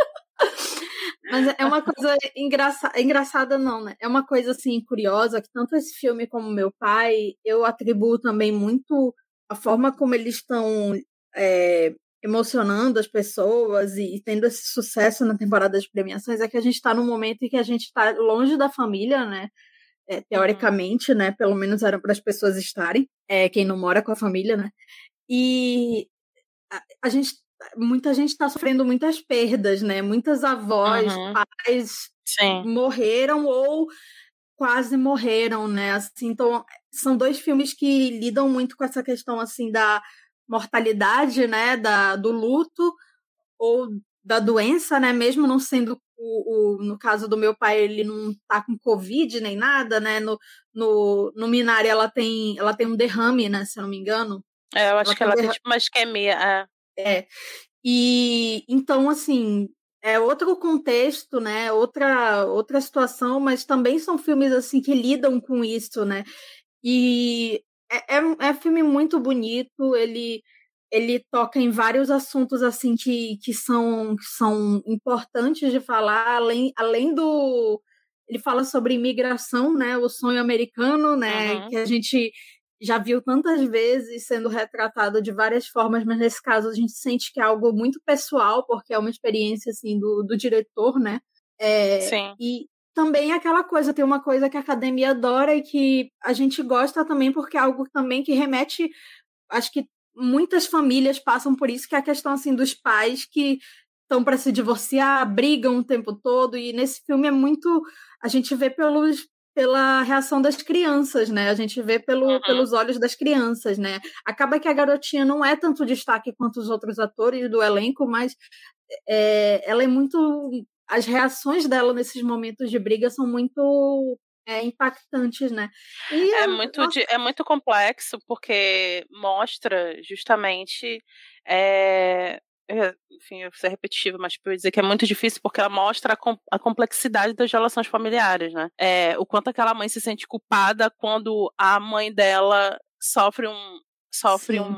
Speaker 5: Mas é uma coisa engraça... engraçada, não, né? É uma coisa, assim, curiosa, que tanto esse filme como meu pai, eu atribuo também muito a forma como eles estão é, emocionando as pessoas e, e, tendo esse sucesso na temporada de premiações, é que a gente está num momento em que a gente está longe da família, né? É, teoricamente, né? Pelo menos era para as pessoas estarem, é, quem não mora com a família, né? E a, a gente muita gente está sofrendo muitas perdas, né? Muitas avós, uhum. pais
Speaker 2: Sim.
Speaker 5: morreram ou quase morreram, né? Assim, então são dois filmes que lidam muito com essa questão assim da mortalidade, né? Da, do luto ou da doença, né? Mesmo não sendo o, o, no caso do meu pai, ele não tá com Covid nem nada, né? No, no, no Minari ela tem, ela tem um derrame, né? Se eu não me engano.
Speaker 2: É, eu acho ela que ela tem tipo uma isquemia. É.
Speaker 5: É. E então, assim, é outro contexto, né? Outra outra situação, mas também são filmes assim que lidam com isso, né? E é, é, é filme muito bonito, ele ele toca em vários assuntos assim que, que são que são importantes de falar, além, além do ele fala sobre imigração, né, o sonho americano, né, uhum. que a gente já viu tantas vezes sendo retratado de várias formas, mas nesse caso a gente sente que é algo muito pessoal, porque é uma experiência assim do, do diretor, né?
Speaker 2: É, Sim.
Speaker 5: E também é aquela coisa, tem uma coisa que a academia adora e que a gente gosta também, porque é algo também que remete, acho que muitas famílias passam por isso, que é a questão assim dos pais que estão para se divorciar, brigam o tempo todo, e nesse filme é muito. A gente vê pelos, pela reação das crianças, né? A gente vê pelo, uhum. pelos olhos das crianças, né? Acaba que a garotinha não é tanto destaque quanto os outros atores do elenco, mas é, ela é muito. As reações dela nesses momentos de briga são muito é, impactantes, né?
Speaker 2: E é, muito, nossa... é muito complexo porque mostra justamente é, enfim, eu vou ser repetitiva, mas tipo, eu dizer que é muito difícil porque ela mostra a, com, a complexidade das relações familiares, né? É, o quanto aquela mãe se sente culpada quando a mãe dela sofre um sofre um,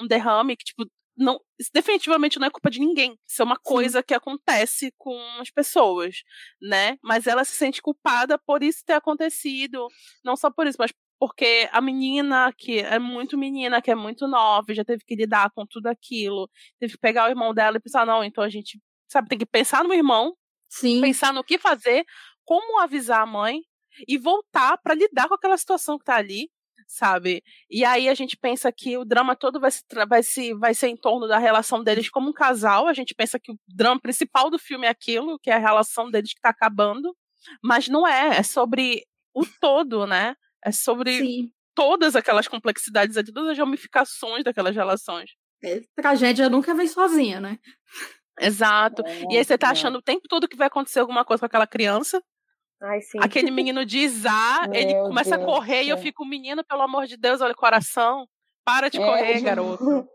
Speaker 2: um derrame que tipo não, definitivamente não é culpa de ninguém. Isso é uma coisa Sim. que acontece com as pessoas, né? Mas ela se sente culpada por isso ter acontecido, não só por isso, mas porque a menina que é muito menina, que é muito nova, já teve que lidar com tudo aquilo, teve que pegar o irmão dela e pensar, não, então a gente, sabe, tem que pensar no irmão,
Speaker 5: Sim.
Speaker 2: pensar no que fazer, como avisar a mãe e voltar para lidar com aquela situação que tá ali, sabe? E aí a gente pensa que o drama todo vai se, vai se vai ser em torno da relação deles como um casal, a gente pensa que o drama principal do filme é aquilo, que é a relação deles que tá acabando, mas não é, é sobre o todo, né? É sobre Sim. todas aquelas complexidades, é todas as ramificações daquelas relações.
Speaker 5: É, tragédia nunca vem sozinha, né?
Speaker 2: Exato. É, e aí você tá achando o tempo todo que vai acontecer alguma coisa com aquela criança.
Speaker 8: Ai, sim.
Speaker 2: Aquele menino diz ah, ele começa Deus a correr e eu fico, menino, pelo amor de Deus, olha o coração. Para de é, correr, garoto.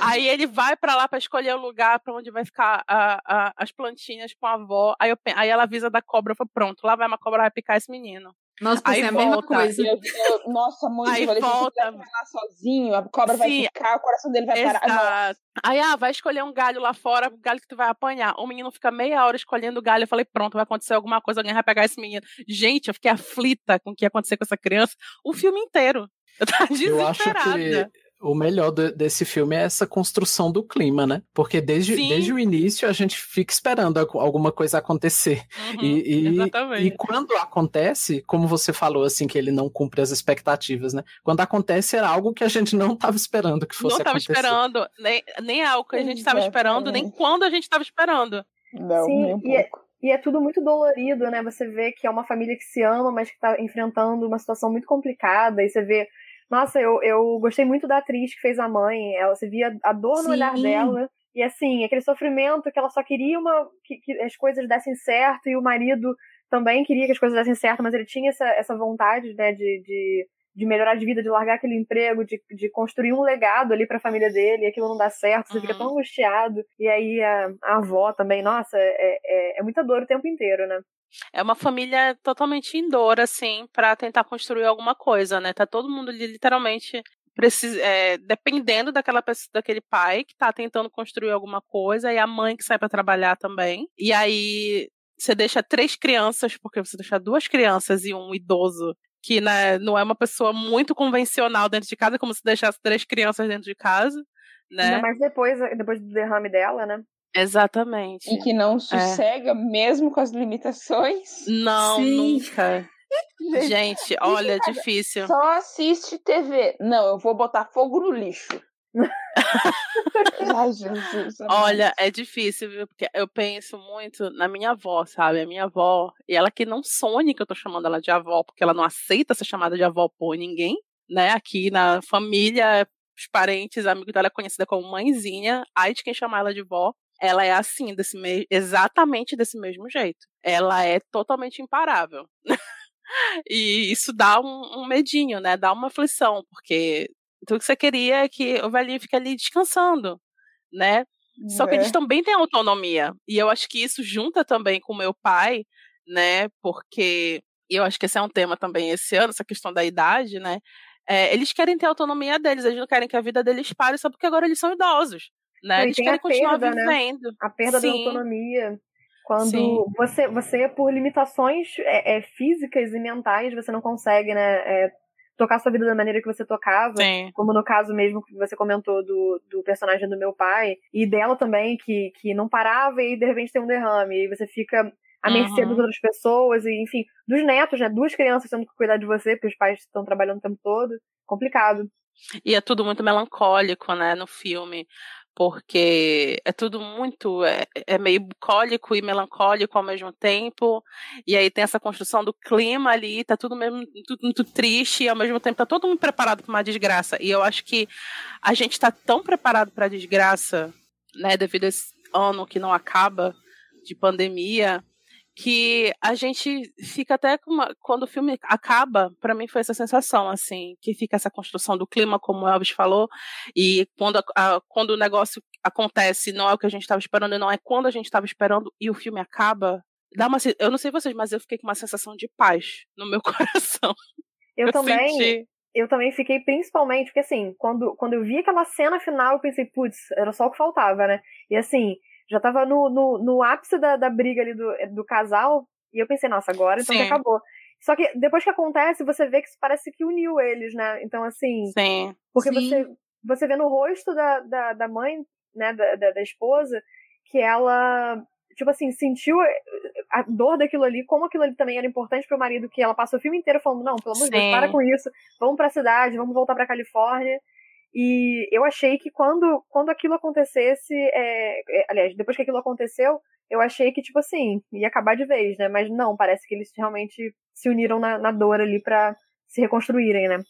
Speaker 2: aí ele vai para lá para escolher o lugar para onde vai ficar a, a, as plantinhas com a avó. Aí, eu, aí ela avisa da cobra, eu falo, pronto, lá vai uma cobra vai picar esse menino.
Speaker 5: Nossa, aí é a mesma coisa. Eu,
Speaker 4: eu, nossa, muito. Aí
Speaker 2: falei, volta.
Speaker 4: Se lá sozinho, a cobra Sim, vai ficar, o coração dele vai exato. parar.
Speaker 2: Aí, ah, vai escolher um galho lá fora, o galho que tu vai apanhar. O menino fica meia hora escolhendo o galho. Eu falei, pronto, vai acontecer alguma coisa, alguém vai pegar esse menino. Gente, eu fiquei aflita com o que ia acontecer com essa criança o filme inteiro. Eu tava desesperada. Eu acho que
Speaker 3: o melhor do, desse filme é essa construção do clima, né? Porque desde, desde o início a gente fica esperando alguma coisa acontecer. Uhum, e, e, e, quando acontece, como você falou, assim, que ele não cumpre as expectativas, né? Quando acontece era algo que a gente não estava esperando que fosse
Speaker 2: não
Speaker 3: acontecer.
Speaker 2: Não estava esperando, nem, nem algo que a gente estava esperando, nem quando a gente estava esperando.
Speaker 4: Não, Sim, nem um e, é,
Speaker 8: e é tudo muito dolorido, né? Você vê que é uma família que se ama, mas que está enfrentando uma situação muito complicada, e você vê nossa, eu, eu gostei muito da atriz que fez a mãe. Ela se via a dor no Sim. olhar dela. E assim, aquele sofrimento que ela só queria uma, que, que, as coisas dessem certo, e o marido também queria que as coisas dessem certo, mas ele tinha essa, essa vontade, né, de, de, de melhorar de vida, de largar aquele emprego, de, de construir um legado ali para a família dele, e aquilo não dá certo, você uhum. fica tão angustiado. E aí a, a avó também, nossa, é, é, é muita dor o tempo inteiro, né?
Speaker 2: É uma família totalmente indoor, assim, para tentar construir alguma coisa, né? Tá todo mundo literalmente é, dependendo daquela pessoa, daquele pai que tá tentando construir alguma coisa, e a mãe que sai para trabalhar também. E aí você deixa três crianças, porque você deixa duas crianças e um idoso que né, não é uma pessoa muito convencional dentro de casa, como se deixasse três crianças dentro de casa, né?
Speaker 8: Ainda mais depois, depois do derrame dela, né?
Speaker 2: Exatamente.
Speaker 4: E que não é. sossega é. mesmo com as limitações.
Speaker 2: Não, Sim. nunca. Gente, olha, é difícil.
Speaker 4: Só assiste TV. Não, eu vou botar fogo no lixo. Ai, Jesus.
Speaker 2: Olha, é difícil, viu? Porque eu penso muito na minha avó, sabe? A minha avó, e ela que não sonha que eu tô chamando ela de avó, porque ela não aceita ser chamada de avó por ninguém, né? Aqui na família, os parentes, amigos dela é conhecida como mãezinha, ai de quem chamar ela de vó ela é assim, desse me... exatamente desse mesmo jeito. Ela é totalmente imparável. e isso dá um, um, medinho, né? Dá uma aflição, porque tudo que você queria é que o velhinho fique ali descansando, né? Só que eles é. também têm autonomia. E eu acho que isso junta também com o meu pai, né? Porque eu acho que esse é um tema também esse ano, essa questão da idade, né? É, eles querem ter a autonomia deles, eles não querem que a vida deles pare só porque agora eles são idosos né? Eles querem continuar perda, né? vivendo. Né?
Speaker 8: A perda Sim. da autonomia. Quando você, você, por limitações é, é, físicas e mentais, você não consegue, né? É, tocar sua vida da maneira que você tocava,
Speaker 2: Sim.
Speaker 8: como no caso mesmo que você comentou do, do personagem do meu pai, e dela também, que, que não parava e de repente tem um derrame, e você fica à mercê uhum. das outras pessoas, e enfim, dos netos, né? Duas crianças tendo que cuidar de você, porque os pais estão trabalhando o tempo todo. Complicado.
Speaker 2: E é tudo muito melancólico, né, no filme porque é tudo muito é, é, meio bucólico e melancólico ao mesmo tempo e aí tem essa construção do clima ali tá tudo mesmo tudo muito triste e ao mesmo tempo tá todo mundo preparado para uma desgraça. E eu acho que a gente está tão preparado para desgraça né devido a esse ano que não acaba de pandemia que a gente fica até com uma, quando o filme acaba, para mim foi essa sensação assim, que fica essa construção do clima, como o Elvis falou, e quando, a, a, quando o negócio acontece, não é o que a gente estava esperando, não é quando a gente estava esperando e o filme acaba, dá uma, eu não sei vocês, mas eu fiquei com uma sensação de paz no meu coração.
Speaker 8: Eu, eu também. Senti. Eu também fiquei principalmente, porque assim, quando, quando eu vi aquela cena final, eu pensei, putz, era só o que faltava, né? E assim, já tava no, no, no ápice da, da briga ali do, do casal, e eu pensei, nossa, agora então acabou. Só que depois que acontece, você vê que isso parece que uniu eles, né? Então, assim.
Speaker 2: Sim.
Speaker 8: Porque
Speaker 2: Sim.
Speaker 8: Você, você vê no rosto da, da, da mãe, né, da, da, da, esposa, que ela, tipo assim, sentiu a dor daquilo ali, como aquilo ali também era importante pro marido, que ela passou o filme inteiro falando: não, pelo amor de Deus, para com isso, vamos pra cidade, vamos voltar pra Califórnia. E eu achei que quando, quando aquilo acontecesse, é, é, aliás, depois que aquilo aconteceu, eu achei que, tipo assim, ia acabar de vez, né? Mas não, parece que eles realmente se uniram na, na dor ali para se reconstruírem, né?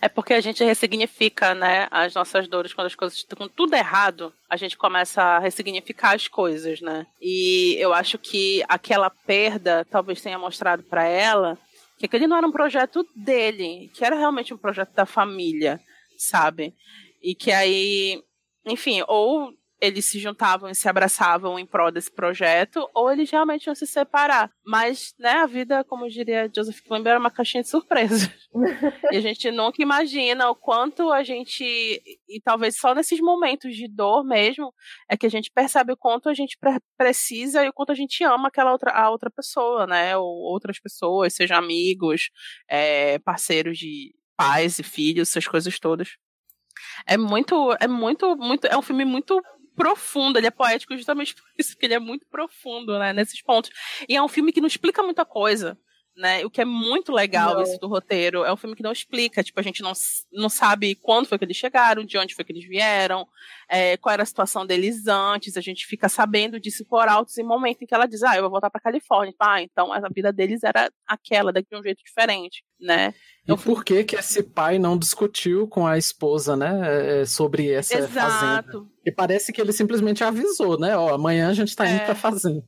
Speaker 2: É porque a gente ressignifica, né, as nossas dores quando as coisas estão tudo errado, a gente começa a ressignificar as coisas, né? E eu acho que aquela perda talvez tenha mostrado para ela que aquele não era um projeto dele, que era realmente um projeto da família sabe? E que aí, enfim, ou eles se juntavam e se abraçavam em prol desse projeto, ou eles realmente iam se separar. Mas, né, a vida, como diria Joseph Klimber, era uma caixinha de surpresas. e a gente nunca imagina o quanto a gente, e talvez só nesses momentos de dor mesmo, é que a gente percebe o quanto a gente precisa e o quanto a gente ama aquela outra, a outra pessoa, né, ou outras pessoas, sejam amigos, é, parceiros de, pais e filhos, essas coisas todas. É muito, é muito, muito, é um filme muito profundo, ele é poético justamente por isso, porque ele é muito profundo, né, nesses pontos. E é um filme que não explica muita coisa né? O que é muito legal não. isso do roteiro. É um filme que não explica, tipo, a gente não, não sabe quando foi que eles chegaram, de onde foi que eles vieram, é, qual era a situação deles antes, a gente fica sabendo disso por altos em momento em que ela diz, ah, eu vou voltar pra Califórnia. Ah, então a vida deles era aquela, daqui de um jeito diferente, né?
Speaker 3: Então, e por que que esse pai não discutiu com a esposa, né, é, sobre essa Exato. fazenda? E parece que ele simplesmente avisou, né, ó, amanhã a gente tá indo é. pra fazenda.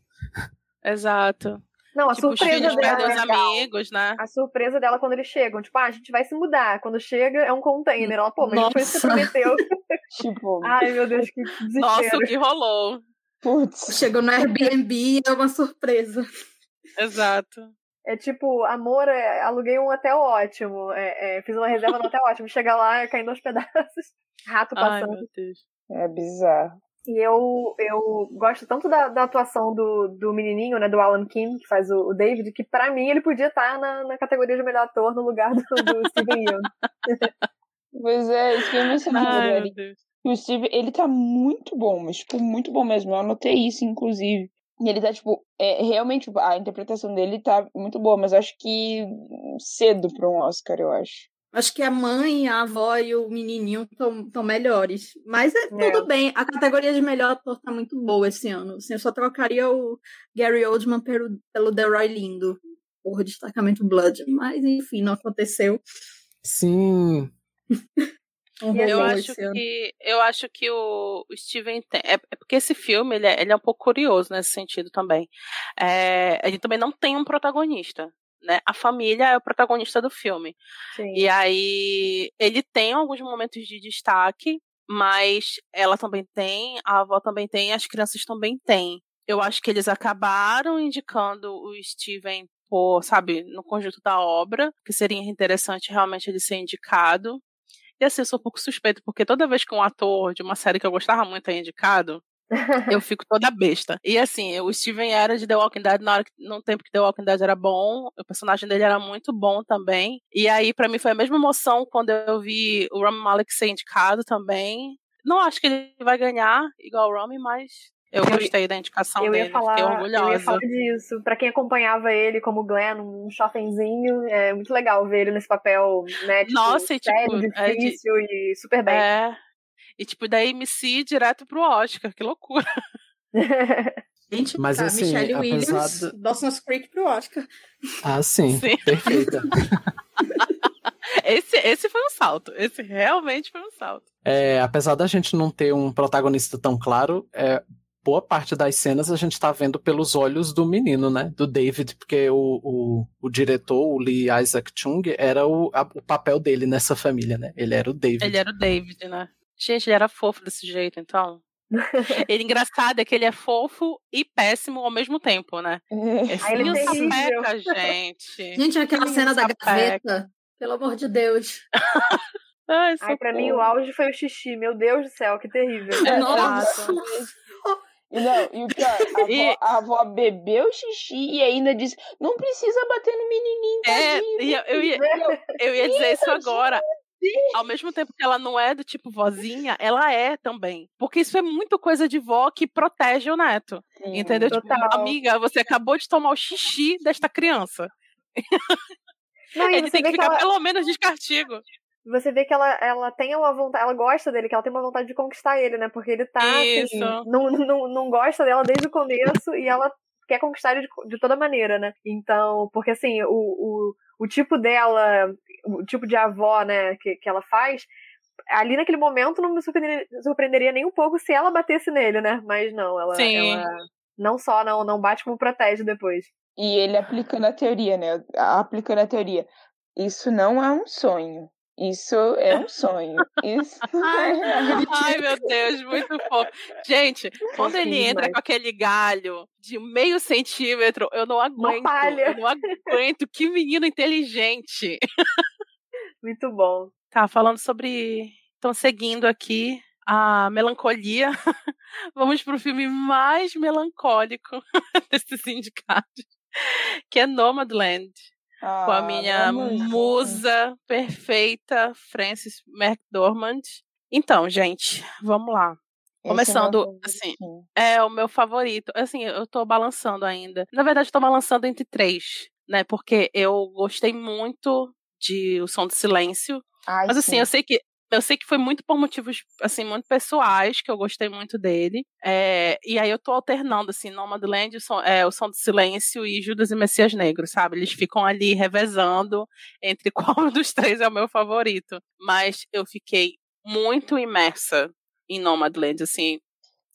Speaker 2: Exato.
Speaker 8: Não, a
Speaker 2: tipo,
Speaker 8: surpresa
Speaker 2: os dela. Os amigos, né?
Speaker 8: A surpresa dela quando eles chegam. Tipo, ah, a gente vai se mudar. Quando chega, é um container. Ela, pô, mas Nossa. foi isso que você prometeu. tipo. Ai, meu Deus, que desespero.
Speaker 2: Nossa, o que rolou.
Speaker 5: Putz. Chegou no Airbnb e é uma surpresa.
Speaker 2: Exato.
Speaker 8: É tipo, amor, é, aluguei um hotel ótimo. É, é, fiz uma reserva no hotel ótimo. Chega lá, caindo aos pedaços. Rato passando. Ai, meu Deus.
Speaker 4: É bizarro.
Speaker 8: E eu, eu gosto tanto da, da, atuação do, do menininho, né, do Alan Kim, que faz o, o David, que para mim ele podia estar na, na categoria de melhor ator no lugar do, do Steven Yeun.
Speaker 4: pois é, isso que eu mencionei. O Steve, ele tá muito bom, mas, tipo, muito bom mesmo. Eu anotei isso, inclusive. E ele tá, tipo, é, realmente, a interpretação dele tá muito boa, mas acho que cedo pra um Oscar, eu acho.
Speaker 5: Acho que a mãe, a avó e o menininho estão melhores. Mas é, é, tudo bem. A categoria de melhor ator tá muito boa esse ano. Assim, eu só trocaria o Gary Oldman pelo, pelo Delroy Lindo. Por destacamento Blood. Mas, enfim, não aconteceu.
Speaker 3: Sim.
Speaker 2: eu acho que eu acho que o, o Steven tem, é, é, porque esse filme ele é, ele é um pouco curioso nesse sentido também. É, ele também não tem um protagonista né? A família é o protagonista do filme. Sim. E aí ele tem alguns momentos de destaque, mas ela também tem, a avó também tem, as crianças também têm. Eu acho que eles acabaram indicando o Steven por, sabe, no conjunto da obra, que seria interessante realmente ele ser indicado. E assim, eu sou um pouco suspeito, porque toda vez que um ator de uma série que eu gostava muito é indicado, eu fico toda besta. E assim, o Steven era de The Walking Dead na hora que, no tempo que The Walking Dead era bom, o personagem dele era muito bom também. E aí, para mim, foi a mesma emoção quando eu vi o Rami Malek ser indicado também. Não acho que ele vai ganhar igual o Rami, mas eu gostei da indicação
Speaker 8: eu
Speaker 2: dele,
Speaker 8: ia falar,
Speaker 2: fiquei orgulhosa.
Speaker 8: Eu ia falar disso. Pra quem acompanhava ele como Glenn, um shoppingzinho, é muito legal ver ele nesse papel, né? Tipo,
Speaker 2: Nossa, e
Speaker 8: sério,
Speaker 2: tipo,
Speaker 8: difícil
Speaker 2: é
Speaker 8: de... e super bem.
Speaker 2: É, e, tipo, da MC direto pro Oscar. Que loucura.
Speaker 5: Gente, Mas, tá, assim, Michelle Williams, do... Dawson's Creek pro Oscar.
Speaker 3: Ah, sim. sim. Perfeita.
Speaker 2: esse, esse foi um salto. Esse realmente foi um salto.
Speaker 3: É, apesar da gente não ter um protagonista tão claro, é, boa parte das cenas a gente tá vendo pelos olhos do menino, né? Do David, porque o, o, o diretor, o Lee Isaac Chung, era o, a, o papel dele nessa família, né? Ele era o David.
Speaker 2: Ele era o David, né? Gente, ele era fofo desse jeito, então. ele engraçado é que ele é fofo e péssimo ao mesmo tempo, né?
Speaker 8: É ele é
Speaker 2: sapeca, gente.
Speaker 5: Gente, aquela cena da gaveta, pelo amor de Deus.
Speaker 8: Ai, Ai pra mim o auge foi o xixi. Meu Deus do céu, que terrível.
Speaker 5: Nossa.
Speaker 4: Não, e o pior, a, avó, e... a avó bebeu xixi e ainda disse: não precisa bater no menininho.
Speaker 2: É, eu, eu, ia, eu ia dizer isso agora. Ao mesmo tempo que ela não é do tipo vozinha, ela é também. Porque isso é muito coisa de vó que protege o neto. Sim, entendeu? Tipo, amiga, você acabou de tomar o xixi desta criança. Não, Ele tem que ficar que ela... pelo menos de castigo
Speaker 8: você vê que ela, ela tem uma vontade, ela gosta dele, que ela tem uma vontade de conquistar ele, né? Porque ele tá, assim, não, não, não gosta dela desde o começo e ela quer conquistar ele de, de toda maneira, né? Então, porque assim, o, o, o tipo dela, o tipo de avó, né, que, que ela faz, ali naquele momento não me surpreenderia, surpreenderia nem um pouco se ela batesse nele, né? Mas não, ela, ela não só não, não bate como protege depois.
Speaker 4: E ele aplicando a teoria, né? Aplicando a teoria. Isso não é um sonho. Isso é um sonho. Isso
Speaker 2: Ai, meu Deus, muito fofo. Gente, quando ele entra com aquele galho de meio centímetro, eu não aguento. Eu não aguento. Que menino inteligente.
Speaker 8: Muito bom.
Speaker 2: Tá, falando sobre. Estão seguindo aqui a melancolia. Vamos pro filme mais melancólico desses indicados, que é Nomadland. Ah, com a minha musa perfeita, Frances McDormand. Então, gente, vamos lá. Esse Começando, é assim, é o meu favorito. Assim, eu tô balançando ainda. Na verdade, eu tô balançando entre três, né? Porque eu gostei muito de O Som do Silêncio. Ai, mas assim, sim. eu sei que eu sei que foi muito por motivos, assim, muito pessoais, que eu gostei muito dele. É, e aí eu tô alternando, assim, Nomadland, o som, é, o som do Silêncio e Judas e Messias Negros, sabe? Eles ficam ali revezando entre qual dos três é o meu favorito. Mas eu fiquei muito imersa em Nomadland, assim,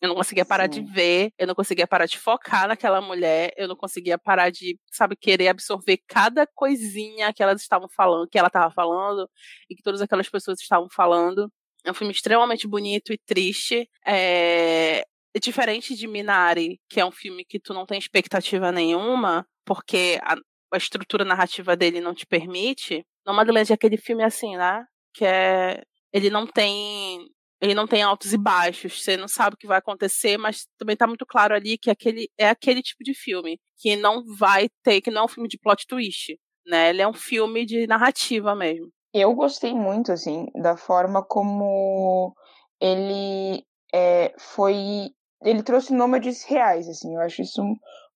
Speaker 2: eu não conseguia parar Sim. de ver, eu não conseguia parar de focar naquela mulher, eu não conseguia parar de, sabe, querer absorver cada coisinha que elas estavam falando, que ela estava falando e que todas aquelas pessoas estavam falando. É um filme extremamente bonito e triste. É, diferente de Minari, que é um filme que tu não tem expectativa nenhuma, porque a, a estrutura narrativa dele não te permite. Nomadland é aquele filme assim, né? Que é. Ele não tem ele não tem altos e baixos, você não sabe o que vai acontecer, mas também tá muito claro ali que aquele é aquele tipo de filme que não vai ter, que não é um filme de plot twist, né? Ele é um filme de narrativa mesmo.
Speaker 4: Eu gostei muito, assim, da forma como ele é, foi. Ele trouxe nômades reais, assim, eu acho isso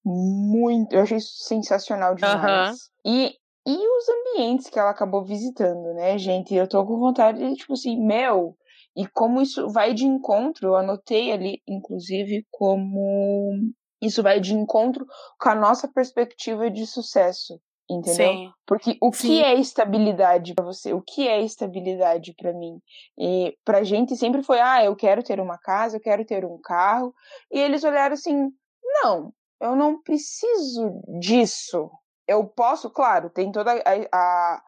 Speaker 4: muito. Eu achei isso sensacional demais. E e os ambientes que ela acabou visitando, né, gente? Eu tô com vontade de, tipo assim, Mel, e como isso vai de encontro, eu anotei ali, inclusive, como isso vai de encontro com a nossa perspectiva de sucesso, entendeu? Sim. Porque o Sim. que é estabilidade para você? O que é estabilidade para mim? E pra gente sempre foi, ah, eu quero ter uma casa, eu quero ter um carro. E eles olharam assim, não, eu não preciso disso. Eu posso, claro, tem toda a, a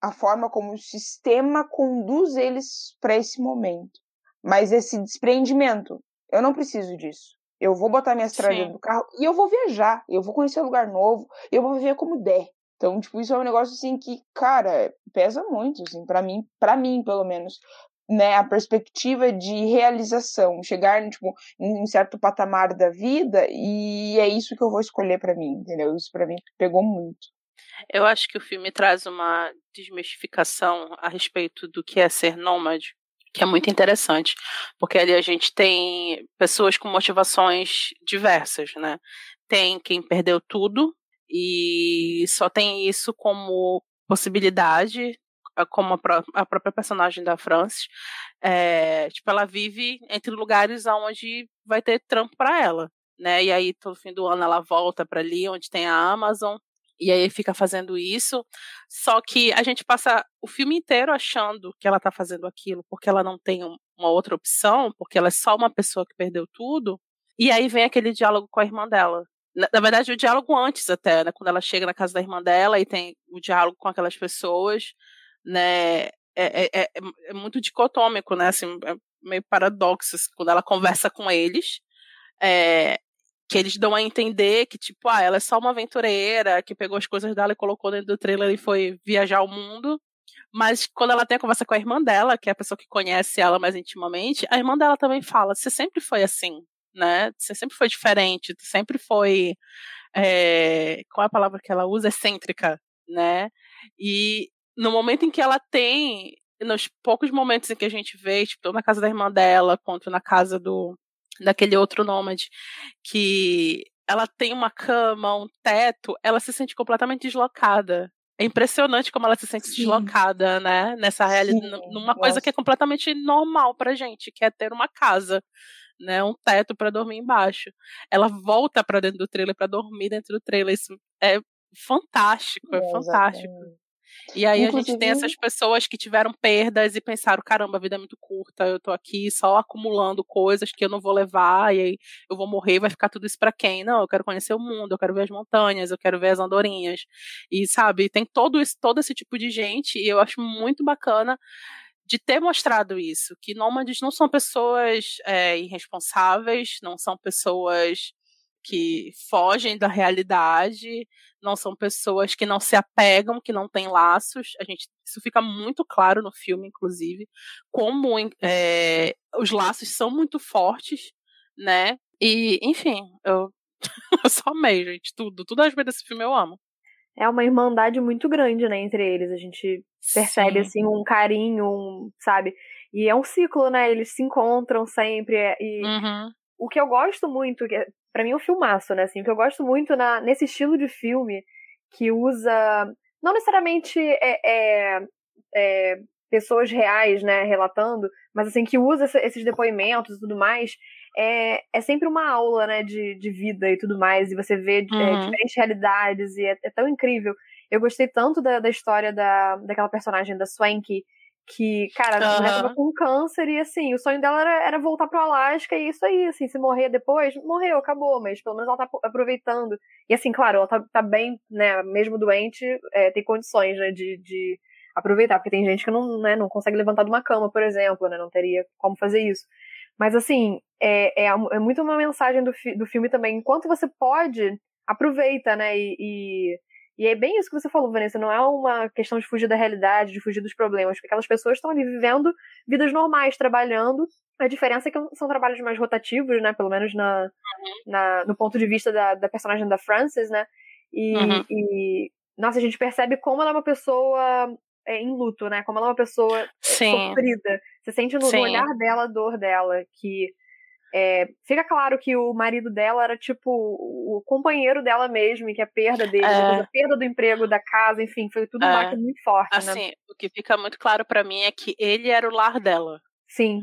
Speaker 4: a forma como o sistema conduz eles para esse momento. Mas esse desprendimento, eu não preciso disso. Eu vou botar minha estrada no carro e eu vou viajar, eu vou conhecer um lugar novo, eu vou viver como der. Então, tipo, isso é um negócio assim que, cara, pesa muito, assim, para mim, para mim, pelo menos, né, a perspectiva de realização, chegar, tipo, em um certo patamar da vida e é isso que eu vou escolher para mim, entendeu? Isso para mim pegou muito.
Speaker 2: Eu acho que o filme traz uma desmistificação a respeito do que é ser nômade, que é muito interessante, porque ali a gente tem pessoas com motivações diversas, né? Tem quem perdeu tudo e só tem isso como possibilidade, como a, própria personagem da Frances, é, tipo, ela vive entre lugares onde vai ter trampo para ela, né? E aí todo fim do ano ela volta para ali onde tem a Amazon e aí fica fazendo isso. Só que a gente passa o filme inteiro achando que ela tá fazendo aquilo porque ela não tem uma outra opção, porque ela é só uma pessoa que perdeu tudo. E aí vem aquele diálogo com a irmã dela. Na, na, verdade, o diálogo antes até, né? Quando ela chega na casa da irmã dela e tem o diálogo com aquelas pessoas, né? É, é, é, é muito dicotômico, né? Assim, é meio paradoxo. Assim, quando ela conversa com eles, é, que eles dão a entender que, tipo, ah, ela é só uma aventureira que pegou as coisas dela e colocou dentro do trailer e foi viajar o mundo. Mas quando ela tem a conversa com a irmã dela, que é a pessoa que conhece ela mais intimamente, a irmã dela também fala: você sempre foi assim, né? Você sempre foi diferente, sempre foi. É, qual é a palavra que ela usa? Excêntrica, né? E no momento em que ela tem, nos poucos momentos em que a gente vê, tipo, na casa da irmã dela, quanto na casa do daquele outro nômade, que ela tem uma cama, um teto, ela se sente completamente deslocada. É impressionante como ela se sente Sim. deslocada, né? Nessa realidade, numa coisa que é completamente normal pra gente, que é ter uma casa, né? Um teto para dormir embaixo. Ela volta para dentro do trailer para dormir dentro do trailer. Isso é fantástico, é, é fantástico. Exatamente. E aí Inclusive... a gente tem essas pessoas que tiveram perdas e pensaram, caramba, a vida é muito curta, eu tô aqui só acumulando coisas que eu não vou levar, e aí eu vou morrer, vai ficar tudo isso para quem? Não, eu quero conhecer o mundo, eu quero ver as montanhas, eu quero ver as andorinhas. E sabe, tem todo esse, todo esse tipo de gente, e eu acho muito bacana de ter mostrado isso, que nômades não são pessoas é, irresponsáveis, não são pessoas que fogem da realidade, não são pessoas que não se apegam, que não têm laços. A gente, isso fica muito claro no filme, inclusive, como é, os laços são muito fortes, né? E, enfim, eu, eu só amei, gente, tudo. Tudo a respeito desse filme eu amo.
Speaker 8: É uma irmandade muito grande, né, entre eles. A gente percebe, Sim. assim, um carinho, um, sabe? E é um ciclo, né? Eles se encontram sempre. E
Speaker 2: uhum.
Speaker 8: O que eu gosto muito, que para mim é um filmaço, né? Assim, o que eu gosto muito na, nesse estilo de filme que usa não necessariamente é, é, é, pessoas reais, né, relatando, mas assim que usa esses depoimentos e tudo mais, é, é sempre uma aula, né, de, de vida e tudo mais, e você vê é, uhum. diferentes realidades e é, é, tão incrível. Eu gostei tanto da, da história da, daquela personagem da Swanky, que, cara, a mulher tava com câncer e, assim, o sonho dela era, era voltar pro Alasca e isso aí, assim, se morrer depois, morreu, acabou, mas pelo menos ela tá aproveitando. E, assim, claro, ela tá, tá bem, né, mesmo doente, é, tem condições, né, de, de aproveitar, porque tem gente que não, né, não consegue levantar de uma cama, por exemplo, né, não teria como fazer isso. Mas, assim, é, é, é muito uma mensagem do, fi do filme também, enquanto você pode, aproveita, né, e, e e é bem isso que você falou, Vanessa, não é uma questão de fugir da realidade, de fugir dos problemas, porque aquelas pessoas estão ali vivendo vidas normais, trabalhando. A diferença é que são trabalhos mais rotativos, né? Pelo menos na, uhum. na no ponto de vista da, da personagem da Frances, né? E, uhum. e, nossa, a gente percebe como ela é uma pessoa é, em luto, né? Como ela é uma pessoa
Speaker 2: Sim.
Speaker 8: sofrida. Você sente no, no olhar dela a dor dela, que é, fica claro que o marido dela era tipo o companheiro dela mesmo, e que a perda dele, é. a perda do emprego, da casa, enfim, foi tudo é. muito forte.
Speaker 2: Né? Assim, né? o que fica muito claro para mim é que ele era o lar dela.
Speaker 8: Sim.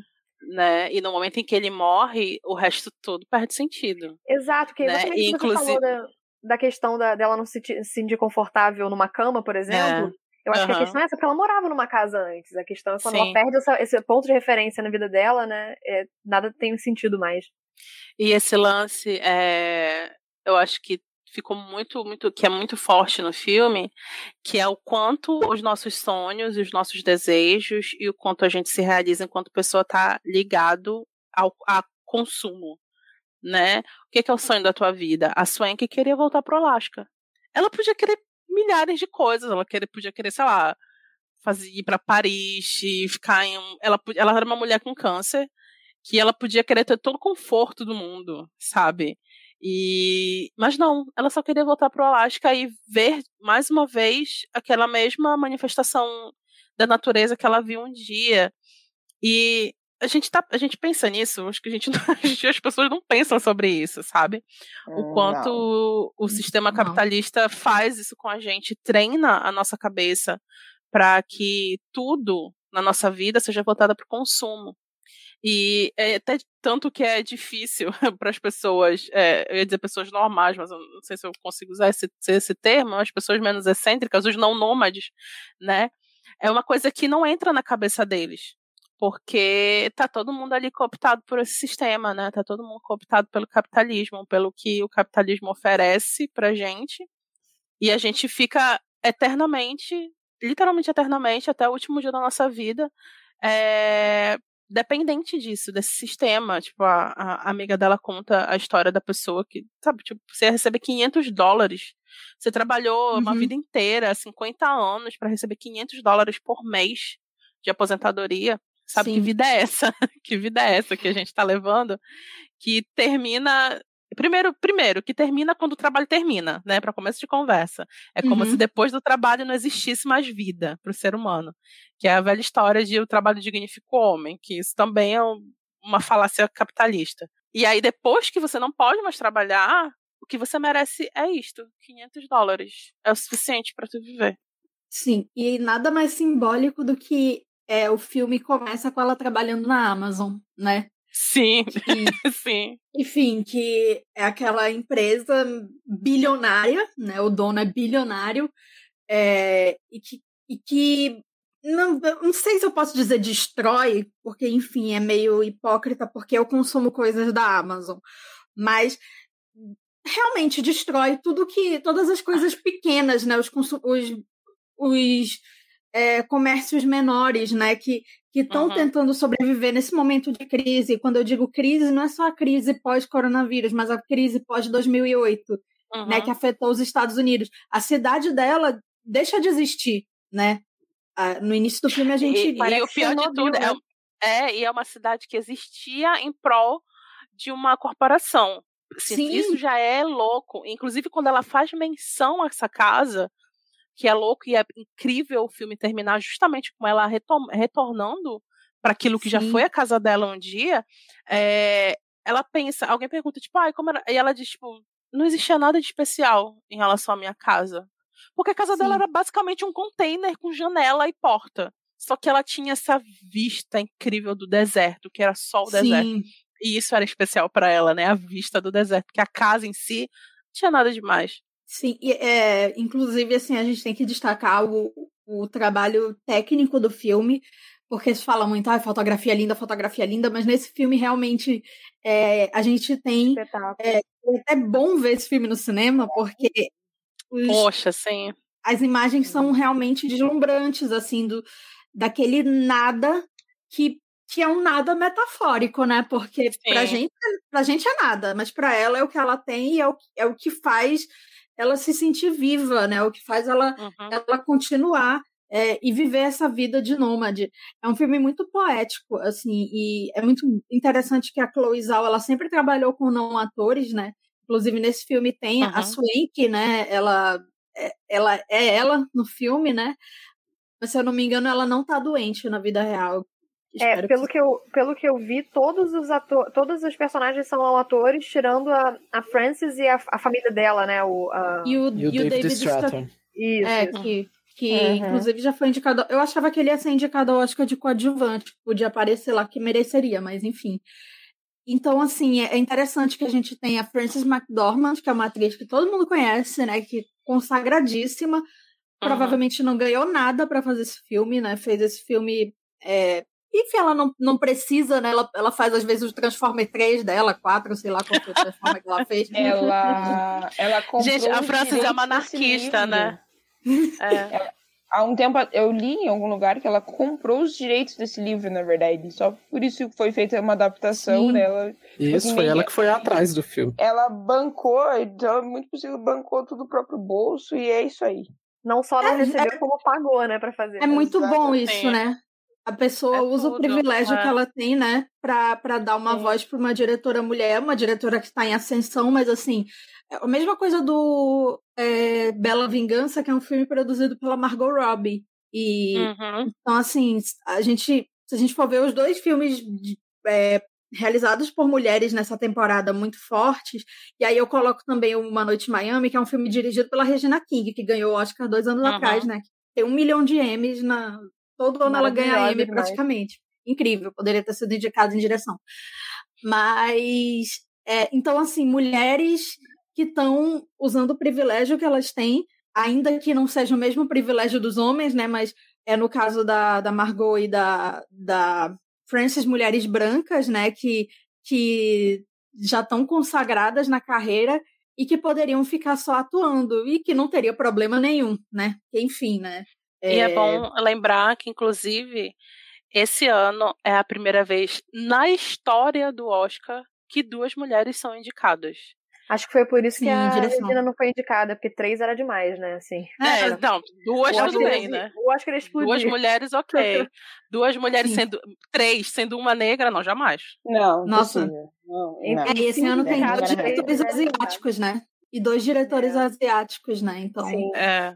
Speaker 2: Né? E no momento em que ele morre, o resto todo perde sentido.
Speaker 8: Exato, que né? e, inclusive... você falou da, da questão da, dela não se sentir confortável numa cama, por exemplo. É. Eu acho uhum. que a questão é essa, porque ela morava numa casa antes. A questão é quando Sim. ela perde essa, esse ponto de referência na vida dela, né? É, nada tem sentido mais.
Speaker 2: E esse lance, é, eu acho que ficou muito, muito, que é muito forte no filme, que é o quanto os nossos sonhos, os nossos desejos e o quanto a gente se realiza enquanto pessoa está ligado ao a consumo, né? O que, que é o sonho da tua vida? A Swank queria voltar pro Alasca. Ela podia querer milhares de coisas. Ela queria, podia querer, sei lá, fazer, ir para Paris e ficar em. Ela, ela era uma mulher com câncer que ela podia querer ter todo o conforto do mundo, sabe? E mas não, ela só queria voltar para o Alasca e ver mais uma vez aquela mesma manifestação da natureza que ela viu um dia. E a gente tá, a gente pensa nisso, acho que a gente, as pessoas não pensam sobre isso, sabe? o hum, quanto não. o sistema capitalista não. faz isso com a gente, treina a nossa cabeça para que tudo na nossa vida seja voltado para o consumo. E é até tanto que é difícil para as pessoas, é, eu ia dizer pessoas normais, mas eu não sei se eu consigo usar esse, esse termo, as pessoas menos excêntricas, os não nômades, né? É uma coisa que não entra na cabeça deles porque tá todo mundo ali cooptado por esse sistema, né? Tá todo mundo cooptado pelo capitalismo, pelo que o capitalismo oferece pra gente. E a gente fica eternamente, literalmente eternamente, até o último dia da nossa vida, é, dependente disso, desse sistema. Tipo, a, a, amiga dela conta a história da pessoa que, sabe, tipo, você recebe 500 dólares. Você trabalhou uhum. uma vida inteira, 50 anos, para receber 500 dólares por mês de aposentadoria. Sabe Sim. que vida é essa? que vida é essa que a gente está levando? Que termina Primeiro, primeiro, que termina quando o trabalho termina, né? Para começo de conversa. É como uhum. se depois do trabalho não existisse mais vida para o ser humano. Que é a velha história de o trabalho dignifica o homem, que isso também é uma falácia capitalista. E aí, depois que você não pode mais trabalhar, o que você merece é isto: 500 dólares. É o suficiente para tu viver.
Speaker 5: Sim, e nada mais simbólico do que é, o filme começa com ela trabalhando na Amazon, né?
Speaker 2: Sim, e, sim.
Speaker 5: Enfim, que é aquela empresa bilionária, né? O dono é bilionário, é, e que, e que não, não sei se eu posso dizer destrói, porque, enfim, é meio hipócrita, porque eu consumo coisas da Amazon. Mas realmente destrói tudo que. todas as coisas pequenas, né? Os, os, os é, comércios menores, né? Que estão uhum. tentando sobreviver nesse momento de crise. Quando eu digo crise, não é só a crise pós-coronavírus, mas a crise pós-2008, uhum. né? Que afetou os Estados Unidos. A cidade dela deixa de existir, né? no início do filme a gente
Speaker 2: e, e o pior de tudo é, é, e é uma cidade que existia em prol de uma corporação. Assim, Sim. Isso já é louco. Inclusive, quando ela faz menção a essa casa, que é louco e é incrível o filme terminar justamente com ela retornando para aquilo que Sim. já foi a casa dela um dia, é, ela pensa, alguém pergunta, tipo, ai, como era? E ela diz, tipo, não existia nada de especial em relação à minha casa. Porque a casa Sim. dela era basicamente um container com janela e porta. Só que ela tinha essa vista incrível do deserto, que era só o Sim. deserto. E isso era especial para ela, né? A vista do deserto, porque a casa em si não tinha nada demais.
Speaker 5: Sim, é, inclusive, assim, a gente tem que destacar o, o trabalho técnico do filme, porque se fala muito, ah, fotografia linda, fotografia linda, mas nesse filme realmente é, a gente tem. É, é bom ver esse filme no cinema, porque.
Speaker 2: Os, Poxa, sim.
Speaker 5: As imagens são realmente deslumbrantes, assim, do, daquele nada que, que é um nada metafórico, né? Porque pra gente, pra gente é nada, mas pra ela é o que ela tem e é o, é o que faz ela se sentir viva, né? O que faz ela, uhum. ela continuar é, e viver essa vida de nômade. É um filme muito poético, assim, e é muito interessante que a Chloe Zhao, ela sempre trabalhou com não atores, né? Inclusive nesse filme tem uhum. a Swank, né? Ela, é, ela é ela no filme, né? Mas se eu não me engano, ela não tá doente na vida real.
Speaker 8: É, pelo que... que, eu, pelo que eu vi, todos os atores, todos os personagens são atores, tirando a, a Frances e a, a família dela, né? O, a...
Speaker 3: e, o, e o, e o David, Stratton.
Speaker 5: Isso. É, que, que uhum. inclusive já foi indicado. Eu achava que ele ia ser indicado ao Oscar de coadjuvante, podia aparecer lá que mereceria, mas enfim. Então, assim, é, é interessante que a gente tenha a Frances McDormand, que é uma atriz que todo mundo conhece, né? Que consagradíssima. Uhum. Provavelmente não ganhou nada para fazer esse filme, né? Fez esse filme é, enfim, ela não, não precisa, né? Ela, ela faz às vezes o Transformer 3 dela, 4, sei lá qual foi o Transformer que ela fez.
Speaker 4: Ela, ela comprou
Speaker 2: Gente, a Francis é uma anarquista, né?
Speaker 4: É. há um tempo eu li em algum lugar que ela comprou os direitos desse livro, na verdade. Só por isso foi feita uma adaptação Sim. dela.
Speaker 3: Isso, foi ela que foi atrás do filme.
Speaker 4: Ela bancou, então é muito possível, bancou tudo o próprio bolso e é isso aí.
Speaker 8: Não só não é, recebeu, é, como pagou, né, pra fazer.
Speaker 5: É muito bom isso, né? A pessoa é usa tudo, o privilégio é. que ela tem, né, para dar uma Sim. voz para uma diretora mulher, uma diretora que está em ascensão, mas assim, é a mesma coisa do é, Bela Vingança, que é um filme produzido pela Margot Robbie. E uhum. então, assim, a gente, se a gente for ver os dois filmes de, é, realizados por mulheres nessa temporada muito fortes, e aí eu coloco também Uma Noite em Miami, que é um filme dirigido pela Regina King, que ganhou o Oscar dois anos uhum. atrás, né? Tem um milhão de M's na, Todo ano ela ganha M praticamente. Incrível, poderia ter sido indicada em direção. Mas, é, então, assim, mulheres que estão usando o privilégio que elas têm, ainda que não seja o mesmo privilégio dos homens, né? Mas é no caso da, da Margot e da, da Frances mulheres brancas, né, que, que já estão consagradas na carreira e que poderiam ficar só atuando e que não teria problema nenhum, né? Enfim, né?
Speaker 2: É... E é bom lembrar que, inclusive, esse ano é a primeira vez na história do Oscar que duas mulheres são indicadas.
Speaker 8: Acho que foi por isso Sim, que a Regina não foi indicada, porque três era demais, né? Assim.
Speaker 2: É, não, duas tudo bem, né?
Speaker 8: Eu acho que ele explodiu.
Speaker 2: Duas mulheres, ok. duas mulheres Sim. sendo. Três sendo uma negra, não, jamais.
Speaker 4: Não,
Speaker 5: Nossa. Não, não. É, e esse ano tem dois diretores asiáticos, né? E dois diretores é. asiáticos, né? Então.
Speaker 2: Sim. É.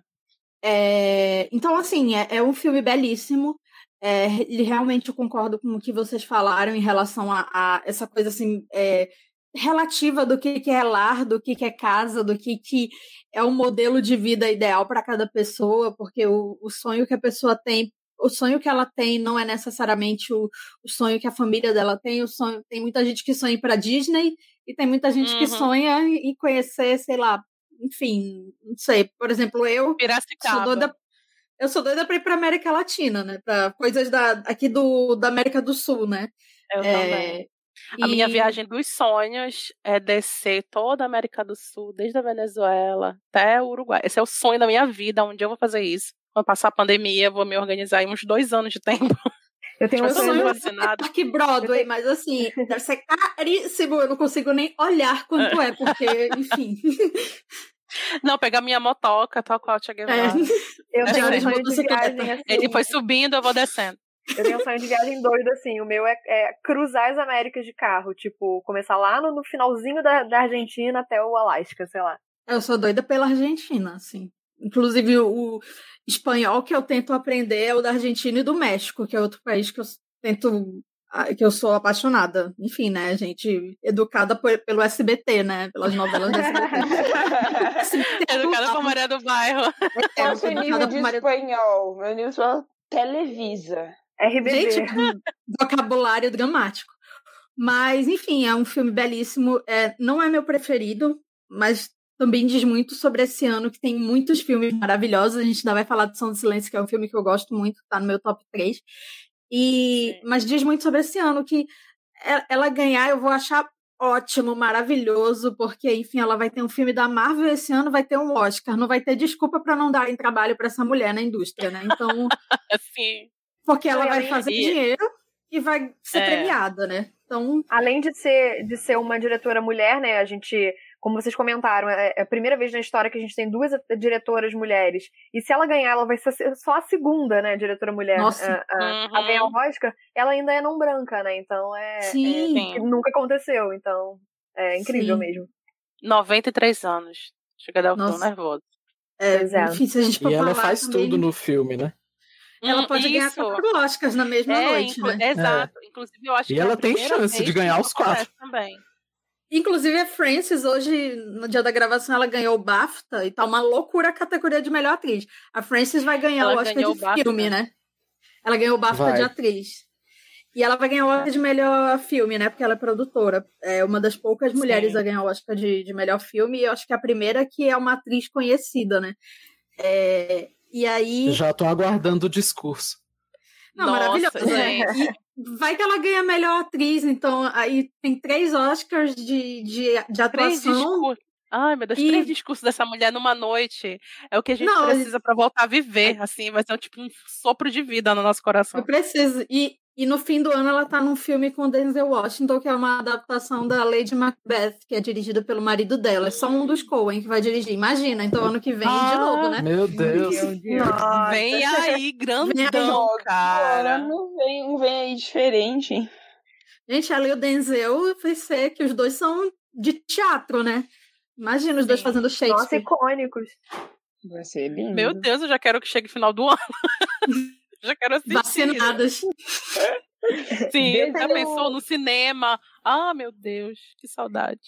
Speaker 5: É, então, assim, é, é, um filme belíssimo. É, realmente eu concordo com o que vocês falaram em relação a, a essa coisa assim é, relativa do que, que é lar, do que, que é casa, do que, que é o modelo de vida ideal para cada pessoa, porque o, o sonho que a pessoa tem, o sonho que ela tem não é necessariamente o, o sonho que a família dela tem, o sonho, tem muita gente que sonha para Disney e tem muita gente uhum. que sonha em conhecer, sei lá, enfim, não sei, por exemplo, eu
Speaker 2: Piracicaba.
Speaker 5: sou doida eu sou doida para ir para América Latina, né? Para coisas da, aqui do, da América do Sul, né?
Speaker 2: Eu é, também. A e... minha viagem dos sonhos é descer toda a América do Sul, desde a Venezuela até o Uruguai. Esse é o sonho da minha vida, um dia eu vou fazer isso. Quando passar a pandemia, vou me organizar em uns dois anos de tempo.
Speaker 5: Eu tenho um sonho vacinado. Parque Broadway, mas assim, deve ser caríssimo. Eu não consigo nem olhar quanto é, porque, enfim.
Speaker 2: Não, pegar minha motoca, tal qual Tia Guevara.
Speaker 8: É. Eu tenho um sonho de viagem assim.
Speaker 2: Ele foi subindo, eu vou descendo.
Speaker 8: Eu tenho um sonho de viagem doido, assim. O meu é, é, cruzar as Américas de carro. Tipo, começar lá no, no finalzinho da, da, Argentina até o Alasca, sei lá.
Speaker 5: Eu sou doida pela Argentina, assim. Inclusive, o espanhol que eu tento aprender é o da Argentina e do México, que é outro país que eu tento que eu sou apaixonada. Enfim, né, gente, educada por, pelo SBT, né, pelas novelas do
Speaker 2: SBT. educada por Maria do Bairro.
Speaker 4: É, é o nível de Maria... espanhol? Meu nível é Televisa.
Speaker 8: RBD. Gente,
Speaker 5: vocabulário dramático. Mas, enfim, é um filme belíssimo. É, não é meu preferido, mas também diz muito sobre esse ano, que tem muitos filmes maravilhosos. A gente ainda vai falar de Som do Silêncio, que é um filme que eu gosto muito, tá no meu top 3. E, mas diz muito sobre esse ano, que ela ganhar eu vou achar ótimo, maravilhoso, porque, enfim, ela vai ter um filme da Marvel esse ano, vai ter um Oscar. Não vai ter desculpa para não darem trabalho para essa mulher na indústria, né? Então.
Speaker 2: Sim.
Speaker 5: Porque ela vai fazer dinheiro e vai ser é. premiada, né? Então,
Speaker 8: além de ser de ser uma diretora mulher, né, a gente, como vocês comentaram, é, é a primeira vez na história que a gente tem duas diretoras mulheres. E se ela ganhar, ela vai ser só a segunda, né, diretora mulher
Speaker 5: Nossa.
Speaker 8: A, a, uhum. a ganhar o Oscar. Ela ainda é não branca, né? Então é,
Speaker 5: Sim.
Speaker 8: é nunca aconteceu, então é incrível Sim. mesmo.
Speaker 2: 93 anos. Chega a dar um nervoso.
Speaker 5: É, é. Enfim, se a gente
Speaker 3: e ela faz também... tudo no filme, né?
Speaker 5: Ela pode Isso. ganhar quatro Oscars na mesma é, noite,
Speaker 2: inclu...
Speaker 5: né?
Speaker 2: Exato. É. Inclusive, eu acho
Speaker 3: e
Speaker 2: que
Speaker 3: ela tem chance de ganhar os quatro.
Speaker 2: Também.
Speaker 5: Inclusive, a Frances, hoje, no dia da gravação, ela ganhou o BAFTA e tá uma loucura a categoria de melhor atriz. A Frances vai ganhar ela o Oscar de o filme, né? Ela ganhou o BAFTA vai. de atriz. E ela vai ganhar o Oscar de melhor filme, né? Porque ela é produtora. É uma das poucas mulheres Sim. a ganhar o Oscar de, de melhor filme. E eu acho que é a primeira que é uma atriz conhecida, né? É, e aí.
Speaker 3: Já tô aguardando o discurso.
Speaker 5: Não, Nossa, maravilhoso. Gente. Vai que ela ganha melhor atriz, então aí tem três Oscars de, de, de atuação.
Speaker 2: Ai, meu Deus, e... três discursos dessa mulher numa noite. É o que a gente Não, precisa para voltar a viver, é... assim, vai ser um, tipo um sopro de vida no nosso coração.
Speaker 5: Eu preciso. E, e no fim do ano ela tá num filme com Denzel Washington, que é uma adaptação da Lady Macbeth, que é dirigida pelo marido dela. É só um dos Coen que vai dirigir. Imagina, então ano que vem ah, de novo, né?
Speaker 3: Meu Deus.
Speaker 2: Vem aí, grandão, vem cara.
Speaker 4: Não vem, vem aí diferente.
Speaker 5: Gente, ali o Denzel vai ser que os dois são de teatro, né? Imagina os Sim. dois fazendo Shakespeare. Nossa,
Speaker 8: icônicos.
Speaker 4: Vai ser lindo.
Speaker 2: Meu Deus, eu já quero que chegue o final do ano. já quero assistir.
Speaker 5: Vacinadas.
Speaker 2: Sim, já pensou no cinema? Ah, meu Deus, que saudade.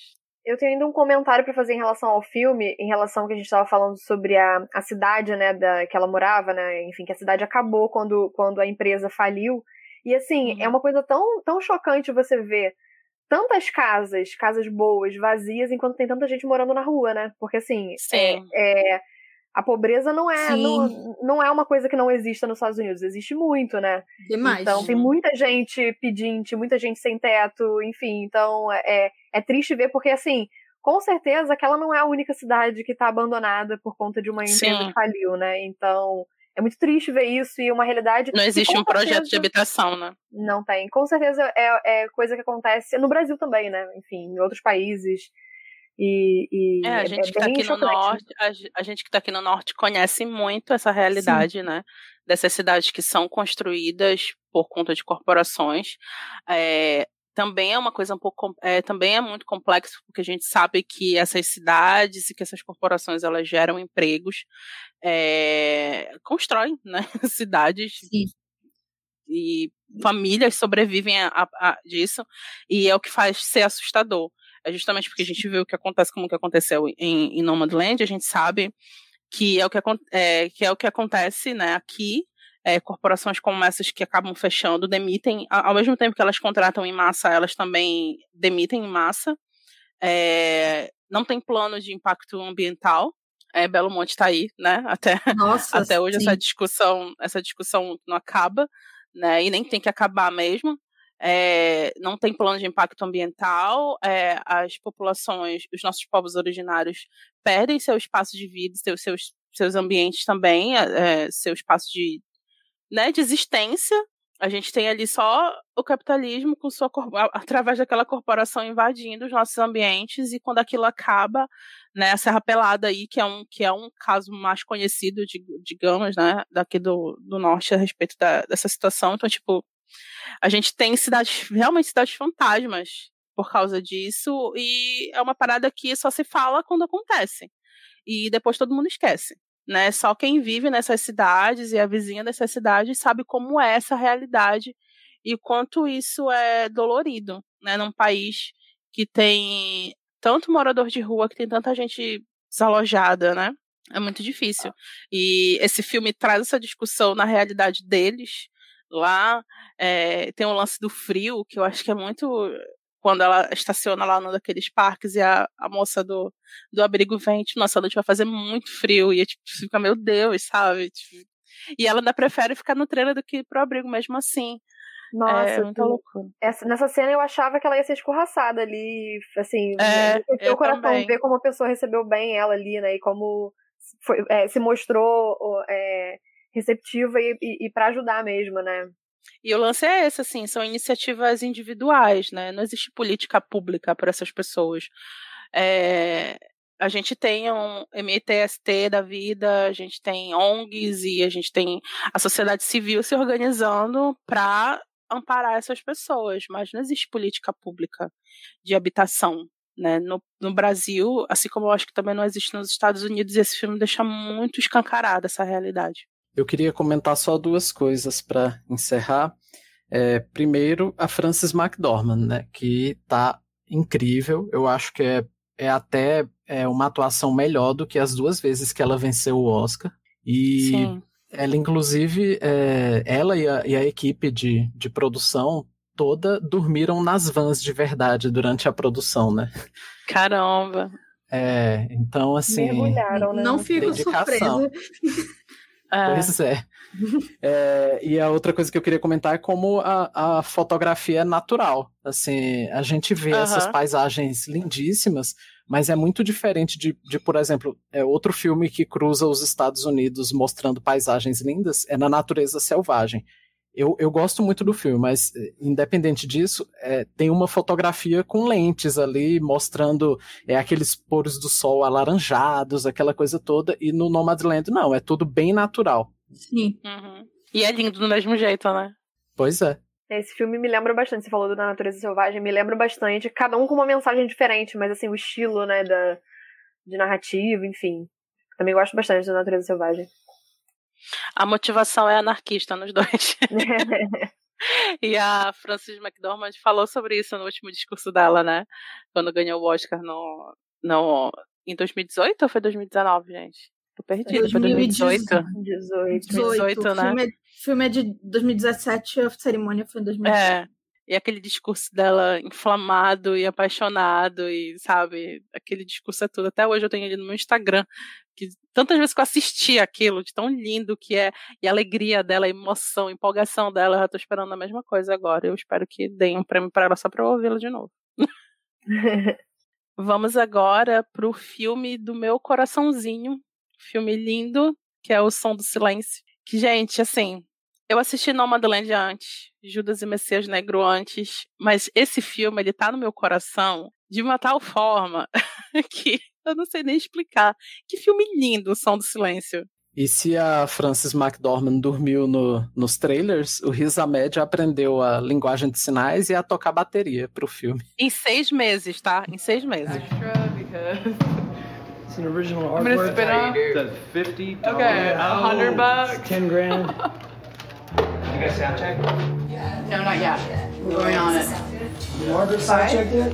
Speaker 8: Eu tenho ainda um comentário para fazer em relação ao filme, em relação ao que a gente estava falando sobre a, a cidade, né, da, que ela morava, né, enfim, que a cidade acabou quando, quando a empresa faliu. E assim, uhum. é uma coisa tão, tão chocante você ver tantas casas, casas boas, vazias, enquanto tem tanta gente morando na rua, né? Porque assim,
Speaker 2: Sim.
Speaker 8: É, é a pobreza não é não, não é uma coisa que não exista nos Estados Unidos, existe muito, né?
Speaker 5: Demais.
Speaker 8: Então tem muita gente pedinte, muita gente sem teto, enfim, então é, é triste ver porque assim, com certeza aquela não é a única cidade que está abandonada por conta de uma empresa Sim. que faliu, né? Então é muito triste ver isso e uma realidade.
Speaker 2: Não existe um projeto de habitação, né?
Speaker 8: Não tem. Com certeza é, é coisa que acontece no Brasil também, né? Enfim, em outros países. E, e
Speaker 2: é, a gente é que está aqui no norte, a, a, gente que está aqui no norte conhece muito essa realidade, Sim. né? Dessas cidades que são construídas por conta de corporações. É, também é uma coisa um pouco, é, também é muito complexo porque a gente sabe que essas cidades e que essas corporações elas geram empregos, é, constroem, né? Cidades
Speaker 5: Sim.
Speaker 2: e famílias sobrevivem a, a, a, disso e é o que faz ser assustador é justamente porque a gente viu o que acontece como que aconteceu em, em Nomadland, a gente sabe que é o que, é, que, é o que acontece né, aqui. É, corporações como essas que acabam fechando demitem, ao mesmo tempo que elas contratam em massa, elas também demitem em massa. É, não tem plano de impacto ambiental. É, Belo Monte está aí, né? Até,
Speaker 5: Nossa,
Speaker 2: até hoje essa discussão, essa discussão não acaba, né? E nem tem que acabar mesmo é, não tem plano de impacto ambiental, é, as populações, os nossos povos originários perdem seu espaço de vida, seus, seus, seus ambientes também, é, seu espaço de, né, de existência. A gente tem ali só o capitalismo com sua através daquela corporação invadindo os nossos ambientes e quando aquilo acaba, né, a Serra Pelada aí, que é um, que é um caso mais conhecido, digamos, né, daqui do, do norte a respeito da, dessa situação. Então, tipo, a gente tem cidades, realmente cidades fantasmas por causa disso, e é uma parada que só se fala quando acontece. E depois todo mundo esquece. Né? Só quem vive nessas cidades e a vizinha dessas cidades sabe como é essa realidade e quanto isso é dolorido, né? Num país que tem tanto morador de rua, que tem tanta gente desalojada, né? É muito difícil. E esse filme traz essa discussão na realidade deles, lá. É, tem o lance do frio, que eu acho que é muito. Quando ela estaciona lá num daqueles parques e a, a moça do, do abrigo vem, tipo, nossa, a noite vai fazer muito frio. E tipo, fica, meu Deus, sabe? Tipo, e ela ainda prefere ficar no trailer do que ir pro abrigo mesmo assim.
Speaker 8: Nossa, é muita loucura. Essa, nessa cena eu achava que ela ia ser escorraçada ali, assim,
Speaker 2: é,
Speaker 8: o coração também. ver como a pessoa recebeu bem ela ali, né, e como foi, é, se mostrou é, receptiva e, e, e para ajudar mesmo, né?
Speaker 2: E o lance é esse, assim, são iniciativas individuais, né? Não existe política pública para essas pessoas. É, a gente tem um MTST da vida, a gente tem ONGs e a gente tem a sociedade civil se organizando para amparar essas pessoas, mas não existe política pública de habitação. Né? No, no Brasil, assim como eu acho que também não existe nos Estados Unidos, esse filme deixa muito escancarada essa realidade.
Speaker 3: Eu queria comentar só duas coisas para encerrar. É, primeiro, a Frances McDormand, né, que tá incrível. Eu acho que é, é até é uma atuação melhor do que as duas vezes que ela venceu o Oscar. E Sim. ela, inclusive, é, ela e a, e a equipe de, de produção toda dormiram nas vans de verdade durante a produção, né?
Speaker 2: Caramba!
Speaker 3: É, então assim.
Speaker 8: Mergulharam, né?
Speaker 5: Não fico dedicação. surpresa.
Speaker 3: É. Pois é. é. E a outra coisa que eu queria comentar é como a, a fotografia é natural. Assim, a gente vê essas paisagens lindíssimas, mas é muito diferente de, de, por exemplo, é outro filme que cruza os Estados Unidos mostrando paisagens lindas, é na natureza selvagem. Eu, eu gosto muito do filme, mas eh, independente disso, é, tem uma fotografia com lentes ali, mostrando é, aqueles poros do sol alaranjados, aquela coisa toda, e no Nomadland não, é tudo bem natural.
Speaker 5: Sim.
Speaker 2: Uhum. E é lindo do mesmo jeito, né?
Speaker 3: Pois é.
Speaker 8: Esse filme me lembra bastante, você falou do da natureza selvagem, me lembra bastante, cada um com uma mensagem diferente, mas assim, o estilo, né, da, de narrativa, enfim. Também gosto bastante da natureza selvagem.
Speaker 2: A motivação é anarquista nos dois. e a Frances McDormand falou sobre isso no último discurso dela, né? Quando ganhou o Oscar no, no, em 2018 ou foi 2019, gente? Tô perdido, foi 2018?
Speaker 5: 2018, 2018 né? O filme é, filme é de 2017, a cerimônia foi em 2018. É.
Speaker 2: E aquele discurso dela inflamado e apaixonado, e sabe, aquele discurso é tudo. Até hoje eu tenho ele no meu Instagram, que tantas vezes que eu assisti aquilo, de tão lindo que é, e a alegria dela, a emoção, a empolgação dela, eu já tô esperando a mesma coisa agora. Eu espero que deem um prêmio para ela só pra eu ouvi-la de novo. Vamos agora pro filme do meu coraçãozinho, filme lindo, que é O Som do Silêncio. Que, gente, assim, eu assisti Nomadland antes, Judas e Messias Negro antes, mas esse filme, ele tá no meu coração de uma tal forma que eu não sei nem explicar. Que filme lindo, O Som do Silêncio.
Speaker 3: E se a Frances McDormand dormiu no, nos trailers, o Riz Ahmed aprendeu a linguagem de sinais e a tocar bateria pro filme.
Speaker 2: Em seis meses, tá? Em seis meses.
Speaker 6: It's an original artwork.
Speaker 7: I'm gonna spit on.
Speaker 6: That's 50
Speaker 7: Okay, a hundred bucks.
Speaker 6: 10 grand. you guys sound check?
Speaker 7: No, not yet. We're going on it.
Speaker 6: Margaret sound checked yet?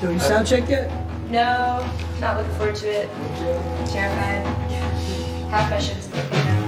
Speaker 6: Do you sound check yet?
Speaker 9: No, not looking forward to it. Terrified. Half my shit's broken now.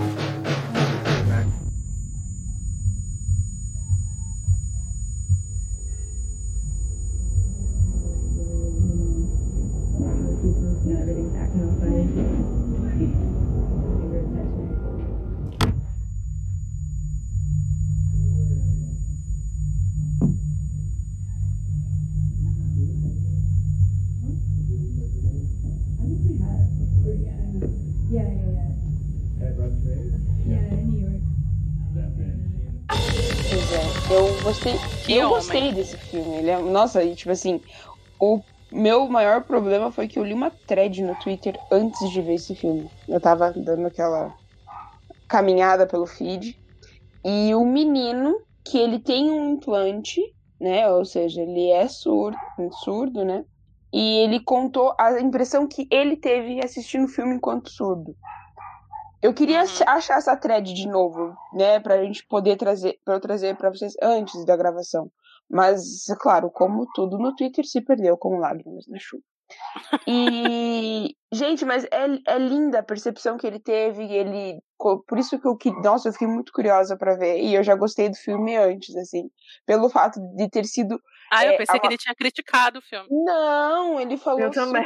Speaker 2: Que
Speaker 4: eu
Speaker 2: homem.
Speaker 4: gostei desse filme. Ele é, nossa, e tipo assim, o meu maior problema foi que eu li uma thread no Twitter antes de ver esse filme. Eu tava dando aquela caminhada pelo feed. E o menino, que ele tem um implante, né? Ou seja, ele é surdo, surdo, né? E ele contou a impressão que ele teve assistindo o filme enquanto surdo. Eu queria ach- achar essa thread de novo, né, pra gente poder trazer, para eu trazer pra vocês antes da gravação. Mas, é claro, como tudo no Twitter se perdeu como lágrimas na chuva. E, gente, mas é, é linda a percepção que ele teve, ele, por isso que eu, que, nossa, eu fiquei muito curiosa pra ver, e eu já gostei do filme antes, assim, pelo fato de ter sido
Speaker 2: Ah, eu
Speaker 4: É,
Speaker 2: pensei que ele tinha criticado o filme.
Speaker 4: não, ele falou
Speaker 8: Eu também.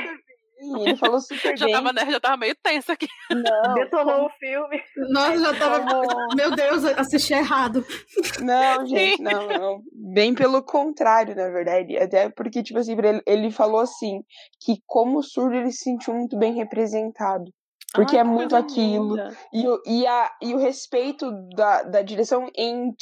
Speaker 4: Bem. Ele falou super
Speaker 2: Já
Speaker 4: bem.
Speaker 2: tava, né, já tava meio tensa aqui.
Speaker 4: Não,
Speaker 8: Detonou o filme.
Speaker 5: Nossa, já tava.
Speaker 4: como-
Speaker 5: Meu Deus, assisti errado.
Speaker 4: Não, gente, não, não. Bem pelo contrário, na verdade. Até porque, tipo assim, ele, ele falou assim, que como surdo ele se sentiu muito bem representado. Porque
Speaker 2: Ai,
Speaker 4: é muito aquilo.
Speaker 2: linda.
Speaker 4: E, o- e, a, e o respeito da, da direção em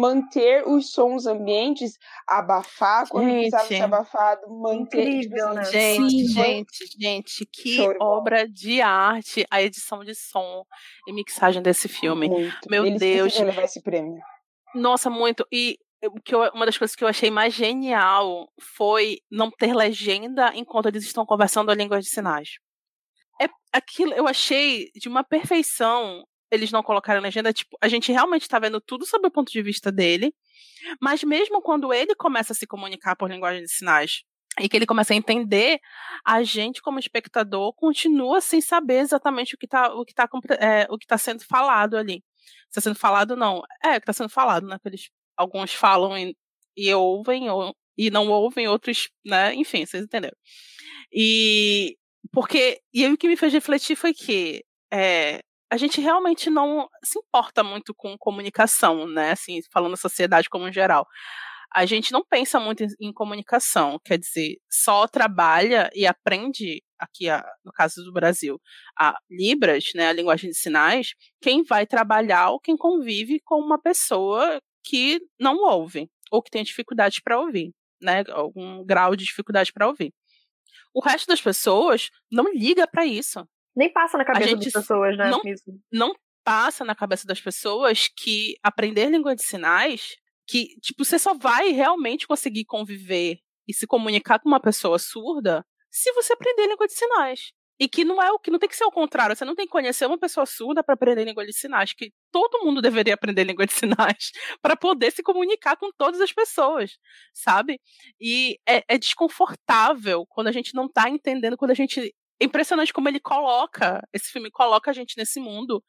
Speaker 4: manter os sons ambientes, abafar quando precisava ser
Speaker 2: Gente.
Speaker 4: abafado, manter. tipo
Speaker 8: Incrível,
Speaker 4: assim,
Speaker 8: né?
Speaker 2: Gente,
Speaker 5: Sim.
Speaker 2: gente, gente, que
Speaker 4: Show
Speaker 2: obra de arte a edição de som e mixagem desse filme.
Speaker 4: Muito.
Speaker 2: Meu
Speaker 4: Eles
Speaker 2: Deus.
Speaker 4: levar esse prêmio.
Speaker 2: Nossa, muito. E que eu- uma das coisas que eu achei mais genial foi não ter legenda enquanto eles estão conversando a língua de sinais. É aquilo, eu achei de uma perfeição eles não colocaram legenda, tipo, a gente realmente tá vendo tudo sob o ponto de vista dele, mas mesmo quando ele começa a se comunicar por linguagem de sinais e que ele começa a entender, a gente como espectador continua sem saber exatamente o que tá, o que tá, é, o que tá sendo falado ali. Está sendo falado não, é, o que tá sendo falado, né, eles, alguns falam e, e ouvem ou, e não ouvem, outros, né, enfim, vocês entenderam. E porque e aí o que me fez refletir foi que é, a gente realmente não se importa muito com comunicação, né? Assim, falando da sociedade como em geral. A gente não pensa muito em, em comunicação, quer dizer, só trabalha e aprende aqui, a, no caso do Brasil, a Libras, né, a linguagem de sinais, quem vai trabalhar ou quem convive com uma pessoa que não ouve ou que tem dificuldade para ouvir, né, algum grau de dificuldade para ouvir. O resto das pessoas não liga para isso.
Speaker 8: Nem passa na cabeça das pessoas, né?
Speaker 2: não-
Speaker 8: Isso.
Speaker 2: não passa na cabeça das pessoas que aprender língua de sinais, que tipo você só vai realmente conseguir conviver e se comunicar com uma pessoa surda se você aprender língua de sinais. E que não é o que não tem que ser o contrário, você não tem que conhecer uma pessoa surda para aprender língua de sinais, que todo mundo deveria aprender língua de sinais para poder se comunicar com todas as pessoas, sabe? E é, é desconfortável quando a gente não tá entendendo, quando a gente é impressionante como ele coloca, esse filme coloca a gente nesse mundo,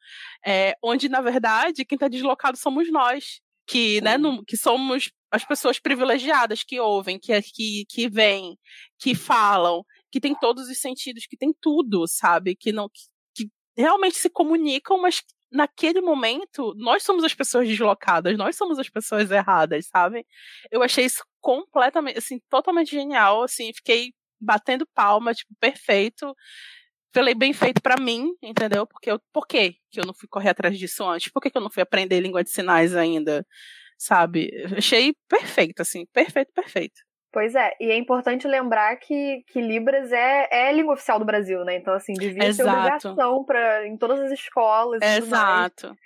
Speaker 2: é, onde, na verdade, quem está deslocado somos nós, que, né, não- que somos as pessoas privilegiadas que ouvem, que, que, que vêm, que falam, que tem todos os sentidos, que tem tudo, sabe? Que não que, que realmente se comunicam, mas naquele momento, nós somos as pessoas deslocadas, nós somos as pessoas erradas, sabe? Eu achei isso completamente, assim, totalmente genial, assim, fiquei batendo palma, tipo, perfeito. Falei bem feito para mim, entendeu? Porque eu, por que que eu não fui correr atrás disso antes? Por que, que eu não fui aprender língua de sinais ainda? Sabe? Achei perfeito, assim, perfeito, perfeito.
Speaker 8: Pois é, e é importante lembrar que, que Libras é, é língua oficial do Brasil, né? Então, assim, devia Exato. ser obrigação pra, em todas as escolas.
Speaker 2: Exato.
Speaker 8: Mais,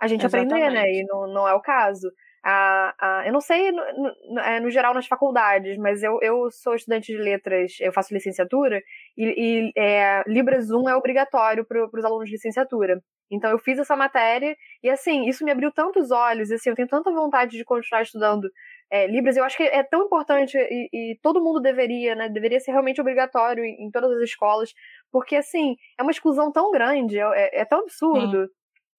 Speaker 8: a gente Exatamente. aprender, né? E não, não é o caso. A, a, eu não sei no, no, é, no, geral nas faculdades, mas eu, eu sou estudante de letras, eu faço licenciatura, e, e é, Libras 1 é obrigatório para os alunos de licenciatura. Então eu fiz essa matéria, e assim, isso me abriu tantos olhos, assim, eu tenho tanta vontade de continuar estudando é, Libras, eu acho que é tão importante e, e, todo mundo deveria, né? Deveria ser realmente obrigatório em, em, todas as escolas, porque assim, é uma exclusão tão grande, é, é, é tão absurdo.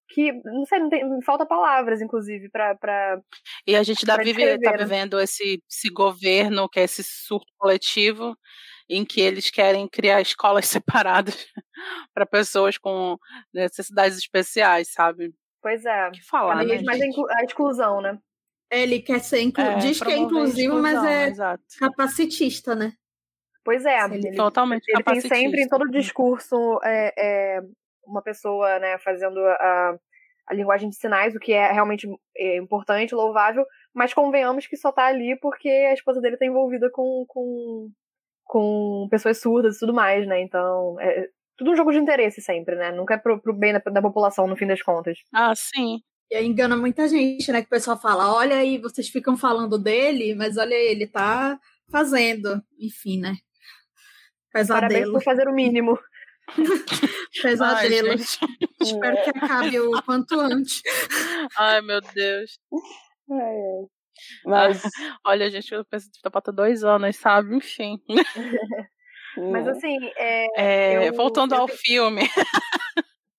Speaker 8: Que, não sei, não tem, falta palavras, inclusive, para.
Speaker 2: E a gente tá, vive, tá vivendo esse, esse governo, que é esse surto coletivo, em que eles querem criar escolas separadas para pessoas com necessidades especiais, sabe?
Speaker 8: Pois é.
Speaker 2: Que falar,
Speaker 8: Cada
Speaker 2: né,
Speaker 8: mais a exclusão, né?
Speaker 5: Ele quer ser inclu... é, diz que é inclusivo, mas é
Speaker 2: exato.
Speaker 5: capacitista, né?
Speaker 8: Pois é,
Speaker 2: ele, totalmente
Speaker 8: ele tem sempre em todo discurso é, é, uma pessoa né, fazendo a, a linguagem de sinais, o que é realmente é, importante, louvável, mas convenhamos que só tá ali porque a esposa dele tá envolvida com, com, com pessoas surdas e tudo mais, né? Então, é tudo um jogo de interesse sempre, né? Nunca é pro, pro bem da, da população, no fim das contas.
Speaker 2: Ah, sim.
Speaker 5: E aí engana muita gente, né? Que o pessoal fala, olha aí, vocês ficam falando dele, mas olha aí, ele tá fazendo. Enfim, né? Pesadelo.
Speaker 8: Parabéns por fazer o mínimo.
Speaker 5: Pesadelo. Ai, Espero que acabe o quanto antes.
Speaker 2: Ai, meu Deus.
Speaker 4: É, é. Mas.
Speaker 2: Olha, gente, eu penso que tá dois anos, sabe? Enfim.
Speaker 8: Mas assim. É,
Speaker 2: é, eu, voltando eu, ao eu... filme.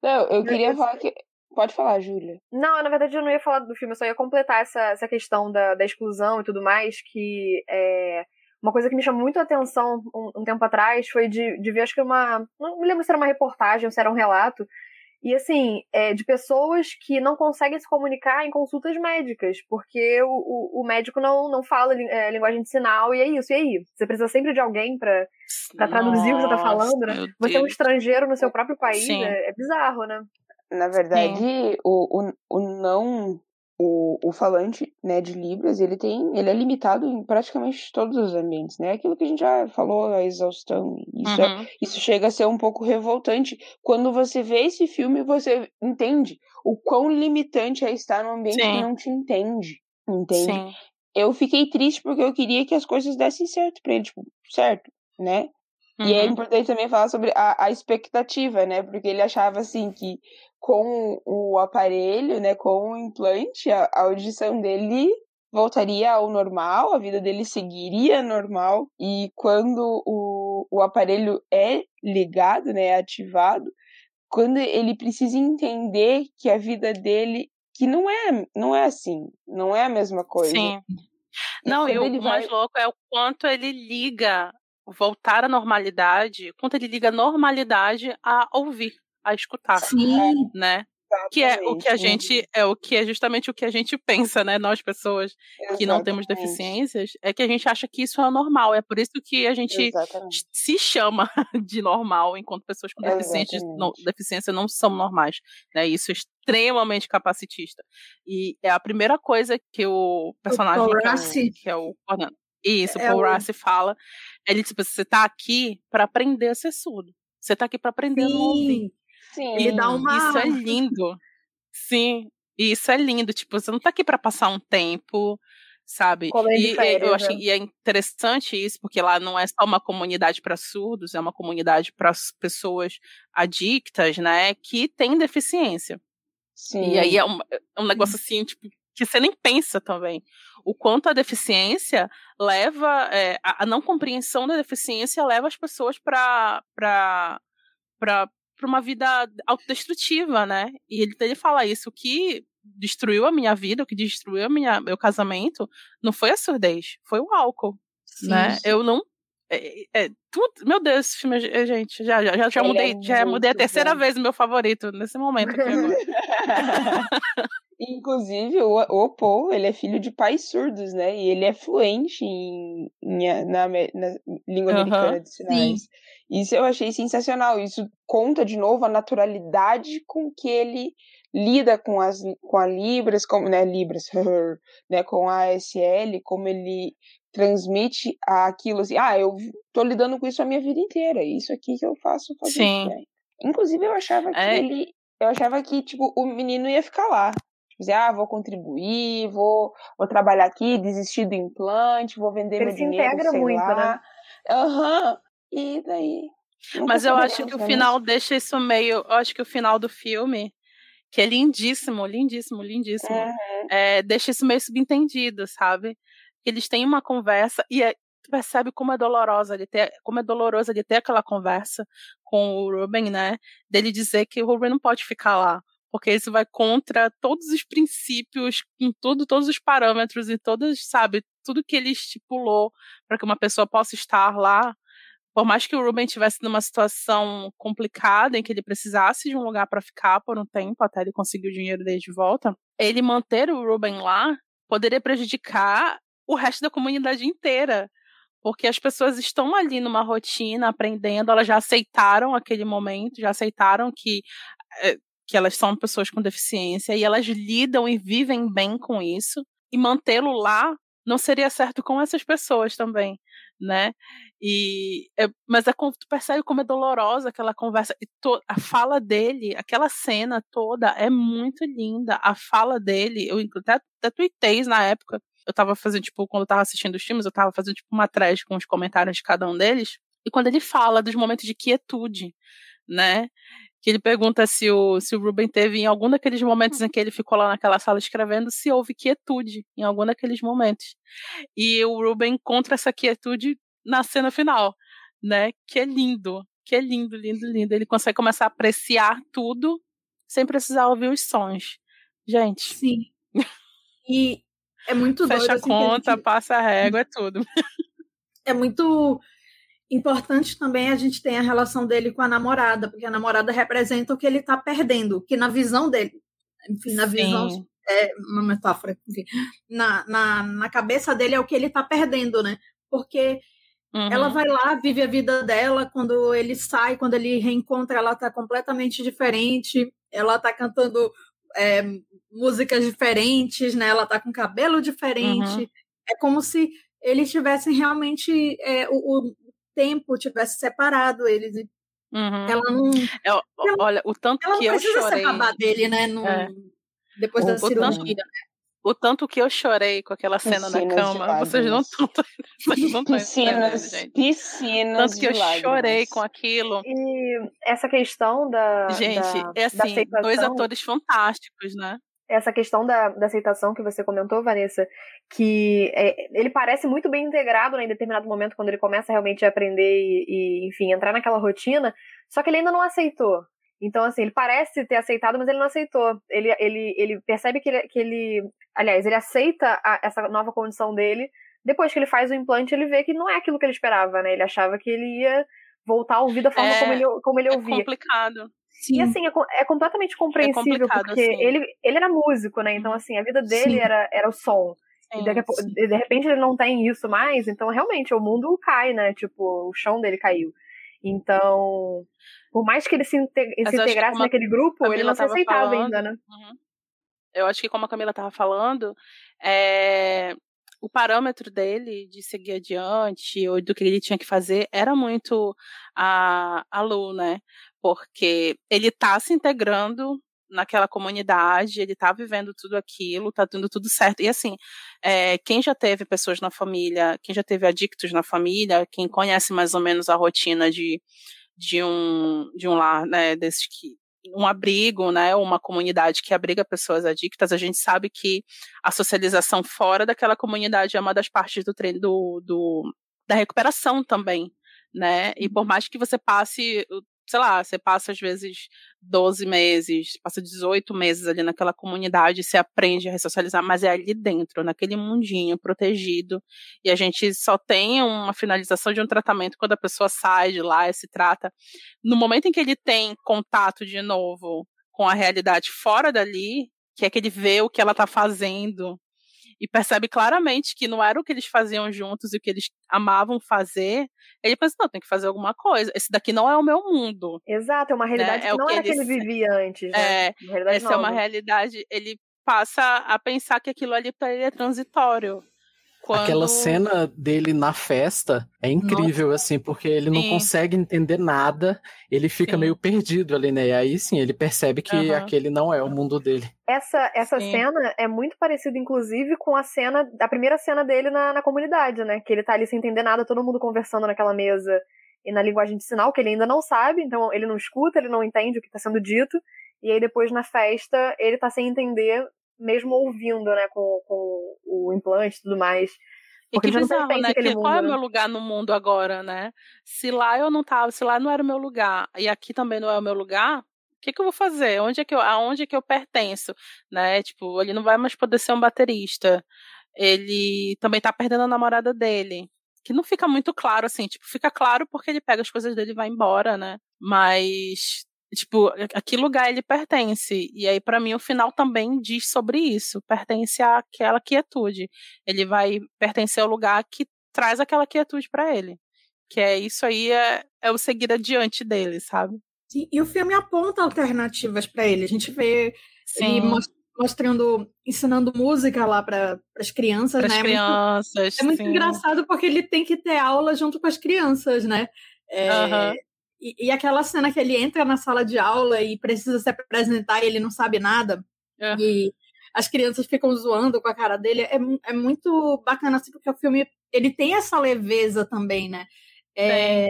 Speaker 4: Não, eu queria falar que Pode falar, Júlia.
Speaker 8: Não, na verdade eu não ia falar do filme, eu só ia completar essa, essa questão da, da exclusão e tudo mais, que é, uma coisa que me chamou muito a atenção um, um, tempo atrás foi de, de ver, acho que uma. Não me lembro se era uma reportagem ou se era um relato. E assim, é, de pessoas que não conseguem se comunicar em consultas médicas, porque o, o, o médico não, não fala é, linguagem de sinal, e é isso, e aí? Você precisa sempre de alguém para traduzir o que você tá falando, né? Você é um estrangeiro no seu próprio país, é, é bizarro, né?
Speaker 4: Na verdade, o, o, o não o, o falante né, de Libras, ele tem. ele é limitado em praticamente todos os ambientes, né? Aquilo que a gente já falou, a exaustão. Isso, é, uhum. isso chega a ser um pouco revoltante. Quando você vê esse filme, você entende o quão limitante é estar num ambiente Sim. que não te entende. Entende? Sim. Eu fiquei triste porque eu queria que as coisas dessem certo pra ele, tipo, certo, né? Uhum. E é uhum. importante também falar sobre a, a expectativa, né? Porque ele achava assim que com o aparelho, né, com o implante, a, a audição dele voltaria ao normal, a vida dele seguiria normal, e quando o, o aparelho é ligado, né, é ativado, quando ele precisa entender que a vida dele que não é não é assim, não é a mesma coisa.
Speaker 2: Sim. Não, e, o mais louco é o quanto ele liga voltar à normalidade, quanto ele liga a normalidade a ouvir a escutar.
Speaker 5: Sim.
Speaker 2: Né? que é o que a gente é o que é justamente o que a gente pensa, né? Nós pessoas Exatamente. que não temos deficiências, é que a gente acha que isso é normal. É por isso que a gente Exatamente. se chama de normal, enquanto pessoas com deficiência não, deficiência não são normais, né? Isso é extremamente capacitista. E é a primeira coisa que o personagem o que, é o, que é o isso, é Paul o... Rassi fala, ele tipo, você tá aqui para aprender a ser surdo. Você tá aqui para aprender Sim. a ouvir.
Speaker 5: Sim. Ele dá uma.
Speaker 2: Isso é lindo. Sim. Isso é lindo. Tipo, você não tá aqui para passar um tempo, sabe? E, férias, eu acho, né? e é interessante isso, porque lá não é só uma comunidade para surdos, é uma comunidade para pessoas adictas, né? Que têm deficiência. Sim. E aí é um, é um negócio assim, tipo, que você nem pensa também. O quanto a deficiência leva, é, a, não compreensão da deficiência leva as pessoas para para uma vida autodestrutiva, né? E ele, ele fala isso, que destruiu a minha vida, o que destruiu a minha, meu casamento, não foi a surdez, foi o álcool. Sim, né? Sim. Eu não. É, é, tudo, meu Deus, esse filme, gente, já, já, já, já mudei, é já mudei a terceira bom. vez o meu favorito nesse momento aqui agora.
Speaker 4: Inclusive, o, o Paul, ele é filho de pais surdos, né? E ele é fluente em, em na, na, língua uhum, americana de sinais. Sim. Isso eu achei sensacional. Isso conta de novo a naturalidade com que ele lida com as com a Libras, como, né, Libras, né, com a ASL, como ele transmite aquilo assim, ah, eu tô lidando com isso a minha vida inteira, é isso aqui que eu faço fazer. Sim. Inclusive eu achava que é. ele eu achava que tipo o menino ia ficar lá dizer, ah, vou contribuir, vou, vou trabalhar aqui, desistir do implante, vou vender Ele meu dinheiro, integra sei muito, lá. né? Aham. Uhum. E daí.
Speaker 2: Mas eu acho que o final deixa isso meio. Eu acho que o final do filme, que é lindíssimo, lindíssimo, lindíssimo, uhum. é, deixa isso meio subentendido, sabe? Eles têm uma conversa e é, tu percebe como é dolorosa de ter, como é dolorosa de ter aquela conversa com o Ruben, né? Dele dizer que o Ruben não pode ficar lá porque isso vai contra todos os princípios, em tudo, todos os parâmetros e todas, sabe, tudo que ele estipulou para que uma pessoa possa estar lá. Por mais que o Ruben estivesse numa situação complicada, em que ele precisasse de um lugar para ficar por um tempo até ele conseguir o dinheiro dele de volta, ele manter o Ruben lá poderia prejudicar o resto da comunidade inteira porque as pessoas estão ali numa rotina, aprendendo, elas já aceitaram aquele momento, já aceitaram que eh, que elas são pessoas com deficiência e elas lidam e vivem bem com isso, e mantê-lo lá não seria certo com essas pessoas também, né? E é, mas é tu percebe como é dolorosa aquela conversa e to, a fala dele, aquela cena toda é muito linda. A fala dele, eu até, até tuitei na época. Eu tava fazendo, tipo, quando eu tava assistindo os filmes, eu tava fazendo, tipo, uma thread com os comentários de cada um deles. E quando ele fala dos momentos de quietude, né? Que ele pergunta se o, se o Ruben teve em algum daqueles momentos em que ele ficou lá naquela sala escrevendo, se houve quietude em algum daqueles momentos. E o Ruben encontra essa quietude na cena final, né? Que é lindo, que é lindo, lindo, lindo. Ele consegue começar a apreciar tudo sem precisar ouvir os sons. Gente.
Speaker 5: Sim. E é muito
Speaker 2: Fecha
Speaker 5: doido.
Speaker 2: Fecha a assim, conta, gente... passa a régua, é tudo.
Speaker 5: É muito Importante também a gente tem a relação dele com a namorada, porque a namorada representa o que ele está perdendo, que na visão dele, enfim, na Sim. visão, é uma metáfora, enfim, na, na, na cabeça dele é o que ele está perdendo, né? Porque uhum. ela vai lá, vive a vida dela, quando ele sai, quando ele reencontra, ela está completamente diferente, ela está cantando é, músicas diferentes, né? Ela está com cabelo diferente. Uhum. É como se eles tivessem realmente é, o, tempo tivesse separado eles. Uhum. Ela não.
Speaker 2: Eu, ela, olha, o tanto que eu chorei.
Speaker 5: Dele, né? No, é. Depois o, da cirurgia. Tanto, né?
Speaker 2: o tanto que eu chorei com aquela cena piscinas na cama, vocês não estão vocês não
Speaker 4: piscinas, gente. Piscinas
Speaker 2: tanto que eu lágrimas. chorei com aquilo.
Speaker 8: E essa questão da
Speaker 2: Gente,
Speaker 8: da,
Speaker 2: é assim, dois atores fantásticos, né?
Speaker 8: Essa questão da, da aceitação que você comentou, Vanessa, que é, ele parece muito bem integrado né, em determinado momento, quando ele começa realmente a aprender e, e, enfim, entrar naquela rotina, só que ele ainda não aceitou. Então, assim, ele parece ter aceitado, mas ele não aceitou. Ele, ele, ele percebe que ele, que ele. Aliás, ele aceita a, essa nova condição dele. Depois que ele faz o implante, ele vê que não é aquilo que ele esperava, né? Ele achava que ele ia voltar a ouvir da forma é, como ele, como ele ouvia.
Speaker 2: É complicado.
Speaker 8: Sim. E assim, é, é completamente compreensível, é porque assim. ele, ele era músico, né? Então, assim, a vida dele era, era o som. Sim, e de, de repente ele não tem isso mais, então realmente o mundo cai, né? Tipo, o chão dele caiu. Então, por mais que ele se, se integrasse naquele grupo, ele não se aceitava falando, ainda, né? Uhum.
Speaker 2: Eu acho que como a Camila estava falando, é, o parâmetro dele de seguir adiante ou do que ele tinha que fazer era muito a, a Lu, né? Porque ele está se integrando naquela comunidade, ele está vivendo tudo aquilo, está dando tudo certo. E assim, é, quem já teve pessoas na família, quem já teve adictos na família, quem conhece mais ou menos a rotina de, de um de um lar, né, desses que um abrigo, né, uma comunidade que abriga pessoas adictas, a gente sabe que a socialização fora daquela comunidade é uma das partes do treino do, do da recuperação também, né? E por mais que você passe sei lá, você passa às vezes 12 meses, passa 18 meses ali naquela comunidade, você aprende a ressocializar, mas é ali dentro, naquele mundinho protegido. E a gente só tem uma finalização de um tratamento quando a pessoa sai de lá e se trata. No momento em que ele tem contato de novo com a realidade fora dali, que é que ele vê o que ela está fazendo e percebe claramente que não era o que eles faziam juntos e o que eles amavam fazer, ele pensa, não, tem que fazer alguma coisa. Esse daqui não é o meu mundo.
Speaker 8: Exato, é uma realidade né? que é não era que ele vivia antes, né?
Speaker 2: É, essa nova. é uma realidade, ele passa a pensar que aquilo ali para ele é transitório.
Speaker 3: Quando... Aquela cena dele na festa é incrível, Nossa. assim, porque ele não sim. consegue entender nada, ele fica sim. meio perdido ali, né? E aí sim, ele percebe que uhum. aquele não é o mundo dele.
Speaker 8: Essa, essa cena é muito parecida, inclusive, com a cena, a primeira cena dele na, na comunidade, né? Que ele tá ali sem entender nada, todo mundo conversando naquela mesa e na linguagem de sinal, que ele ainda não sabe, então ele não escuta, ele não entende o que está sendo dito. E aí depois na festa ele tá sem entender mesmo ouvindo, né, com, com o implante e tudo mais.
Speaker 2: E que bizarro, né? Que, mundo, qual é o né? meu lugar no mundo agora, né? Se lá eu não tava, se lá não era o meu lugar, e aqui também não é o meu lugar, o que, que eu vou fazer? Onde é que eu, aonde é que eu pertenço? Né? Tipo, ele não vai mais poder ser um baterista. Ele também tá perdendo a namorada dele. Que não fica muito claro, assim, tipo, fica claro porque ele pega as coisas dele e vai embora, né? Mas Tipo, a que lugar ele pertence? E aí, para mim, o final também diz sobre isso. Pertence àquela quietude. Ele vai pertencer ao lugar que traz aquela quietude para ele. Que é isso aí, é, é o seguir adiante dele, sabe?
Speaker 5: Sim, e o filme aponta alternativas para ele. A gente vê Sim. mostrando, ensinando música lá para as crianças,
Speaker 2: pras
Speaker 5: né?
Speaker 2: crianças.
Speaker 5: É muito, é muito engraçado porque ele tem que ter aula junto com as crianças, né? É, uhum. E, e, aquela cena que ele entra na sala de aula e precisa se apresentar e ele não sabe nada. É. E as crianças ficam zoando com a cara dele. É, é muito bacana, assim, porque o filme ele tem essa leveza também, né? É,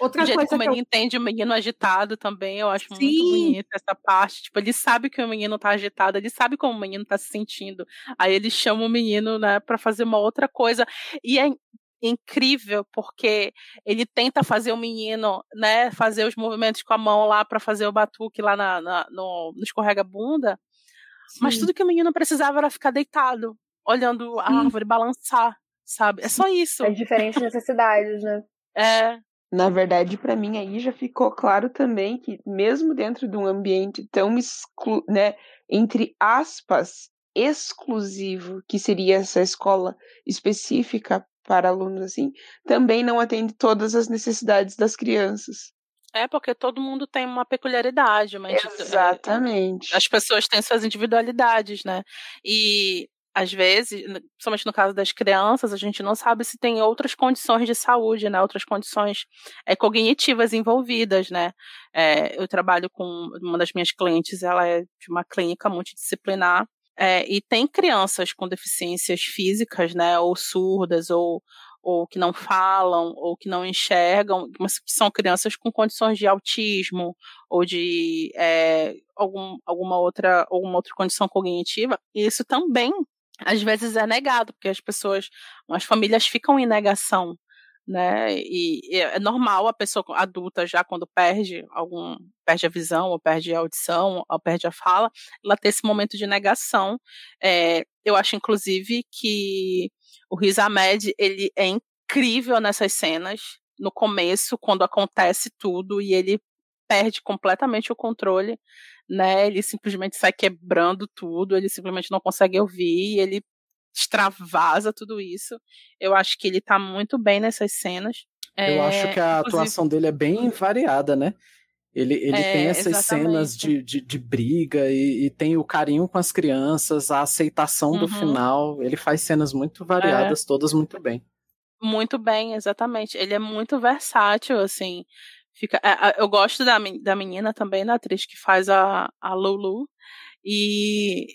Speaker 2: outra coisa como ele eu... entende o menino agitado também, eu acho Sim. muito bonita essa parte. Tipo, ele sabe que o menino tá agitado, ele sabe como o menino tá se sentindo. Aí ele chama o menino, né, para fazer uma outra coisa. E é incrível porque ele tenta fazer o menino, né, fazer os movimentos com a mão lá para fazer o batuque lá na, na no, no escorrega-bunda, mas tudo que o menino precisava era ficar deitado, olhando a árvore balançar, sabe? É só isso.
Speaker 8: É diferentes necessidades, né?
Speaker 2: É.
Speaker 4: Na verdade, para mim aí já ficou claro também que mesmo dentro de um ambiente tão exclu, né, entre aspas, exclusivo, que seria essa escola específica para alunos assim, também não atende todas as necessidades das crianças.
Speaker 2: É, porque todo mundo tem uma peculiaridade, mas
Speaker 4: Exatamente.
Speaker 2: As pessoas têm suas individualidades, né? E às vezes, principalmente no caso das crianças, a gente não sabe se tem outras condições de saúde, né? Outras condições é, cognitivas envolvidas, né? É, eu trabalho com uma das minhas clientes, ela é de uma clínica multidisciplinar é, e tem crianças com deficiências físicas, né, ou surdas, ou, ou que não falam, ou que não enxergam, mas que são crianças com condições de autismo, ou de é, algum, alguma, outra, alguma outra condição cognitiva. E isso também, às vezes, é negado, porque as pessoas, as famílias ficam em negação né? E, e, é normal a pessoa adulta já quando perde algum perde a visão ou perde a audição ou perde a fala, ela ter esse momento de negação. É, eu acho inclusive que o Riz Ahmed ele é incrível nessas cenas no começo quando acontece tudo e ele perde completamente o controle, né? Ele simplesmente sai quebrando tudo, ele simplesmente não consegue ouvir, ele extravasa tudo isso. Eu acho que ele tá muito bem nessas cenas.
Speaker 3: Eu é, acho que a atuação dele é bem variada, né? Ele, ele é, tem essas exatamente. cenas de, de, de briga e, e, tem o carinho com as crianças, a aceitação uhum. do final. Ele faz cenas muito variadas, é. todas muito bem.
Speaker 2: Muito bem, exatamente. Ele é muito versátil, assim. Fica, eu gosto da, da menina também, da atriz que faz a, a Lulu. E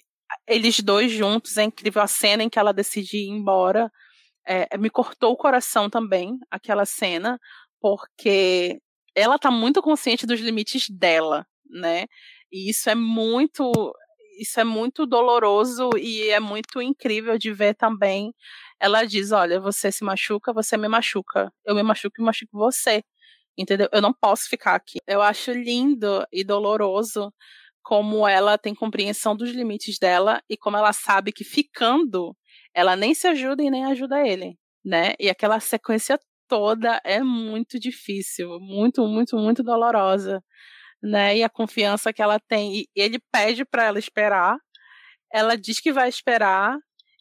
Speaker 2: eles dois juntos, é incrível a cena em que ela decide ir embora. É, me cortou o coração também, aquela cena, porque ela tá muito consciente dos limites dela, né? E isso é muito isso é muito doloroso e é muito incrível de ver também. Ela diz: Olha, você se machuca, você me machuca. Eu me machuco e machuco você. Entendeu? Eu não posso ficar aqui. Eu acho lindo e doloroso como ela tem compreensão dos limites dela e como ela sabe que ficando, ela nem se ajuda e nem ajuda ele, né? E aquela sequência toda é muito difícil, muito, muito, muito dolorosa, né? E a confiança que ela tem, e ele pede para ela esperar, ela diz que vai esperar,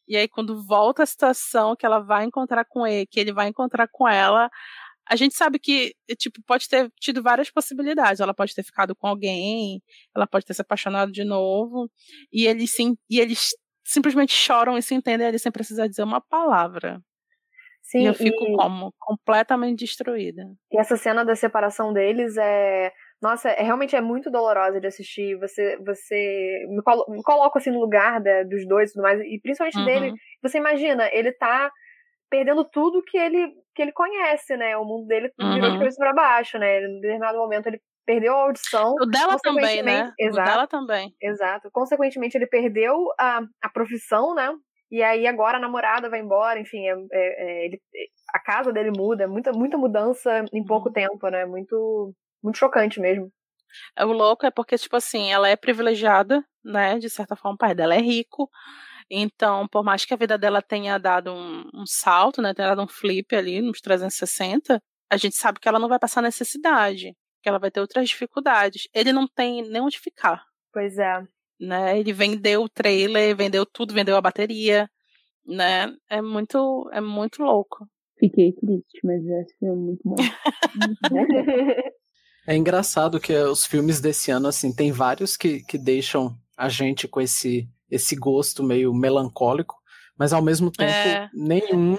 Speaker 2: e aí quando volta a situação que ela vai encontrar com ele, que ele vai encontrar com ela, a gente sabe que, tipo, pode ter tido várias possibilidades. Ela pode ter ficado com alguém, ela pode ter se apaixonado de novo, e eles sim, e eles simplesmente choram e se entendem ali sem precisar dizer uma palavra. Sim, e eu fico e... como completamente destruída.
Speaker 8: E essa cena da separação deles é nossa, é, realmente é muito dolorosa de assistir. Você, você me, colo me coloca assim no lugar da, dos dois e tudo mais, e principalmente uhum. dele. Você imagina, ele tá perdendo tudo que ele, que ele conhece, né? O mundo dele uhum. virou de cabeça pra baixo, né? Em determinado momento ele perdeu a audição.
Speaker 2: O dela também, né?
Speaker 8: Exato,
Speaker 2: o dela também.
Speaker 8: Exato. Consequentemente, ele perdeu a, a profissão, né? E aí agora a namorada vai embora, enfim, é, é, é, ele, a casa dele muda, é muita, muita mudança em pouco uhum. tempo, né? Muito muito chocante mesmo.
Speaker 2: É o louco é porque, tipo assim, ela é privilegiada, né? De certa forma, o pai dela é rico. Então, por mais que a vida dela tenha dado um, um salto, né? Tenha dado um flip ali nos 360, a gente sabe que ela não vai passar necessidade, que ela vai ter outras dificuldades. Ele não tem nem onde ficar.
Speaker 8: Pois é.
Speaker 2: Né? Ele vendeu o trailer, vendeu tudo, vendeu a bateria, né? É muito, é muito louco.
Speaker 4: Fiquei triste, mas esse filme é muito bom. muito bom.
Speaker 3: É engraçado que os filmes desse ano, assim, tem vários que, que deixam a gente com esse, esse gosto meio melancólico, mas ao mesmo tempo é. nenhum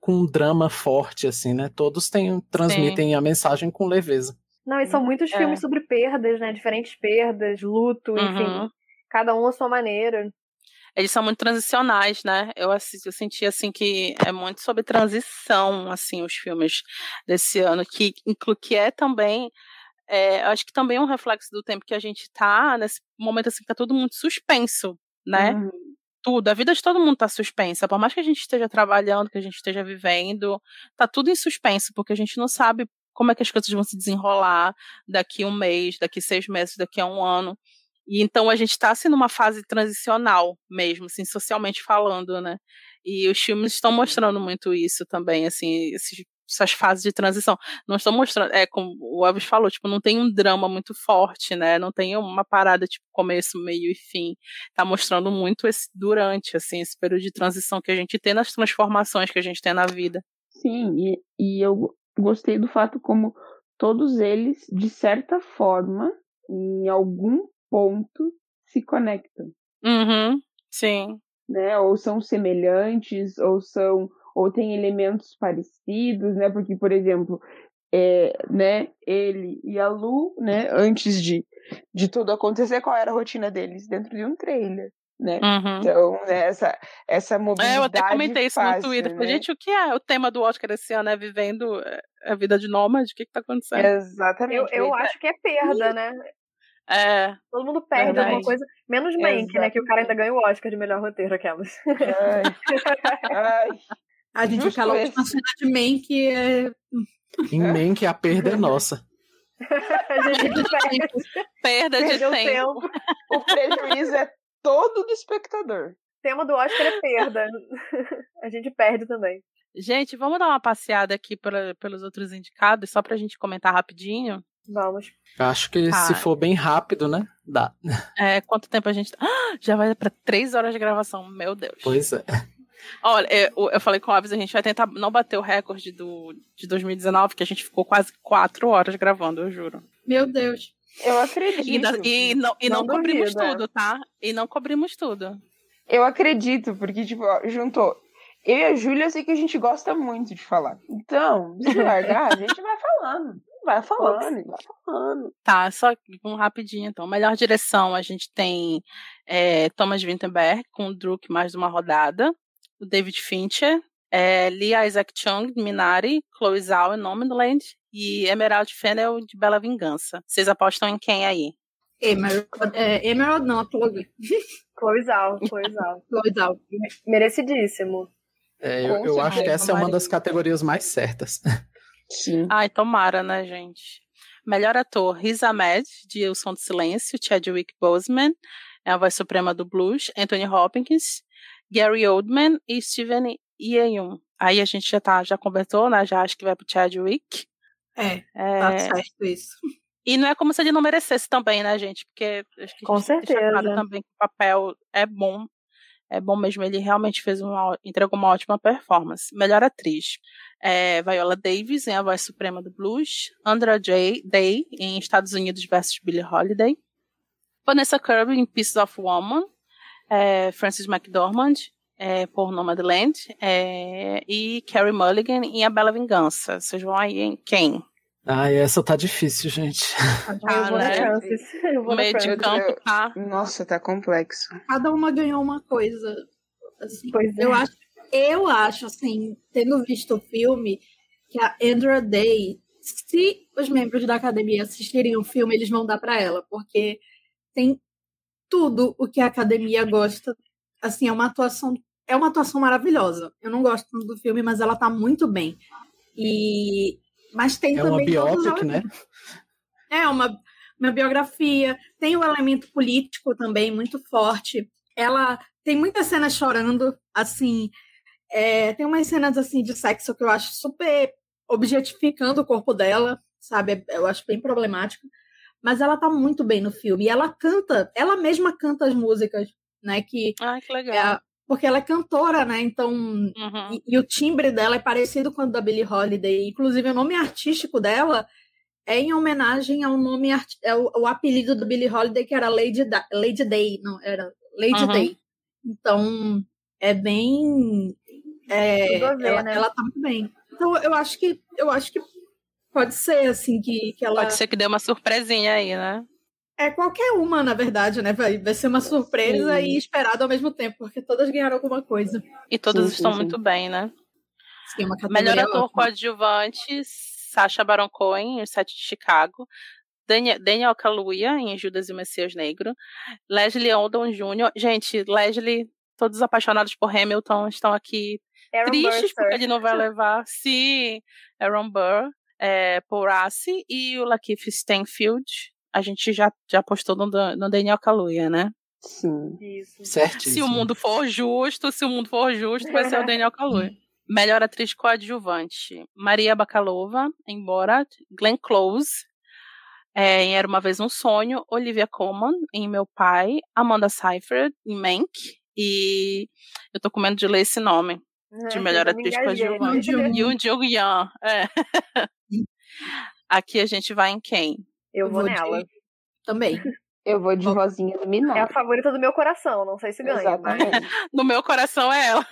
Speaker 3: com um drama forte, assim, né? Todos têm, transmitem Sim. a mensagem com leveza.
Speaker 8: Não, e são muitos é. filmes sobre perdas, né? Diferentes perdas, luto, uhum. enfim. Cada um à sua maneira.
Speaker 2: Eles são muito transicionais, né? Eu, assisti, eu senti assim que é muito sobre transição, assim, os filmes desse ano, que, que é também é, acho que também é um reflexo do tempo que a gente tá, nesse momento assim que tá todo mundo suspenso, né? Uhum. Tudo, a vida de todo mundo tá suspensa. Por mais que a gente esteja trabalhando, que a gente esteja vivendo, tá tudo em suspenso, porque a gente não sabe como é que as coisas vão se desenrolar daqui um mês, daqui seis meses, daqui a um ano. E então a gente está assim numa fase transicional mesmo, assim, socialmente falando, né? E os filmes estão mostrando muito isso também, assim, esses essas fases de transição. Não estão mostrando, é como o Elvis falou, tipo, não tem um drama muito forte, né? Não tem uma parada tipo começo, meio e fim. Tá mostrando muito esse durante, assim, esse período de transição que a gente tem nas transformações que a gente tem na vida.
Speaker 4: Sim, e, e eu gostei do fato como todos eles, de certa forma, em algum ponto, se conectam.
Speaker 2: Uhum, sim.
Speaker 4: Né? Ou são semelhantes, ou são ou tem elementos parecidos, né? Porque, por exemplo, é, né, ele e a Lu, né, antes de, de tudo acontecer, qual era a rotina deles dentro de um trailer, né?
Speaker 2: Uhum.
Speaker 4: Então, né, essa, essa mobilidade
Speaker 2: é, eu até comentei isso
Speaker 4: fácil,
Speaker 2: no Twitter.
Speaker 4: Né?
Speaker 2: Gente, o que é o tema do Oscar esse ano? É vivendo é, a vida de nômade? O que que tá acontecendo?
Speaker 4: Exatamente.
Speaker 8: Eu, eu acho que é perda, né?
Speaker 2: É.
Speaker 8: Todo mundo perde Verdade. alguma coisa, menos Mank, né? Que o cara ainda ganha o Oscar de melhor roteiro, aquelas.
Speaker 4: Ai. Ai.
Speaker 5: A gente Justo falou de uma cena de Mank é...
Speaker 3: Em Mank a perda é nossa.
Speaker 8: a gente perde.
Speaker 2: Perda de tempo.
Speaker 4: tempo. O prejuízo é todo do espectador.
Speaker 8: O tema do Oscar é perda. a gente perde também.
Speaker 2: Gente, vamos dar uma passeada aqui pra, pelos outros indicados, só pra gente comentar rapidinho.
Speaker 8: Vamos.
Speaker 3: Acho que se for bem rápido, né? Dá.
Speaker 2: É, quanto tempo a gente. Ah, já vai para três horas de gravação, meu Deus.
Speaker 3: Pois é.
Speaker 2: Olha, eu, eu falei com o Alves, a gente vai tentar não bater o recorde do, de 2019, que a gente ficou quase quatro horas gravando, eu juro.
Speaker 5: Meu Deus.
Speaker 4: Eu acredito.
Speaker 2: E, e não, e não, não cobrimos duvido, tudo, tá? E não cobrimos tudo.
Speaker 4: Eu acredito, porque, tipo, juntou. Eu e a Júlia, eu sei que a gente gosta muito de falar. Então, se largar, a gente vai falando. Vai falando, vai falando.
Speaker 2: Tá, só um rapidinho então. Melhor direção, a gente tem é, Thomas Winterberg com Druk mais uma rodada o David Fincher, é, Lee Isaac Chung, Minari, Chloe Zhao, Nomadland e Emerald Fennel, de Bela Vingança. Vocês apostam em quem aí?
Speaker 5: Emerald, é, Emerald não, a Chloe.
Speaker 8: Chloe Zhao, Chloe Zhao.
Speaker 5: Chloe Zhao.
Speaker 8: Merecidíssimo.
Speaker 3: É, eu, eu acho que essa é uma das categorias mais certas.
Speaker 4: Sim.
Speaker 2: Ai, tomara, né, gente? Melhor ator, Riz Ahmed, de O Som do Silêncio, Chadwick Boseman, é a voz suprema do blues, Anthony Hopkins, Gary Oldman e Steven Yeun. Aí a gente já tá, já conversou, né? Já acho que vai pro Chadwick.
Speaker 5: É,
Speaker 2: É,
Speaker 5: tá certo isso.
Speaker 2: E não é como se ele não merecesse também, né, gente? Porque acho que a
Speaker 8: Com certeza.
Speaker 2: claro também que o papel é bom. É bom mesmo, ele realmente fez uma, entregou uma ótima performance. Melhor atriz. É, Viola Davis em A Voz Suprema do Blues. Andra J. Day em Estados Unidos versus Billie Holiday. Vanessa Kirby em Pieces of Woman. É, Frances McDormand é, por Nomadland. É, e Carrie Mulligan em A Bela Vingança. Vocês vão aí em quem?
Speaker 3: Ai, essa tá difícil, gente.
Speaker 8: eu vou na
Speaker 2: né?
Speaker 8: Francis. Eu
Speaker 2: O
Speaker 8: vou
Speaker 2: meio de campo tá.
Speaker 4: Nossa, tá complexo.
Speaker 5: Cada uma ganhou uma coisa. assim.
Speaker 8: Pois é.
Speaker 5: Eu acho, eu acho, assim, tendo visto o filme, que a Andra Day, se os membros da academia assistirem o filme, eles vão dar pra ela, porque tem tudo o que a academia gosta. Assim, é uma atuação, é uma atuação maravilhosa. Eu não gosto do filme, mas ela tá muito bem. E mas tem
Speaker 3: É uma
Speaker 5: também os
Speaker 3: biopic, né?
Speaker 5: É uma, uma biografia, tem o elemento político também muito forte. Ela tem muitas cenas chorando, assim, é, tem umas cenas assim de sexo que eu acho super objetificando o corpo dela, sabe? Eu acho bem problemático. Mas ela tá muito bem no filme. E ela canta, ela mesma canta as músicas, né? Que
Speaker 2: Ai, que
Speaker 5: é
Speaker 2: legal.
Speaker 5: a- porque ela é cantora, né? Então
Speaker 2: Uhum.
Speaker 5: e, e o timbre dela é parecido com o da Billie Holiday. Inclusive, o nome artístico dela é em homenagem ao nome é o, o apelido da Billie Holiday, que era Lady, da Lady Day, não, era Lady
Speaker 2: Uhum.
Speaker 5: Day. Então, é bem. é,
Speaker 8: ver,
Speaker 5: ela,
Speaker 8: né?
Speaker 5: ela tá muito bem. Então, eu acho que eu acho que pode ser assim que, que ela.
Speaker 2: Pode ser que dê uma surpresinha aí, né?
Speaker 5: É qualquer uma, na verdade, né? Vai, vai ser uma surpresa
Speaker 4: Sim.
Speaker 5: e esperada ao mesmo tempo, porque todas ganharam alguma coisa.
Speaker 2: E todos
Speaker 4: Sim,
Speaker 2: estão
Speaker 4: sim.
Speaker 2: muito bem, né?
Speaker 5: Sim, é uma
Speaker 2: Melhor ator
Speaker 5: ótima.
Speaker 2: coadjuvante, Sacha Baron Cohen, em Sete de Chicago. Daniel, Daniel Kaluuya, em Judas e o Messias Negro. Leslie Odom Jr. Gente, Leslie, todos apaixonados por Hamilton estão aqui
Speaker 8: Aaron
Speaker 2: tristes
Speaker 8: Burstyn.
Speaker 2: porque ele não vai levar. Sim, Aaron Burr, é, Paul Rassi e o Lakeith Stanfield. A gente já, já postou no, no Daniel Kaluuya, né?
Speaker 4: Sim.
Speaker 8: Isso.
Speaker 3: Certíssimo.
Speaker 2: Se o mundo for justo, se o mundo for justo, vai ser o Daniel Kaluuya. Melhor atriz coadjuvante: Maria Bakalova, em Borat, Glenn Close, é, em Era Uma Vez um Sonho, Olivia Colman, em Meu Pai, Amanda Seyfried, em Mank, e eu tô com medo de ler esse nome, de
Speaker 8: Ah,
Speaker 2: melhor atriz coadjuvante. Yoon Jung Yan. É. Aqui a gente vai em quem?
Speaker 8: Eu vou
Speaker 5: vou de-
Speaker 8: nela.
Speaker 5: Também.
Speaker 4: Eu vou de vozinha do Minor.
Speaker 8: É a favorita do meu coração, não sei se ganha. Mas...
Speaker 4: Exatamente.
Speaker 2: No meu coração é ela.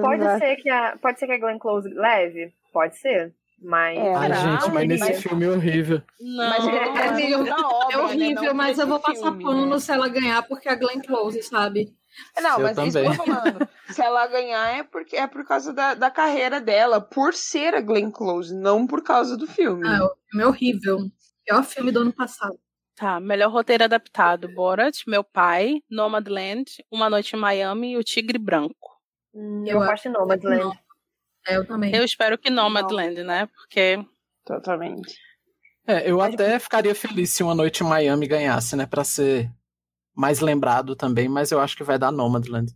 Speaker 8: Pode
Speaker 4: Exato.
Speaker 8: ser que a, pode ser que a Glenn Close leve? Pode ser. Mas.
Speaker 4: É,
Speaker 3: Ai, gente, mas nesse
Speaker 8: Mas-
Speaker 3: filme é horrível.
Speaker 2: Não.
Speaker 4: Mas é, é obra,
Speaker 5: É horrível,
Speaker 4: né? Não
Speaker 5: mas eu vou passar
Speaker 4: filme,
Speaker 5: pano
Speaker 4: né?
Speaker 5: se ela ganhar, porque a Glenn Close, sabe?
Speaker 4: Não,
Speaker 3: Eu
Speaker 4: mas é isso que eu tô
Speaker 3: também.
Speaker 4: falando. Se ela ganhar é porque é por causa da, da carreira dela, por ser a Glenn Close, não por causa do filme.
Speaker 5: Ah, o filme é horrível. Pior filme do ano passado.
Speaker 2: Tá, melhor roteiro adaptado: Borat, Meu Pai, Nomadland, Uma Noite em Miami e O Tigre Branco.
Speaker 8: Hum,
Speaker 5: Eu
Speaker 8: eu em Nomadland.
Speaker 5: Não. É, eu também.
Speaker 2: Eu espero que Nomadland, né? Porque
Speaker 4: Totalmente.
Speaker 3: É, eu até ficaria feliz se uma noite em Miami ganhasse, né? Pra ser mais lembrado também, mas eu acho que vai dar Nomadland.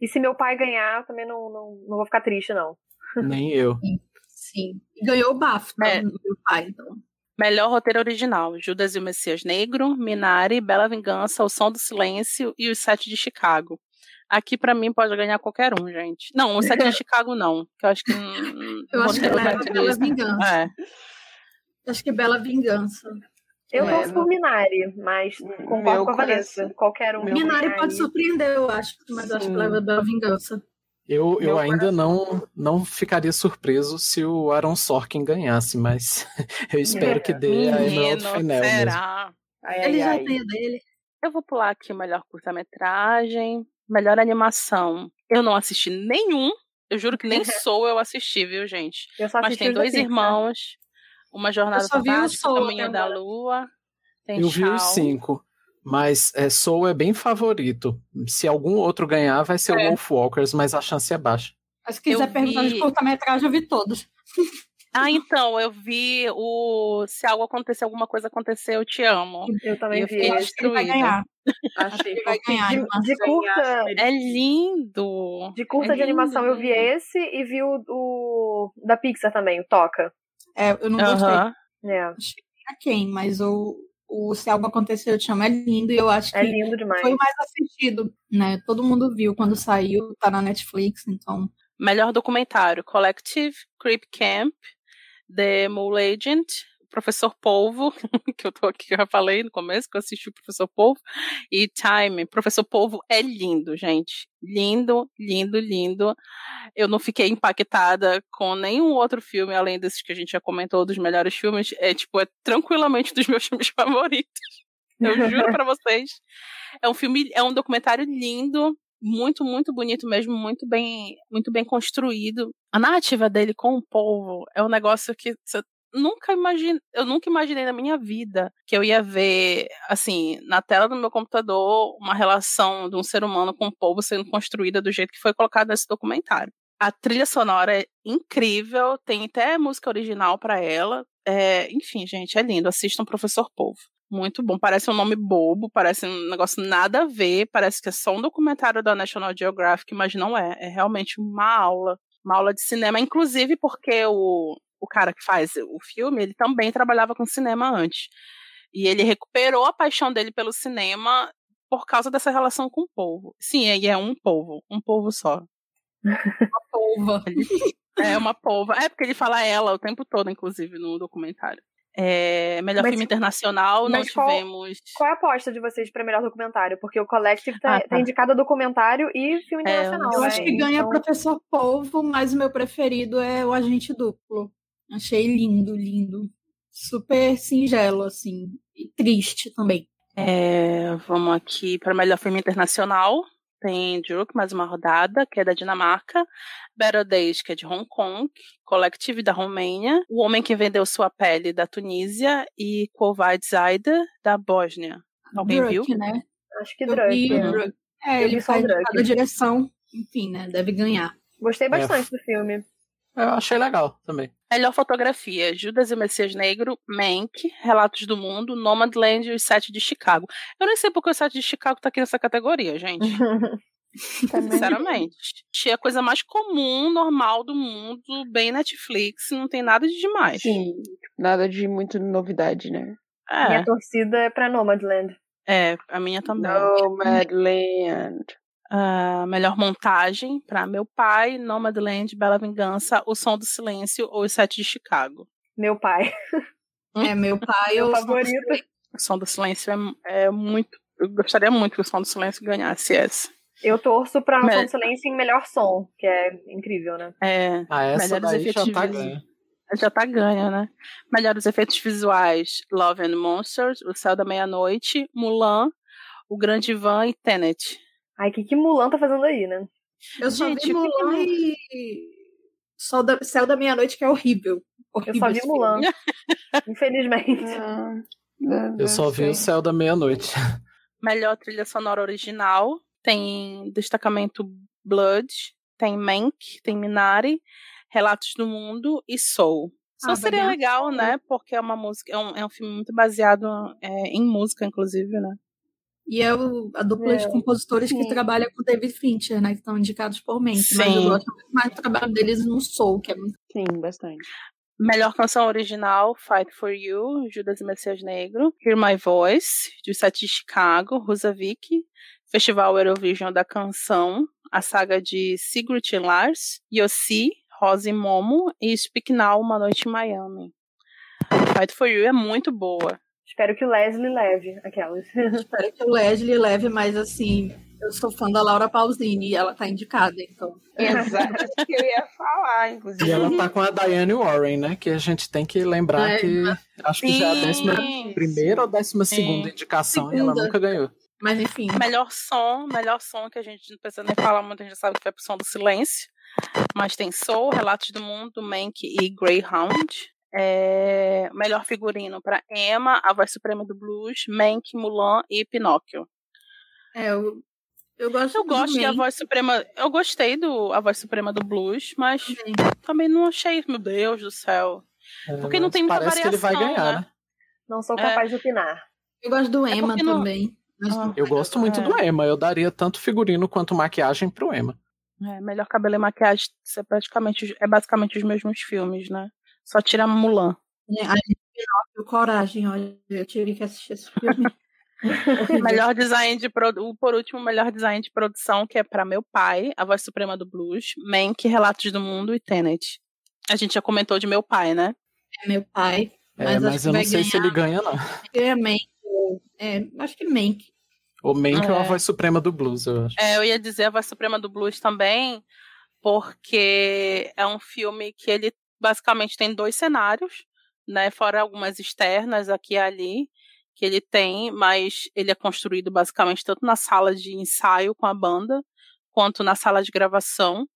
Speaker 8: E se meu pai ganhar, eu também não, não, não vou ficar triste, não.
Speaker 3: Nem eu.
Speaker 5: Sim. E ganhou o BAFTA,
Speaker 2: É.
Speaker 5: meu pai, então.
Speaker 2: melhor roteiro original: Judas e o Messias Negro, Minari, Bela Vingança, O Som do Silêncio e Os Sete de Chicago. Aqui pra mim pode ganhar qualquer um, gente. Não, o Sete de Chicago não, que eu acho que hum,
Speaker 5: Eu acho que
Speaker 2: da
Speaker 5: Bela
Speaker 2: atriz-
Speaker 5: Vingança.
Speaker 2: É.
Speaker 5: Acho que Bela Vingança.
Speaker 8: Eu torço
Speaker 4: não-
Speaker 8: por Minari, mas concordo
Speaker 4: Meu
Speaker 8: com a Vanessa.
Speaker 4: coração-
Speaker 8: Qualquer um.
Speaker 5: Minari pode surpreender, eu acho, mas acho que
Speaker 4: Sim.
Speaker 5: leva Bela Vingança.
Speaker 3: Eu, eu
Speaker 4: Meu
Speaker 3: ainda não, não ficaria surpreso se o Aaron Sorkin ganhasse, mas eu espero que dê a Emerald Fennel mesmo.
Speaker 2: será?
Speaker 4: Ai,
Speaker 5: Ele
Speaker 4: ai,
Speaker 5: já
Speaker 4: ai.
Speaker 5: tem a dele.
Speaker 2: Eu vou pular aqui o melhor curta-metragem, melhor animação. Eu não assisti nenhum. Eu juro que nem sou eu assisti, viu, gente?
Speaker 8: Eu só
Speaker 2: Mas tem
Speaker 8: da
Speaker 2: dois irmãos, uma jornada
Speaker 5: Eu só vi o
Speaker 2: fantástica,
Speaker 5: Soul
Speaker 2: Caminho da. Lua. Tem
Speaker 3: Eu vi
Speaker 2: Shaw.
Speaker 3: os cinco, mas é, Soul é bem favorito. Se algum outro ganhar, vai ser
Speaker 2: É.
Speaker 3: o Wolf Walkers, mas a chance é baixa.
Speaker 5: Mas se quiser
Speaker 2: Eu
Speaker 5: perguntar
Speaker 2: vi-
Speaker 5: de curta-metragem, eu vi todos.
Speaker 2: Ah, então, eu vi o Se algo acontecer, alguma coisa acontecer, eu te amo.
Speaker 8: Eu também
Speaker 2: eu
Speaker 8: vi.
Speaker 2: fiquei
Speaker 8: Acho que ele vai ganhar. Achei
Speaker 5: vai ganhar,
Speaker 8: de, de curta.
Speaker 2: É lindo.
Speaker 8: De curta
Speaker 2: É
Speaker 8: de animação eu vi
Speaker 2: lindo.
Speaker 8: esse e vi o, o da Pixar também, o Toca.
Speaker 5: É, eu não gostei.
Speaker 2: Aham.
Speaker 8: É,
Speaker 5: A quem, mas o, o Se Algo Acontecer, eu te amo é lindo e eu acho que
Speaker 8: é lindo demais.
Speaker 5: foi mais assistido, né? Todo mundo viu quando saiu, tá na Netflix, então.
Speaker 2: Melhor documentário: Collective, Creep Camp, The Mole Agent, Professor Polvo, que eu tô aqui, eu já falei no começo, que eu assisti o Professor Polvo, e Time. Professor Polvo é lindo, gente. Lindo, lindo, lindo. Eu não fiquei impactada com nenhum outro filme, além desses que a gente já comentou, dos melhores filmes. É, tipo, é tranquilamente dos meus filmes favoritos. Eu juro pra vocês. É um filme, é um documentário lindo, muito, muito bonito mesmo, muito bem, muito bem construído. A narrativa dele com o povo é um negócio que você nunca imagine, eu nunca imaginei na minha vida que eu ia ver, assim, na tela do meu computador, uma relação de um ser humano com o povo sendo construída do jeito que foi colocado nesse documentário. A trilha sonora é incrível, tem até música original para ela. É, enfim, gente, é lindo. Assistam Professor Polvo. Muito bom. Parece um nome bobo, parece um negócio nada a ver, parece que é só um documentário da National Geographic, mas não é. É realmente uma aula, uma aula de cinema, inclusive porque o, o cara que faz o filme, ele também trabalhava com cinema antes. E ele recuperou a paixão dele pelo cinema por causa dessa relação com o povo. Sim, e é um povo, um povo só.
Speaker 5: Uma polva.
Speaker 2: É uma polva. É porque ele fala ela o tempo todo, inclusive, no documentário. É, melhor
Speaker 8: Mas-
Speaker 2: filme internacional, não
Speaker 8: mas qual-
Speaker 2: tivemos.
Speaker 8: Qual é a aposta de vocês pra melhor documentário? Porque o Collective tá,
Speaker 2: Ah, tá.
Speaker 8: tá indicado a documentário e filme
Speaker 2: É,
Speaker 8: internacional.
Speaker 5: Eu
Speaker 8: né?
Speaker 5: acho que ganha
Speaker 8: Então,
Speaker 5: Professor Polvo, mas o meu preferido é o Agente Duplo. Achei lindo, lindo. Super singelo, assim. E triste também.
Speaker 2: É, vamos aqui para melhor filme internacional. Tem Druk, mais uma rodada, que é da Dinamarca. Better Days, que é de Hong Kong. Collective, da Romênia. O Homem que Vendeu Sua Pele, da Tunísia. E Kovac Zaida, da Bósnia. Alguém
Speaker 5: Druk,
Speaker 2: viu?
Speaker 5: né?
Speaker 8: Acho que.
Speaker 5: Druk. É,
Speaker 8: Eu
Speaker 5: ele faz cada direção. Enfim, né? Deve ganhar.
Speaker 8: Gostei bastante do filme.
Speaker 3: Eu achei legal também.
Speaker 2: Melhor fotografia: Judas e o Messias Negro, Mank, Relatos do Mundo, Nomadland e os Sete de Chicago. Eu nem sei porque o Sete de Chicago tá aqui nessa categoria, gente. Sinceramente. Achei a coisa mais comum, normal do mundo, bem Netflix, não tem nada de demais.
Speaker 4: Sim, nada de muito novidade, né?
Speaker 2: É,
Speaker 8: Minha torcida é pra Nomadland.
Speaker 2: é, a minha também.
Speaker 4: Nomadland.
Speaker 2: Ah, melhor montagem para Meu Pai, Nomadland, Bela Vingança, O Som do Silêncio ou Os Sete de Chicago.
Speaker 8: Meu pai.
Speaker 5: É, meu pai,
Speaker 8: Meu
Speaker 5: eu
Speaker 8: favorito.
Speaker 2: O Som do Silêncio é, é muito. Eu gostaria muito que o Som do Silêncio ganhasse essa.
Speaker 8: Eu torço pra
Speaker 2: Me-
Speaker 8: Som do Silêncio em melhor som, que é incrível, né?
Speaker 2: É,
Speaker 3: Ah, essa
Speaker 2: Melhores
Speaker 3: daí já
Speaker 2: efeitos
Speaker 3: tá ganha.
Speaker 2: já tá ganha, né? Melhores efeitos visuais: Love and Monsters, O Céu da Meia-Noite, Mulan, O Grande Van e Tenet.
Speaker 8: Ai, o que, que Mulan tá fazendo aí, né?
Speaker 5: Eu só
Speaker 2: Gente,
Speaker 5: vi Mulan e Sol da, Céu da Meia-Noite, que é horrível.
Speaker 8: Eu
Speaker 5: horrível
Speaker 8: só vi Mulan. Infelizmente.
Speaker 4: Ah,
Speaker 3: Eu só vi o céu da meia-noite.
Speaker 2: Melhor trilha sonora original: tem destacamento Blood, tem Mank, tem Minari, Relatos do Mundo e Soul. Só
Speaker 5: Ah,
Speaker 2: seria legal, né? Porque é uma música, é um, é um filme muito baseado é, em música, inclusive, né?
Speaker 5: E é o- a dupla de
Speaker 8: É,
Speaker 5: compositores que
Speaker 8: sim.
Speaker 5: trabalha com o David Fincher, né? Que estão indicados por. Mas
Speaker 2: Sim.
Speaker 5: eu gosto muito mais do trabalho deles no Soul, que é muito
Speaker 4: Sim, bastante.
Speaker 2: Melhor canção original, Fight for You, Judas e Messias Negro. Hear My Voice, de Sete de Chicago, Rusavik. Festival Eurovision da Canção, a saga de Sigrid Lars, Yossi, Rose e Momo e Speak Now, Uma Noite em Miami. Fight for You é muito boa.
Speaker 8: Espero que o Leslie leve aquelas.
Speaker 5: Espero que o Leslie leve, mas assim, eu sou fã da Laura Pausini e ela tá indicada, então.
Speaker 4: Exato, isso que eu ia falar, inclusive.
Speaker 3: E ela tá com a Diane Warren, né? Que a gente tem que lembrar
Speaker 5: É,
Speaker 3: que acho que já é a décima
Speaker 2: Sim.
Speaker 3: primeira ou décima
Speaker 2: Sim.
Speaker 3: segunda indicação e ela
Speaker 5: Segunda.
Speaker 3: nunca ganhou.
Speaker 5: Mas enfim,
Speaker 2: Melhor som, melhor som que a gente não precisa nem falar muito, a gente já sabe que vai pro som do silêncio. Mas tem Soul, Relatos do Mundo, Mank e Greyhound. É, melhor figurino para Emma, A Voz Suprema do Blues, Mank, Mulan e Pinóquio.
Speaker 5: é, eu, Eu gosto,
Speaker 2: eu gosto de A Voz Suprema. Eu gostei do A Voz Suprema do Blues, mas também, também não achei, meu Deus do céu. É, Porque não tem muita
Speaker 3: parece
Speaker 2: variação.
Speaker 3: que ele vai ganhar,
Speaker 2: né?
Speaker 3: né?
Speaker 8: Não sou capaz é. de opinar.
Speaker 5: Eu gosto do Emma
Speaker 2: não...
Speaker 5: também.
Speaker 3: Ah, eu gosto muito do Emma. Eu daria tanto figurino quanto maquiagem pro Emma.
Speaker 2: É, melhor cabelo e maquiagem é praticamente é basicamente os mesmos filmes, né? Só tira Mulan.
Speaker 5: É, a gente coragem, olha, eu tive que assistir esse filme.
Speaker 2: melhor design de produ... por último, melhor design de produção que é para meu pai, A Voz Suprema do Blues, Mank, Relatos do Mundo e Tenet. A gente já comentou de meu pai, né?
Speaker 5: É meu pai.
Speaker 3: Mas, é, mas eu não sei
Speaker 5: ganhar...
Speaker 3: se ele ganha, não.
Speaker 5: É Mank. É, acho que Mank.
Speaker 3: O Mank é. é a voz suprema do blues, eu acho.
Speaker 2: É, eu ia dizer a voz suprema do blues também, porque é um filme que ele basicamente tem dois cenários, né? Fora algumas externas aqui e ali que ele tem, mas ele é construído basicamente tanto na sala de ensaio com a banda, quanto na sala de gravação.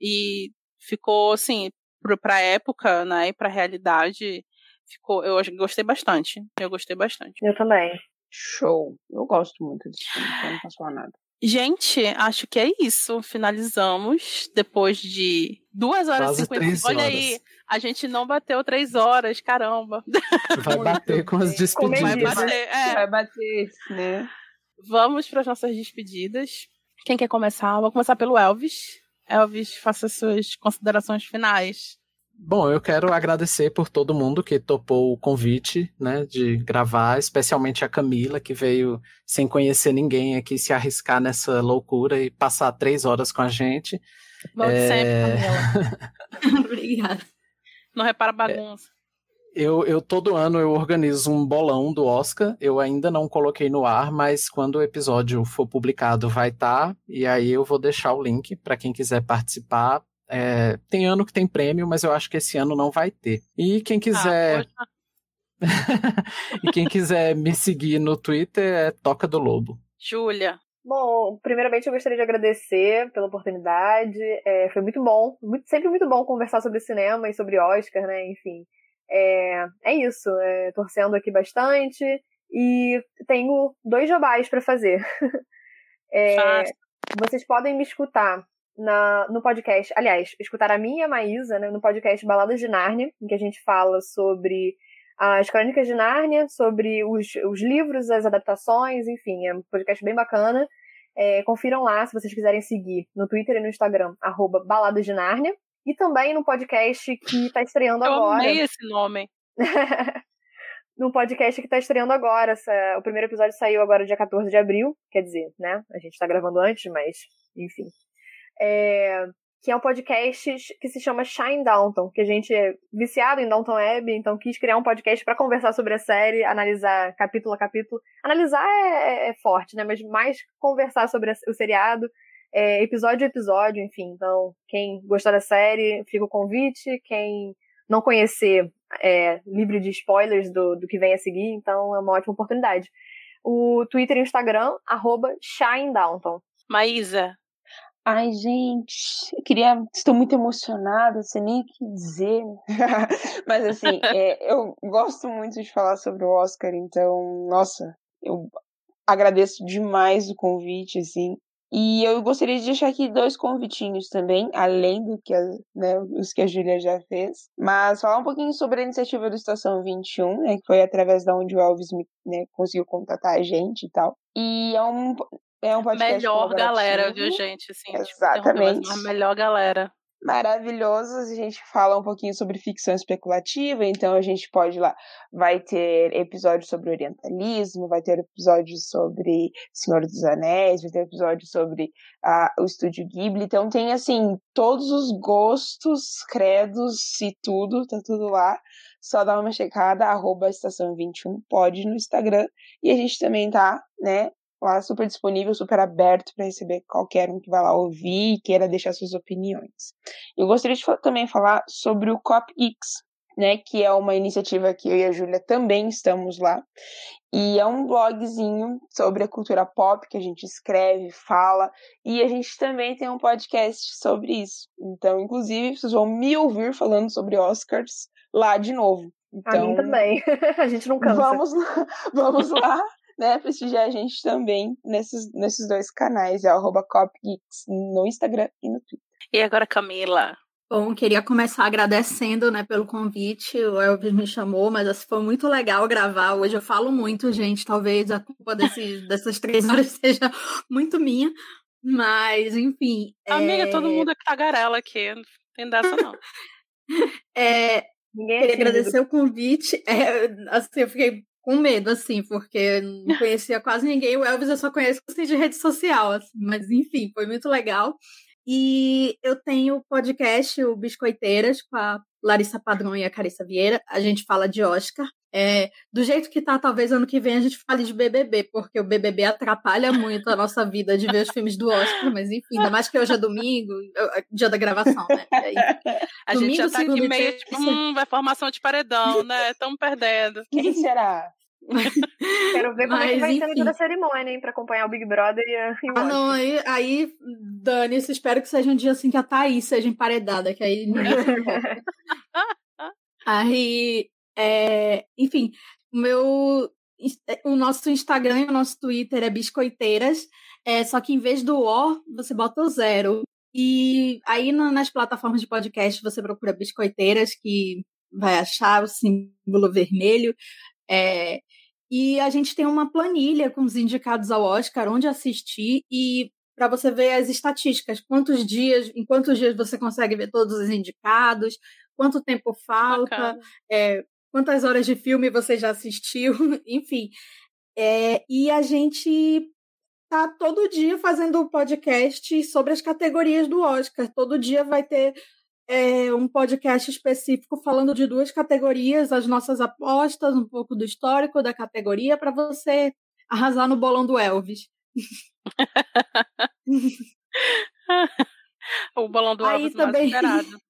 Speaker 2: E ficou assim, para a época, né, e para a realidade, ficou, eu gostei bastante. Eu gostei bastante.
Speaker 8: Eu também.
Speaker 4: Show. Eu gosto muito desse filme, então não posso falar nada.
Speaker 2: Gente, acho que é isso. Finalizamos depois de duas horas e cinquenta. Olha aí, a gente não bateu três horas, caramba.
Speaker 3: Vai bater com as despedidas.
Speaker 2: Vai bater, é.
Speaker 4: Vai bater, né?
Speaker 2: Vamos para as nossas despedidas. Quem quer começar? Vou começar pelo Elvis. Elvis, faça suas considerações finais.
Speaker 3: Bom, eu quero agradecer por todo mundo que topou o convite, né, de gravar, especialmente a Camila, que veio sem conhecer ninguém aqui se arriscar nessa loucura e passar três horas com a gente.
Speaker 2: Volte é... sempre,
Speaker 5: Camila. Obrigada.
Speaker 2: Não repara bagunça.
Speaker 3: Eu, eu todo ano eu organizo um bolão do Oscar. Eu ainda não coloquei no ar, mas quando o episódio for publicado vai estar. Tá, e aí eu vou deixar o link para quem quiser participar. É, tem ano que tem prêmio, mas eu acho que esse ano não vai ter. E quem quiser. Ah, e quem quiser me seguir no Twitter é Toca do Lobo.
Speaker 2: Júlia.
Speaker 8: Bom, primeiramente eu gostaria de agradecer pela oportunidade. É, foi muito bom, muito, sempre muito bom conversar sobre cinema e sobre Oscar, né? Enfim, é, é isso. É, torcendo aqui bastante e tenho dois jabás para fazer. é, vocês podem me escutar na, no podcast, aliás, escutar a minha e a Maísa, né, no podcast Baladas de Nárnia, em que a gente fala sobre as crônicas de Nárnia, sobre os, os livros, as adaptações, enfim, é um podcast bem bacana. É, confiram lá se vocês quiserem seguir no Twitter e no Instagram, arroba Baladas de Nárnia. E também no podcast que está estreando
Speaker 2: Eu
Speaker 8: agora.
Speaker 2: Eu amei esse nome.
Speaker 8: no podcast que está estreando agora. Essa, o primeiro episódio saiu agora dia 14 de abril. Quer dizer, né? A gente está gravando antes, mas enfim é, que é um podcast que se chama Shine Downton, que a gente é viciado em Downton Abbey, então quis criar um podcast para conversar sobre a série, analisar capítulo a capítulo. Analisar é, é forte, né? Mas mais conversar sobre o seriado, é, episódio a episódio, enfim. Então, quem gostar da série, fica o convite. Quem não conhecer, é livre de spoilers do, do que vem a seguir, então é uma ótima oportunidade. O Twitter e o Instagram, arroba.
Speaker 2: Maísa,
Speaker 4: Ai, gente, eu queria. Estou muito emocionada, sem nem o que dizer. Mas, assim, é, eu gosto muito de falar sobre o Oscar, então, nossa, eu agradeço demais o convite, assim. E eu gostaria de deixar aqui dois convitinhos também, além do que a, né, os que a Júlia já fez. Mas falar um pouquinho sobre a iniciativa do Estação 21, né, que foi através da onde o Elvis me, né, conseguiu contatar a gente e tal. E é um, é um podcast
Speaker 2: Melhor galera, viu, gente? Assim,
Speaker 4: Exatamente.
Speaker 2: Tipo, a melhor galera.
Speaker 4: Maravilhoso. A gente fala um pouquinho sobre ficção especulativa, então a gente pode lá. Vai ter episódios sobre orientalismo, vai ter episódios sobre Senhor dos Anéis, vai ter episódio sobre o Estúdio Ghibli. Então tem, assim, todos os gostos, credos e tudo, tá tudo lá só dá uma checada, arroba estação 21 pode no Instagram. E a gente também tá, né, lá super disponível, super aberto para receber qualquer um que vai lá ouvir e queira deixar suas opiniões. Eu gostaria de também falar sobre o CopX, né, que é uma iniciativa que eu e a Júlia também estamos lá. E é um blogzinho sobre a cultura pop que a gente escreve, fala, e a gente também tem um podcast sobre isso. Então, inclusive, vocês vão me ouvir falando sobre Oscars lá de novo. Então,
Speaker 8: a mim também. a gente não cansa.
Speaker 4: Vamos vamos lá né, prestigiar a gente também nesses, nesses dois canais, é arroba Copgeeks no Instagram e no Twitter.
Speaker 2: E agora, Camila?
Speaker 5: Bom, queria começar agradecendo, né, pelo convite. O Elvis me chamou, mas assim, foi muito legal gravar. Hoje eu falo muito, gente. Talvez a culpa desses, dessas três horas seja muito minha. Mas, enfim.
Speaker 2: Amiga, é... todo mundo é tagarela aqui. Não tem dessa, não.
Speaker 5: é, Ninguém queria agradecer o convite. É, assim, eu fiquei com medo, assim, porque não conhecia quase ninguém. O Elvis eu só conheço assim, de rede social, assim, mas enfim, foi muito legal. E eu tenho o podcast, o Biscoiteiras, com a Larissa Padrão e a Carissa Vieira. A gente fala de Oscar. É, do jeito que tá, talvez ano que vem a gente fale de BBB, porque o BBB atrapalha muito a nossa vida de ver os filmes do Oscar, mas enfim, ainda mais que hoje é domingo, é, dia da gravação, né? Aí,
Speaker 2: a domingo, gente já tá aqui meio tipo, hum, vai formação de paredão, né? Estamos perdendo.
Speaker 4: Quem será?
Speaker 8: Quero ver como Mas, é que vai enfim. ser toda a cerimônia, hein, pra acompanhar o Big Brother e a
Speaker 5: Ah, não, aí, aí Dani, espero que seja um dia assim que a Thaís seja emparedada, que aí. aí, é, enfim, o meu. O nosso Instagram e o nosso Twitter é Biscoiteiras, é, só que em vez do O, você bota o zero. E aí nas plataformas de podcast você procura Biscoiteiras, que vai achar o símbolo vermelho. É, e a gente tem uma planilha com os indicados ao Oscar, onde assistir e para você ver as estatísticas, quantos dias, em quantos dias você consegue ver todos os indicados, quanto tempo falta, é, quantas horas de filme você já assistiu, enfim. É, e a gente tá todo dia fazendo podcast sobre as categorias do Oscar. Todo dia vai ter é, um podcast específico falando de duas categorias, as nossas apostas, um pouco do histórico da categoria, para você arrasar no bolão do Elvis.
Speaker 2: o bolão do Elvis também, mais esperado.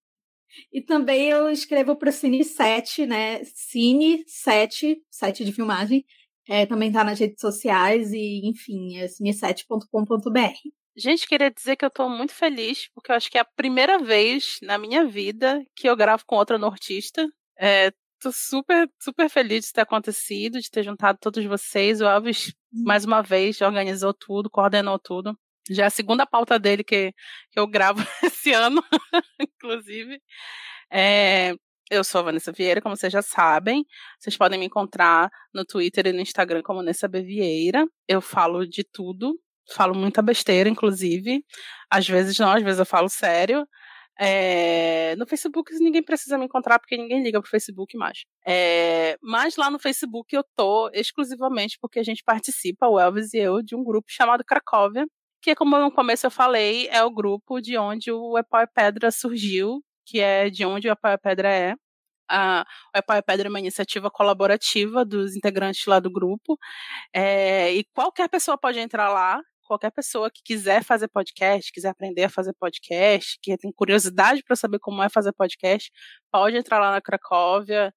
Speaker 5: E também eu escrevo para o Cine 7, né? Cine 7, site de filmagem. É, também está nas redes sociais e, enfim, é cine7.com.br.
Speaker 2: Gente, queria dizer que eu tô muito feliz, porque eu acho que é a primeira vez na minha vida que eu gravo com outra nortista. É, tô super, super feliz de ter acontecido, de ter juntado todos vocês. O Elvis, uhum. mais uma vez, organizou tudo, coordenou tudo. Já é a segunda pauta dele que, que eu gravo esse ano, inclusive. É, eu sou a Vanessa Vieira, como vocês já sabem. Vocês podem me encontrar no Twitter e no Instagram como Nessa B. Vieira. Eu falo de tudo, falo muita besteira, inclusive. Às vezes não, às vezes eu falo sério. É, no Facebook ninguém precisa me encontrar porque ninguém liga pro Facebook mais. É, mas lá no Facebook eu tô exclusivamente porque a gente participa, o Elvis e eu, de um grupo chamado Cracóvia, que como no começo eu falei, é o grupo de onde o Epau Pedra surgiu, que é de onde o Epau Pedra é. A, o Epau Pedra é uma iniciativa colaborativa dos integrantes lá do grupo. É, e qualquer pessoa pode entrar lá qualquer pessoa que quiser fazer podcast, quiser aprender a fazer podcast, que tem curiosidade para saber como é fazer podcast, pode entrar lá na Cracóvia,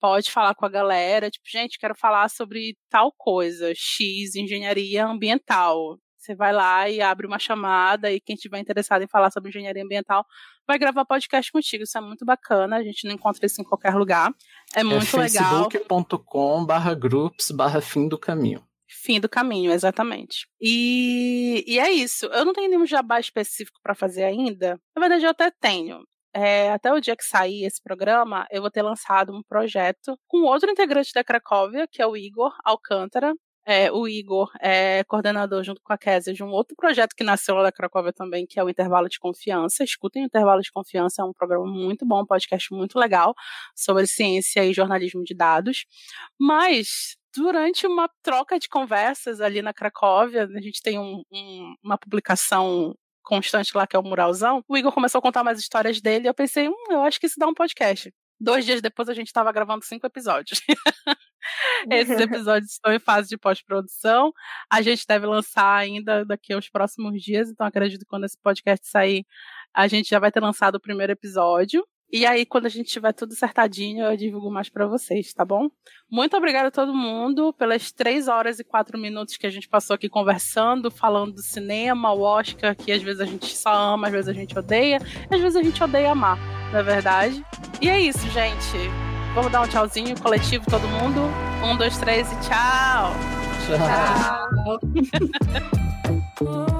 Speaker 2: pode falar com a galera, tipo, gente, quero falar sobre tal coisa, X, engenharia ambiental. Você vai lá e abre uma chamada e quem estiver interessado em falar sobre engenharia ambiental vai gravar podcast contigo. Isso é muito bacana. A gente não encontra isso em qualquer lugar. É muito é legal.
Speaker 3: facebook.com barra groups barra fim do caminho.
Speaker 2: Fim do caminho, exatamente. E, e é isso. Eu não tenho nenhum jabá específico para fazer ainda. Na verdade, eu até tenho. É, até o dia que sair esse programa, eu vou ter lançado um projeto com outro integrante da Cracóvia, que é o Igor Alcântara. É, o Igor é coordenador junto com a Kézia de um outro projeto que nasceu lá da Cracóvia também, que é o Intervalo de Confiança. Escutem o Intervalo de Confiança, é um programa muito bom, um podcast muito legal sobre ciência e jornalismo de dados. Mas durante uma troca de conversas ali na Cracóvia, a gente tem um, um, uma publicação constante lá, que é o Muralzão, o Igor começou a contar mais histórias dele, e eu pensei, hum, eu acho que isso dá um podcast. Dois dias depois a gente estava gravando cinco episódios. Esses episódios estão em fase de pós-produção. A gente deve lançar ainda daqui aos próximos dias, então acredito que quando esse podcast sair, a gente já vai ter lançado o primeiro episódio. E aí, quando a gente tiver tudo acertadinho, eu divulgo mais para vocês, tá bom? Muito obrigada a todo mundo pelas três horas e quatro minutos que a gente passou aqui conversando, falando do cinema, o Oscar, que às vezes a gente só ama, às vezes a gente odeia, às vezes a gente odeia amar, na é verdade. E é isso, gente. Vamos dar um tchauzinho coletivo, todo mundo. Um, dois, três e tchau!
Speaker 5: Tchau!
Speaker 10: tchau.